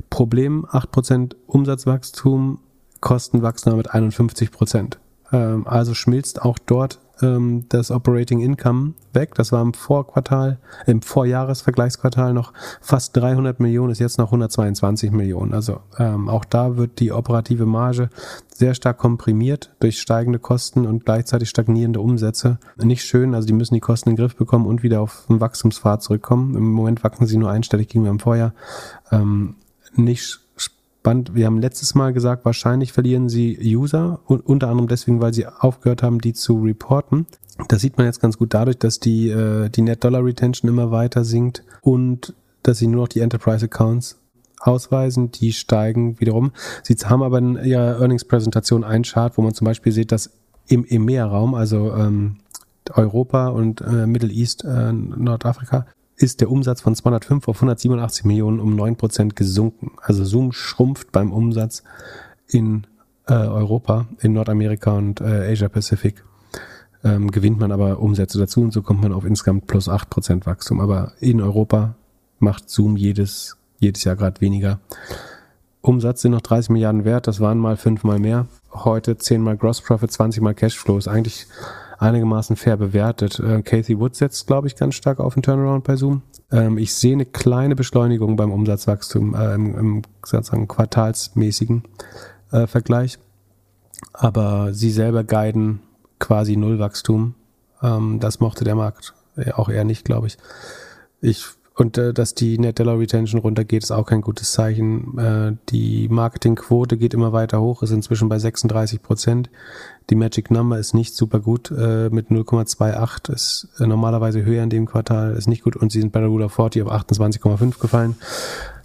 Problem 8% Umsatzwachstum, Kosten wachsen damit 51%. Ähm, also schmilzt auch dort ähm, das Operating Income weg. Das war im Vorquartal, im Vorjahresvergleichsquartal noch fast 300 Millionen, ist jetzt noch 122 Millionen. Also ähm, auch da wird die operative Marge sehr stark komprimiert durch steigende Kosten und gleichzeitig stagnierende Umsätze. Nicht schön, also die müssen die Kosten in den Griff bekommen und wieder auf den Wachstumspfad zurückkommen. Im Moment wachsen sie nur einstellig gegenüber im Vorjahr. Ähm, nicht spannend. Wir haben letztes Mal gesagt, wahrscheinlich verlieren sie User, unter anderem deswegen, weil sie aufgehört haben, die zu reporten. Das sieht man jetzt ganz gut dadurch, dass die, äh, die Net Dollar Retention immer weiter sinkt und dass sie nur noch die Enterprise Accounts ausweisen, die steigen wiederum. Sie haben aber in ihrer Earnings-Präsentation einen Chart, wo man zum Beispiel sieht, dass im EMEA-Raum, also ähm, Europa und äh, Middle East, äh, Nordafrika, ist der Umsatz von 205 auf 187 Millionen um 9% gesunken. Also Zoom schrumpft beim Umsatz in äh, Europa, in Nordamerika und äh, Asia Pacific. Ähm, gewinnt man aber Umsätze dazu und so kommt man auf insgesamt plus 8% Wachstum. Aber in Europa macht Zoom jedes, jedes Jahr gerade weniger. Umsatz sind noch 30 Milliarden wert, das waren mal fünfmal mehr. Heute 10 mal Gross Profit, 20 mal Cashflow. Ist eigentlich einigermaßen fair bewertet. Äh, Casey Wood setzt, glaube ich, ganz stark auf den Turnaround bei Zoom. Ähm, ich sehe eine kleine Beschleunigung beim Umsatzwachstum äh, im, im sozusagen quartalsmäßigen äh, Vergleich. Aber sie selber guiden quasi Nullwachstum. Ähm, das mochte der Markt auch eher nicht, glaube ich. Ich und äh, dass die Net Dollar Retention runtergeht, ist auch kein gutes Zeichen. Äh, die Marketingquote geht immer weiter hoch, ist inzwischen bei 36 Prozent. Die Magic Number ist nicht super gut äh, mit 0,28, ist äh, normalerweise höher in dem Quartal, ist nicht gut und sie sind bei der Rule of 40 auf 28,5 gefallen.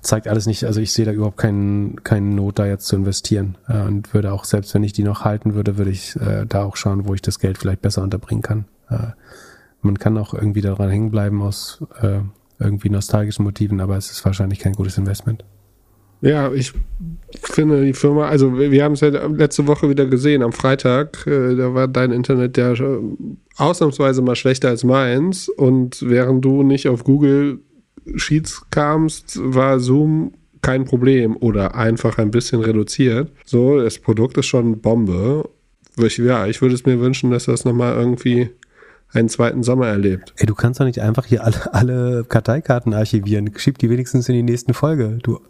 Zeigt alles nicht, also ich sehe da überhaupt keinen, keinen Not, da jetzt zu investieren. Äh, und würde auch, selbst wenn ich die noch halten würde, würde ich äh, da auch schauen, wo ich das Geld vielleicht besser unterbringen kann. Äh, man kann auch irgendwie daran hängen bleiben aus irgendwie nostalgischen Motiven, aber es ist wahrscheinlich kein gutes Investment. Ja, ich finde die Firma, also wir haben es ja letzte Woche wieder gesehen, am Freitag, äh, da war dein Internet ja ausnahmsweise mal schlechter als meins und während du nicht auf Google Sheets kamst, war Zoom kein Problem oder einfach ein bisschen reduziert. So, das Produkt ist schon Bombe. Ich, ja, ich würde es mir wünschen, dass das nochmal irgendwie einen zweiten Sommer erlebt. Ey, du kannst doch nicht einfach hier alle, alle Karteikarten archivieren. Schieb die wenigstens in die nächste Folge. Du.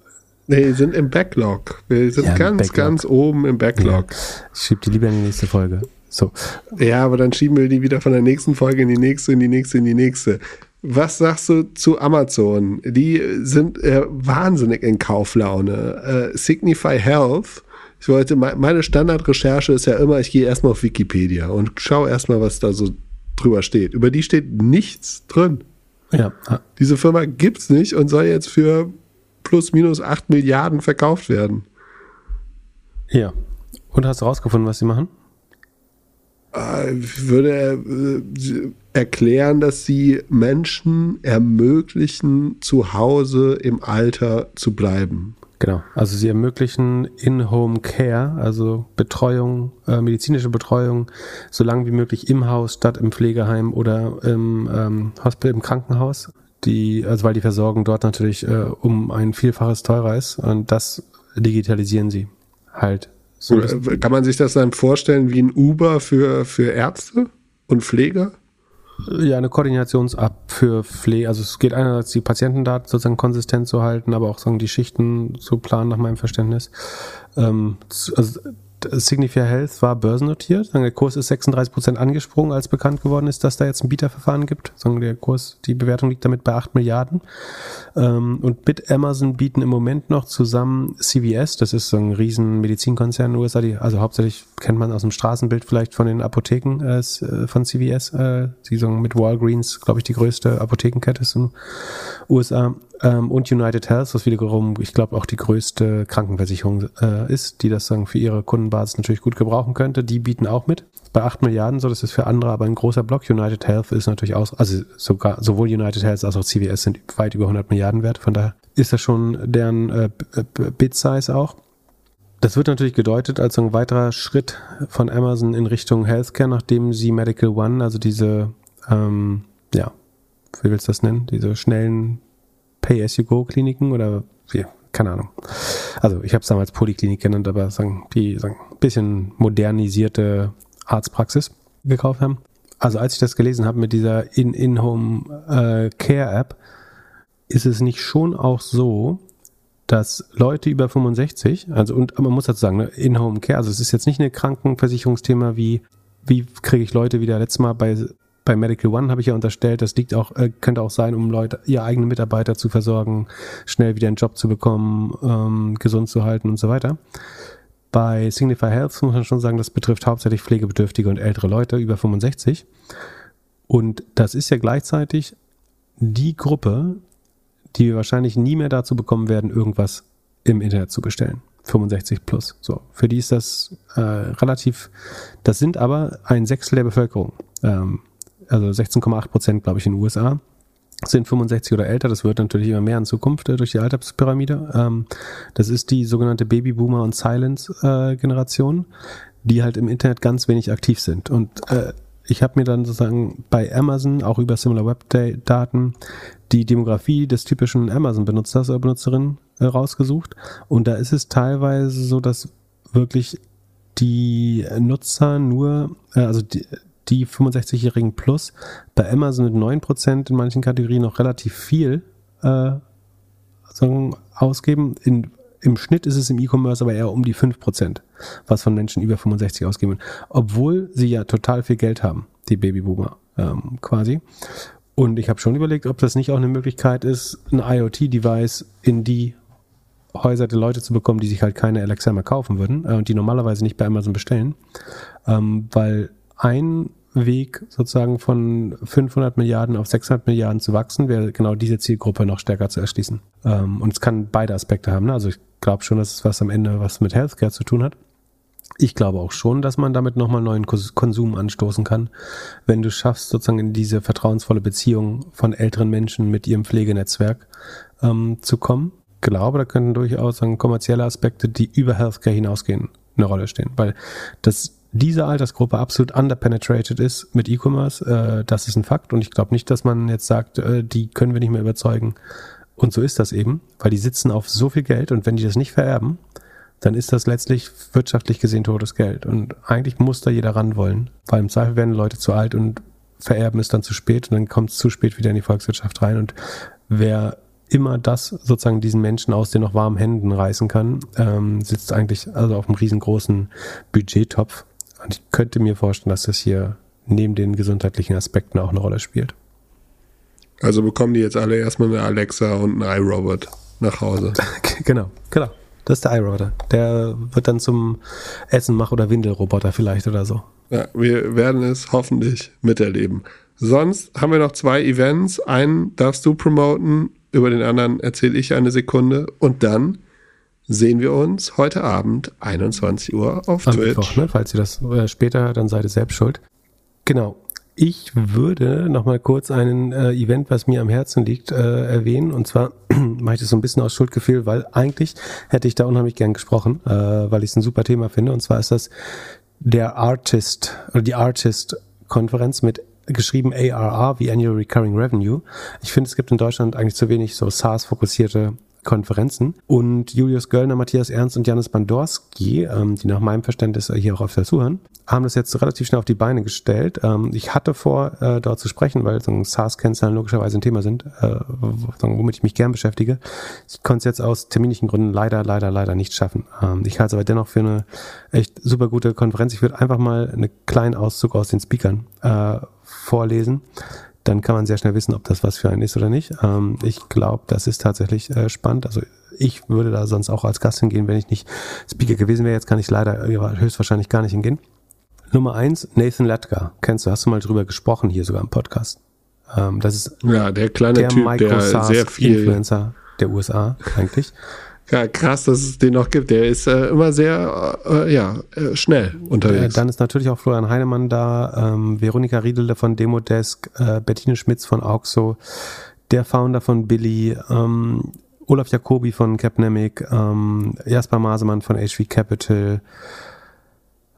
Nee, die sind im Backlog. Wir sind ja, ganz, Backlog. ganz oben im Backlog. Ja. Schieb die lieber in die nächste Folge. So. Ja, aber dann schieben wir die wieder von der nächsten Folge in die nächste, in die nächste, in die nächste. Was sagst du zu Amazon? Die sind äh, wahnsinnig in Kauflaune. Äh, Signify Health. Ich wollte, meine Standardrecherche ist ja immer, ich gehe erstmal auf Wikipedia und schaue erstmal, was da so drüber steht. Über die steht nichts drin. Ja. Diese Firma gibt es nicht und soll jetzt für plus minus 8 Milliarden verkauft werden. Ja. Und hast du rausgefunden, was sie machen? Äh, ich würde äh, erklären, dass sie Menschen ermöglichen, zu Hause im Alter zu bleiben. Genau, also sie ermöglichen In-Home Care, also Betreuung, äh, medizinische Betreuung, so lange wie möglich im Haus, statt im Pflegeheim oder im ähm, Hospital, im Krankenhaus. Die, also weil die Versorgung dort natürlich äh, um ein Vielfaches teurer ist und das digitalisieren sie halt. So Kann man sich das dann vorstellen wie ein Uber für, für Ärzte und Pfleger? ja eine Koordinations-App für Pflege. Also es geht einerseits die Patientendaten sozusagen konsistent zu halten, aber auch sagen die Schichten zu planen nach meinem Verständnis. Ähm, also Signify Health war börsennotiert. Der Kurs ist 36 Prozent angesprungen, als bekannt geworden ist, dass da jetzt ein Bieterverfahren gibt. Der Kurs, die Bewertung liegt damit bei 8 Milliarden. Ähm, und Bit Amazon bieten im Moment noch zusammen CVS, das ist so ein riesen Medizinkonzern in den USA, die, also hauptsächlich kennt man aus dem Straßenbild vielleicht von den Apotheken äh, äh von CVS, äh, die so mit Walgreens, glaube ich, die größte Apothekenkette ist in den USA ähm, und United Health, was wiederum, ich glaube, auch die größte Krankenversicherung äh, ist, die das sagen für ihre Kundenbasis natürlich gut gebrauchen könnte. Die bieten auch mit. Bei 8 Milliarden, so das ist für andere aber ein großer Block. United Health ist natürlich auch, also sogar sowohl United Health als auch CVS sind weit über 100 Milliarden wert. Von daher ist das schon deren äh, Bit-Size auch. Das wird natürlich gedeutet als ein weiterer Schritt von Amazon in Richtung Healthcare, nachdem sie Medical One, also diese, ähm, ja, wie willst du das nennen, diese schnellen Pay-as-you-go-Kliniken oder wie, keine Ahnung. Also ich habe es damals Poliklinik genannt, aber sagen, die sagen, ein bisschen modernisierte Arztpraxis gekauft haben. Also als ich das gelesen habe mit dieser In-In-Home-Care-App, äh, ist es nicht schon auch so, dass Leute über 65, also und man muss dazu sagen, ne, In-Home-Care, also es ist jetzt nicht ein Krankenversicherungsthema wie, wie kriege ich Leute wieder letztes Mal bei bei Medical One habe ich ja unterstellt, das liegt auch, äh, könnte auch sein, um Leute, ihre eigenen Mitarbeiter zu versorgen, schnell wieder einen Job zu bekommen, ähm, gesund zu halten und so weiter. Bei Signify Health muss man schon sagen, das betrifft hauptsächlich pflegebedürftige und ältere Leute über 65. Und das ist ja gleichzeitig die Gruppe, die wir wahrscheinlich nie mehr dazu bekommen werden, irgendwas im Internet zu bestellen. 65 plus. So, für die ist das äh, relativ. Das sind aber ein Sechstel der Bevölkerung. Ähm, also 16,8 Prozent, glaube ich, in den USA sind 65 oder älter. Das wird natürlich immer mehr in Zukunft äh, durch die Alterspyramide. Ähm, das ist die sogenannte Babyboomer und Silence äh, die halt im Internet ganz wenig aktiv sind. Und äh, ich habe mir dann sozusagen bei Amazon auch über Similar Web Daten die Demografie des typischen Amazon-Benutzers oder Benutzerin äh, rausgesucht. Und da ist es teilweise so, dass wirklich die Nutzer nur, äh, also die, die 65-Jährigen plus bei Amazon mit 9% in manchen Kategorien noch relativ viel äh, sagen, ausgeben. In, Im Schnitt ist es im E-Commerce aber eher um die 5%, was von Menschen über 65 ausgeben. Obwohl sie ja total viel Geld haben, die Babyboomer ähm, quasi. Und ich habe schon überlegt, ob das nicht auch eine Möglichkeit ist, ein IoT-Device in die Häuser der Leute zu bekommen, die sich halt keine Alexa mehr kaufen würden äh, und die normalerweise nicht bei Amazon bestellen. Ähm, weil ein Weg sozusagen von 500 Milliarden auf 600 Milliarden zu wachsen, wäre genau diese Zielgruppe noch stärker zu erschließen. Ähm, und es kann beide Aspekte haben. Ne? Also ich glaube schon, dass es was am Ende was mit Healthcare zu tun hat. Ich glaube auch schon, dass man damit nochmal neuen Konsum anstoßen kann, wenn du schaffst, sozusagen in diese vertrauensvolle Beziehung von älteren Menschen mit ihrem Pflegenetzwerk ähm, zu kommen. Ich glaube, da könnten durchaus kommerzielle Aspekte, die über Healthcare hinausgehen, eine Rolle stehen. Weil das diese Altersgruppe absolut underpenetrated ist mit E-Commerce, äh, das ist ein Fakt. Und ich glaube nicht, dass man jetzt sagt, äh, die können wir nicht mehr überzeugen. Und so ist das eben, weil die sitzen auf so viel Geld und wenn die das nicht vererben, dann ist das letztlich wirtschaftlich gesehen totes Geld. Und eigentlich muss da jeder ran wollen, weil im Zweifel werden Leute zu alt und vererben es dann zu spät und dann kommt es zu spät wieder in die Volkswirtschaft rein. Und wer immer das sozusagen diesen Menschen aus den noch warmen Händen reißen kann, ähm, sitzt eigentlich also auf einem riesengroßen Budgettopf und ich könnte mir vorstellen, dass das hier neben den gesundheitlichen Aspekten auch eine Rolle spielt. Also bekommen die jetzt alle erstmal eine Alexa und einen iRobot nach Hause. genau, genau. Das ist der iRoboter. Der wird dann zum Essenmach- oder Windelroboter vielleicht oder so. Ja, wir werden es hoffentlich miterleben. Sonst haben wir noch zwei Events. Einen darfst du promoten, über den anderen erzähle ich eine Sekunde und dann sehen wir uns heute Abend 21 Uhr auf Am Twitch. Mittwoch, ne? Falls ihr das äh, später hört, dann seid ihr selbst schuld. Genau. Ich würde noch mal kurz ein äh, Event, was mir am Herzen liegt, äh, erwähnen. Und zwar mache ich das so ein bisschen aus Schuldgefühl, weil eigentlich hätte ich da unheimlich gern gesprochen, äh, weil ich es ein super Thema finde. Und zwar ist das der Artist oder die Artist-Konferenz mit geschrieben ARR wie Annual Recurring Revenue. Ich finde, es gibt in Deutschland eigentlich zu wenig so SaaS-fokussierte Konferenzen. Und Julius Göllner, Matthias Ernst und Janis Bandorski, ähm, die nach meinem Verständnis hier auch öfter zuhören, haben das jetzt relativ schnell auf die Beine gestellt. Ähm, ich hatte vor, äh, dort zu sprechen, weil so SaaS-Kennzahlen logischerweise ein Thema sind, äh, womit ich mich gern beschäftige. Ich konnte es jetzt aus terminlichen Gründen leider, leider, leider nicht schaffen. Ähm, ich halte es aber dennoch für eine echt super gute Konferenz. Ich würde einfach mal einen kleinen Auszug aus den Speakern äh, vorlesen dann kann man sehr schnell wissen, ob das was für einen ist oder nicht. Ähm, ich glaube, das ist tatsächlich äh, spannend. Also ich würde da sonst auch als Gast hingehen, wenn ich nicht Speaker gewesen wäre. Jetzt kann ich leider höchstwahrscheinlich gar nicht hingehen. Nummer eins, Nathan Latka. Kennst du, hast du mal drüber gesprochen hier sogar im Podcast. Ähm, das ist ja, der kleine der Typ, der sehr viel Influencer der USA eigentlich. Ja, krass, dass es den noch gibt. Der ist äh, immer sehr äh, ja, äh, schnell unterwegs. Äh, dann ist natürlich auch Florian Heinemann da, ähm, Veronika Riedele von Demodesk, äh, Bettine Schmitz von Auxo, der Founder von Billy, ähm, Olaf Jacobi von Capnemic, ähm, Jasper Masemann von HV Capital,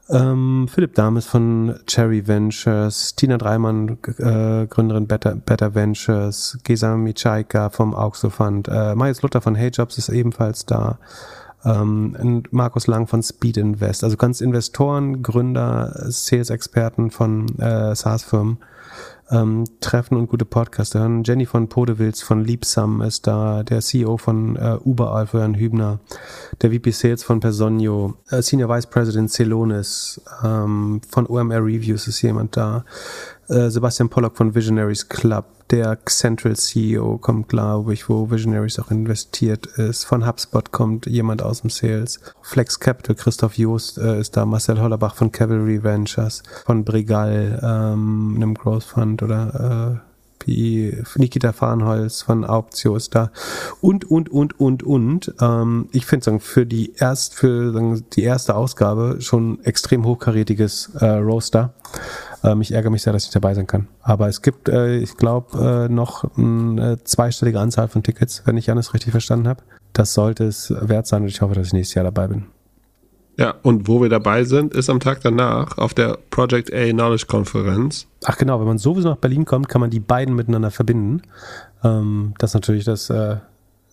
ähm, Philipp Dames von Cherry Ventures, Tina Dreimann, äh, Gründerin Better, Better Ventures, Gesa Michaika vom Auxo Fund, äh, Marius Luther von Hey Jobs ist ebenfalls da. Ähm, und Markus Lang von Speed Invest, also ganz Investoren, Gründer, Sales-Experten von äh, SaaS-Firmen ähm, treffen und gute Podcasts hören. Jenny von Podewils von Liebsam ist da, der CEO von äh, Uber, Jan Hübner, der VP Sales von Personio, äh, Senior Vice President Celonis, ähm, von OMR Reviews ist jemand da, äh, Sebastian Pollock von Visionaries Club, der Central CEO kommt, glaube ich, wo Visionaries auch investiert ist. Von HubSpot kommt jemand aus dem Sales. Flex Capital, Christoph Joost äh, ist da, Marcel Hollerbach von Cavalry Ventures, von Brigal, ähm, einem Growth Fund oder äh, PI, Nikita Farnholz von Auptio ist da und, und, und, und, und. Ähm, ich finde für die erst, für sagen, die erste Ausgabe schon extrem hochkarätiges äh, Roaster. Ähm, ich ärgere mich sehr, dass ich dabei sein kann. Aber es gibt, äh, ich glaube, äh, noch eine zweistellige Anzahl von Tickets, wenn ich Janis richtig verstanden habe. Das sollte es wert sein und ich hoffe, dass ich nächstes Jahr dabei bin. Ja, und wo wir dabei sind, ist am Tag danach auf der Project A Knowledge Konferenz. Ach genau, wenn man sowieso nach Berlin kommt, kann man die beiden miteinander verbinden. Ähm, das ist natürlich das, äh,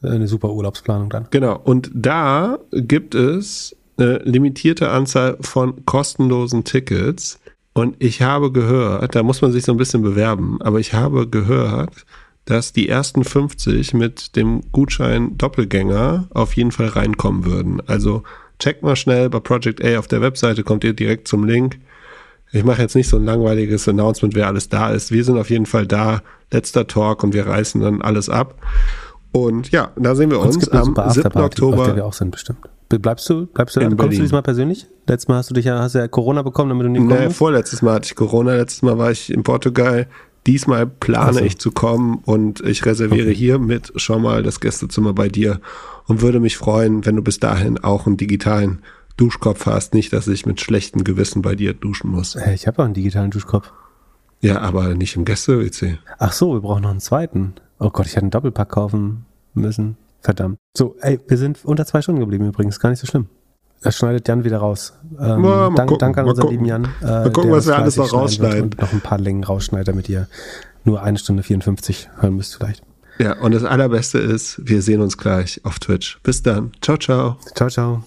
eine super Urlaubsplanung dann. Genau, und da gibt es eine limitierte Anzahl von kostenlosen Tickets. Und ich habe gehört, da muss man sich so ein bisschen bewerben, aber ich habe gehört, dass die ersten 50 mit dem Gutschein Doppelgänger auf jeden Fall reinkommen würden. Also checkt mal schnell bei Project A auf der Webseite, kommt ihr direkt zum Link. Ich mache jetzt nicht so ein langweiliges Announcement, wer alles da ist. Wir sind auf jeden Fall da. Letzter Talk und wir reißen dann alles ab. Und ja, da sehen wir uns am 7. Oktober. Auf der wir auch sind bestimmt. Bleibst du, bleibst du, kommst Berlin. du diesmal persönlich? Letztes Mal hast du dich ja, hast ja Corona bekommen, damit du nicht kommst? Nee, vorletztes Mal hatte ich Corona, letztes Mal war ich in Portugal. Diesmal plane so. ich zu kommen und ich reserviere okay. hiermit schon mal das Gästezimmer bei dir und würde mich freuen, wenn du bis dahin auch einen digitalen Duschkopf hast. Nicht, dass ich mit schlechtem Gewissen bei dir duschen muss. Ich habe auch einen digitalen Duschkopf. Ja, aber nicht im Gäste-WC. Ach so, wir brauchen noch einen zweiten. Oh Gott, ich hätte einen Doppelpack kaufen müssen. Verdammt. So, ey, wir sind unter zwei Stunden geblieben übrigens, gar nicht so schlimm. Das schneidet Jan wieder raus. Ähm, mal dank, gucken, danke an unseren lieben Jan. Äh, mal gucken, was wir alles noch rausschneiden. Und noch ein paar Längen rausschneidet, damit ihr nur eine Stunde 54 hören müsst vielleicht. Ja, und das Allerbeste ist, wir sehen uns gleich auf Twitch. Bis dann. Ciao, ciao. Ciao, ciao.